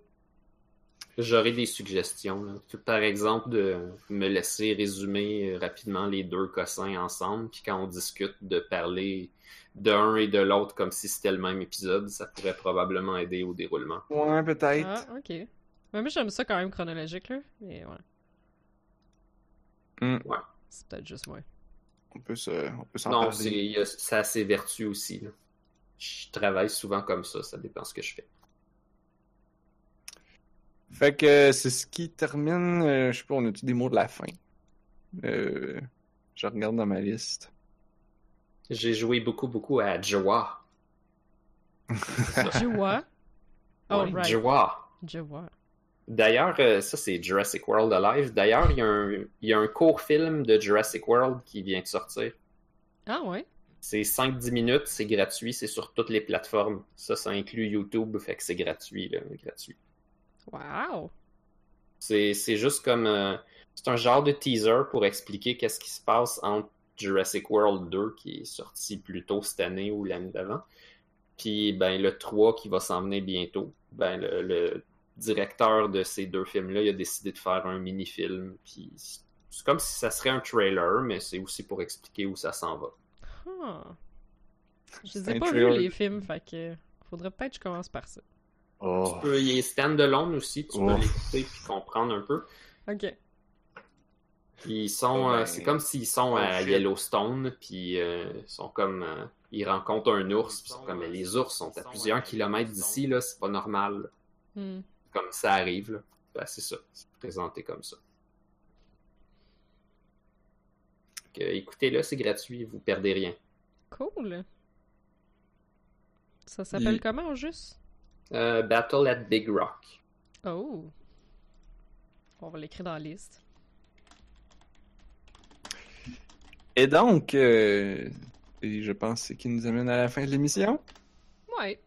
J'aurais des suggestions. là. Par exemple, de me laisser résumer euh, rapidement les deux cossins ensemble, puis quand on discute, de parler d'un et de l'autre comme si c'était le même épisode, ça pourrait probablement aider au déroulement. Ouais, peut-être. Ah, ok. Mais moi, j'aime ça quand même chronologique, là. Mais ouais. Hmm. Ouais. C'est peut-être juste moi. On peut se, on peut s'en Non, y a- ça a ses vertus aussi. là. Je travaille souvent comme ça, ça dépend ce que je fais. Fait que euh, c'est ce qui termine. euh, je sais pas, on a-tu des mots de la fin? Euh, je regarde dans ma liste. J'ai joué beaucoup, beaucoup à Jawa. [LAUGHS] [LAUGHS] Joie. Oh, Ouais, right. Jawa. Joie. D'ailleurs, euh, ça c'est Jurassic World Alive. D'ailleurs, il y, a un- il y a un court film de Jurassic World qui vient de sortir. Ah, ouais. C'est 5-10 minutes, c'est gratuit, c'est sur toutes les plateformes. Ça, ça inclut YouTube, fait que c'est gratuit, là, gratuit. Wow. C'est c'est juste comme... euh, c'est un genre de teaser pour expliquer qu'est-ce qui se passe entre Jurassic World 2, qui est sorti plus tôt cette année ou l'année d'avant, puis ben, le 3 qui va s'en venir bientôt. Ben, le, le directeur de ces deux films-là, il a décidé de faire un mini-film, puis c'est comme si ça serait un trailer, mais c'est aussi pour expliquer où ça s'en va. Ah. Je les ai un pas trailer. vus, les films, fait que faudrait peut-être que je commence par ça. Oh. Tu peux, il est stand-alone aussi, tu peux l'écouter puis comprendre un peu. Ok. Ils sont, Oh, euh, ben, c'est comme s'ils sont à. Yellowstone, puis euh, ils sont comme, euh, ils rencontrent un ours, puis ils sont comme, mais les ours sont à plusieurs kilomètres d'ici là, c'est pas normal. Hmm. Comme ça arrive là, ben, c'est ça, c'est présenté comme ça. Donc, euh, Écoutez-le, c'est gratuit, vous perdez rien. Cool. Ça s'appelle Il- comment, au juste? Euh, Battle at Big Rock. Oh. On va l'écrire dans la liste. Et donc, euh, et je pense que c'est qui nous amène à la fin de l'émission? Ouais.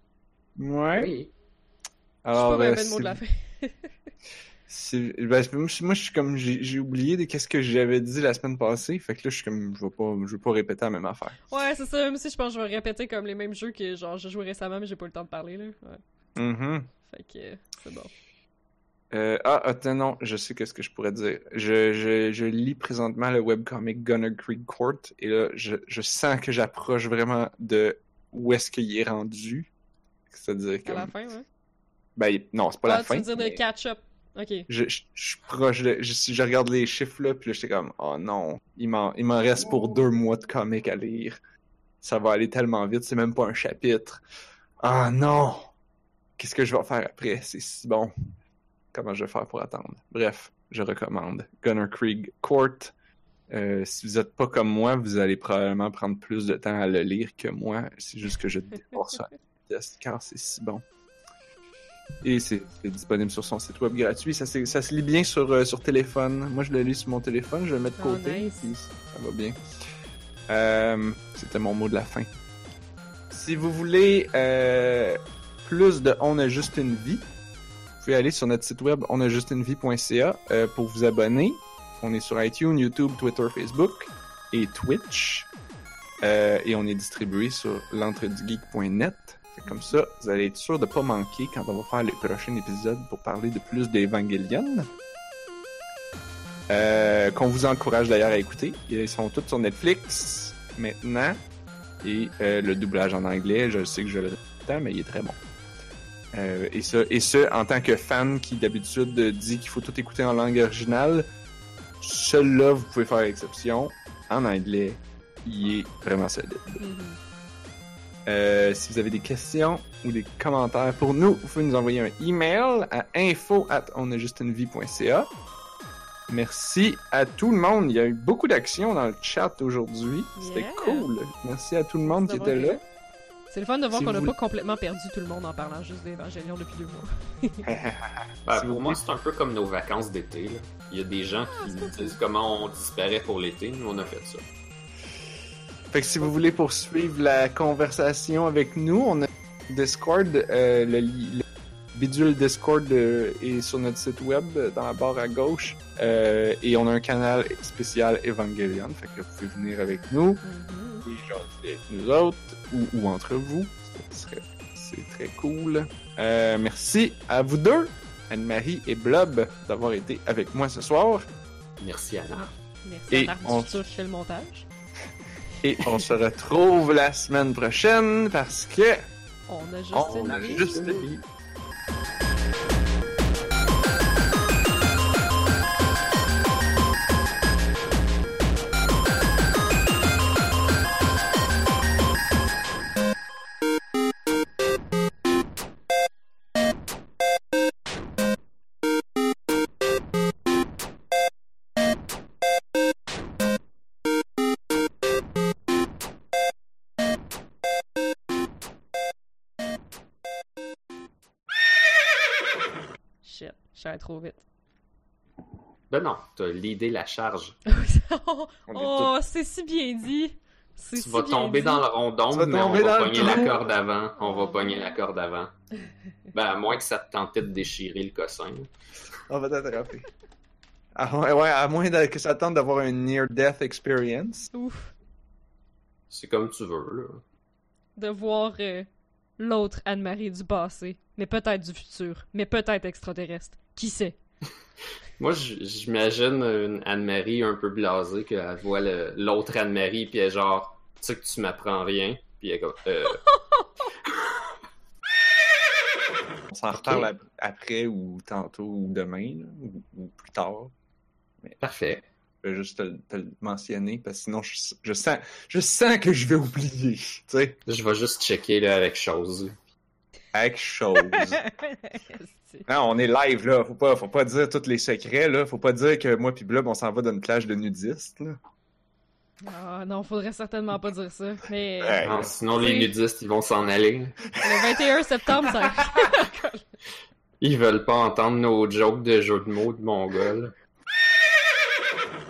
Ouais. Oui. Je Alors, suis pas mot de la fin. [LAUGHS] ben, moi, je- je suis comme, j'ai oublié de qu'est-ce que j'avais dit la semaine passée. Fait que là, je suis comme, je vais pas, je vais pas répéter la même affaire. Ouais, c'est ça. Même si je pense que je vais répéter comme les mêmes jeux que genre j'ai joué récemment, mais j'ai pas eu le temps de parler, là. Ouais. Mhm. Fait que c'est bon. Euh, ah, attends, non, je sais qu'est-ce que je pourrais dire. Je, je, je lis présentement le webcomic Gunner Creek Court et là, je, je sens que j'approche vraiment de où est-ce qu'il est rendu. C'est-à-dire que. À la fin, ouais. Ben, non, c'est pas ah, la tu fin. veux dire mais de catch-up. Ok. je, je, proche de. Je, regarde les chiffres là, puis là, j'étais comme, oh non, il m'en il m'en reste pour deux mois de comic à lire. Ça va aller tellement vite, c'est même pas un chapitre. Ah non! Qu'est-ce que je vais faire après? C'est si bon. Comment je vais faire pour attendre? Bref, je recommande. Gunner Krieg Court. Euh, si vous n'êtes pas comme moi, vous allez probablement prendre plus de temps à le lire que moi. C'est juste que je dévore ça car c'est si bon. Et c'est disponible sur son site web gratuit. Ça, ça se lit bien sur, euh, sur téléphone. Moi, je le lis sur mon téléphone. Je vais le mettre de Oh, côté. nice. puis ça va bien. Euh, C'était mon mot de la fin. Si vous voulez euh, plus de On a juste une vie, vous pouvez aller sur notre site web onajustunevie.ca euh, pour vous abonner. On est sur iTunes, YouTube, Twitter, Facebook et Twitch. Euh, et on est distribué sur l'entredugeek.net. Comme ça, vous allez être sûr de pas manquer quand on va faire les prochains épisodes pour parler de plus d'Evangelion. Euh, qu'on vous encourage d'ailleurs à écouter. Ils sont tous sur Netflix maintenant. Et euh, le doublage en anglais, je sais que je le répète, mais il est très bon. Euh, et, ça, et ce, en tant que fan qui d'habitude dit qu'il faut tout écouter en langue originale, celui-là, vous pouvez faire exception. En anglais, il est vraiment solide. Mhm. Euh, si vous avez des questions ou des commentaires pour nous, vous pouvez nous envoyer un email à info at onajustunevie.ca. Merci à tout le monde. Il y a eu beaucoup d'actions dans le chat aujourd'hui. C'était Yeah. cool. Merci à tout le monde qui était là. C'est le fun de voir Si qu'on n'a pas complètement perdu tout le monde en parlant juste d'Evangelion depuis deux mois. [LAUGHS] Ben, Si vous pour moi, c'est un peu comme nos vacances d'été. là. Il y a des gens Ah, qui nous disent comment on disparaît pour l'été. Nous, on a fait ça. Fait que si vous voulez poursuivre la conversation avec nous, on a Discord, euh, le, bidule Discord euh, est sur notre site web euh, dans la barre à gauche Euh, et on a un canal spécial Evangelion, fait que vous pouvez venir avec nous Mhm. et jaser avec nous autres ou, ou entre vous, Ce serait- c'est très cool. Euh, merci à vous deux, Anne-Marie et Blob, d'avoir été avec moi ce soir Merci, Anna. Merci Et à Marc on- du futur qui fait le montage. Et on se retrouve la semaine prochaine parce que On a juste on une a vie. juste une vie. T'as l'idée la charge. [LAUGHS] oh, oh, c'est si bien dit. Tu si vas tomber dit. dans le Tu rondon, vas mais on va pogner la corde avant. On va pogner la corde avant. Ben, à moins que ça te tentait de déchirer le cossin. On va t'attraper. Ah ouais, ouais, à moins de- que ça tente d'avoir un near-death experience. Ouf. C'est comme tu veux, là. De voir euh, l'autre Anne-Marie du passé, mais peut-être du futur, mais peut-être extraterrestre. Qui sait? [LAUGHS] Moi, j'imagine une Anne-Marie un peu blasée qu'elle voit le- l'autre Anne-Marie, puis elle est genre, tu sais que tu m'apprends rien, puis elle est comme, euh, [LAUGHS] On s'en reparle ap- après ou tantôt ou demain, là, ou, ou plus tard. parfait. Je vais juste te, le- te le mentionner parce que sinon je, je sens je sens que je vais oublier. Tu sais, Je vais juste checker, là, avec chose. avec chose. [LAUGHS] non, on est live là. Faut pas, faut pas dire tous les secrets là. Faut pas dire que moi puis Blob on s'en va dans une plage de nudistes là. Ah non, faudrait certainement pas dire ça. Mais Ouais. Non, sinon, les nudistes, ils vont s'en aller. le 21 septembre, ça... [LAUGHS] Ils veulent pas entendre nos jokes de jeux de mots de mongol.